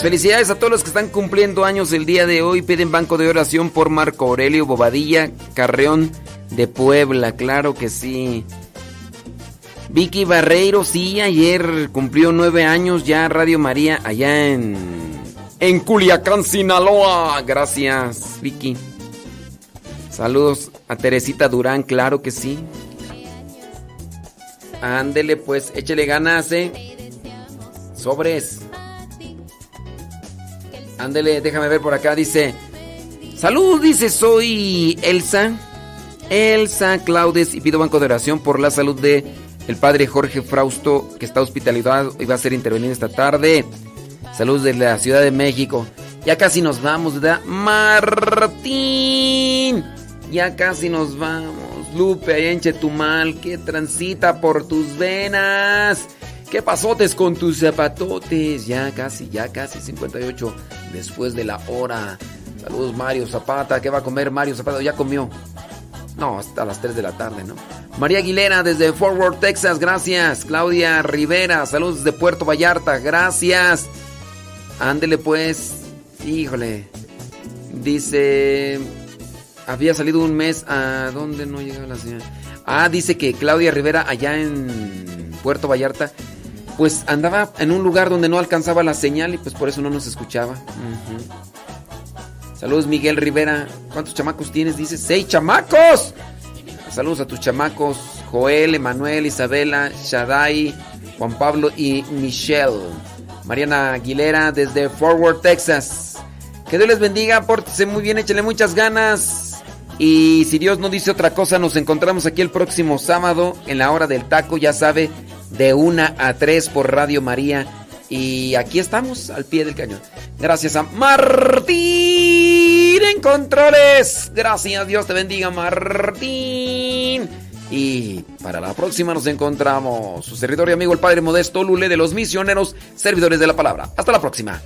Pues felicidades a todos los que están cumpliendo años el día de hoy. Piden banco de oración por Marco Aurelio Bobadilla Carreón de Puebla, claro que sí. Vicky Barreiro, sí, ayer cumplió nueve años ya Radio María allá en... En Culiacán, Sinaloa. Gracias, Vicky. Saludos a Teresita Durán, claro que sí. Ándele pues, échele ganas, eh. Sobres. Ándele, déjame ver por acá, dice... Salud, dice, soy Elsa. Elsa Claudes y pido banco de oración por la salud de el padre Jorge Frausto, que está hospitalizado y va a ser intervenido esta tarde. Salud de la Ciudad de México. Ya casi nos vamos, ¿verdad? Martín. Ya casi nos vamos. Lupe, allá en Chetumal, que transita por tus venas. ¿Qué pasotes con tus zapatotes? Ya casi, ya casi 58 después de la hora. Saludos Mario Zapata. ¿Qué va a comer Mario Zapata? Ya comió. No, hasta las 3 de la tarde, ¿no? María Aguilera desde Fort Worth, Texas, gracias. Claudia Rivera, saludos de Puerto Vallarta, gracias. Ándele pues. Híjole. Dice... Había salido un mes a... ¿Dónde no llegaba la señora? Ah, dice que Claudia Rivera allá en Puerto Vallarta, pues andaba en un lugar donde no alcanzaba la señal y pues por eso no nos escuchaba. Saludos Miguel Rivera. ¿Cuántos chamacos tienes? Dice, seis chamacos. Saludos a tus chamacos. Joel, Emanuel, Isabela, Shaddai, Juan Pablo y Michelle. Mariana Aguilera desde Fort Worth, Texas. Que Dios les bendiga, pórtese muy bien, échale muchas ganas. Y si Dios no dice otra cosa, nos encontramos aquí el próximo sábado en la hora del taco, ya sabe, de una a 3 por Radio María. Y aquí estamos al pie del cañón. Gracias a Martín en controles. Gracias, Dios te bendiga, Martín. Y para la próxima nos encontramos su servidor y amigo el Padre Modesto Lule de los misioneros servidores de la palabra. Hasta la próxima.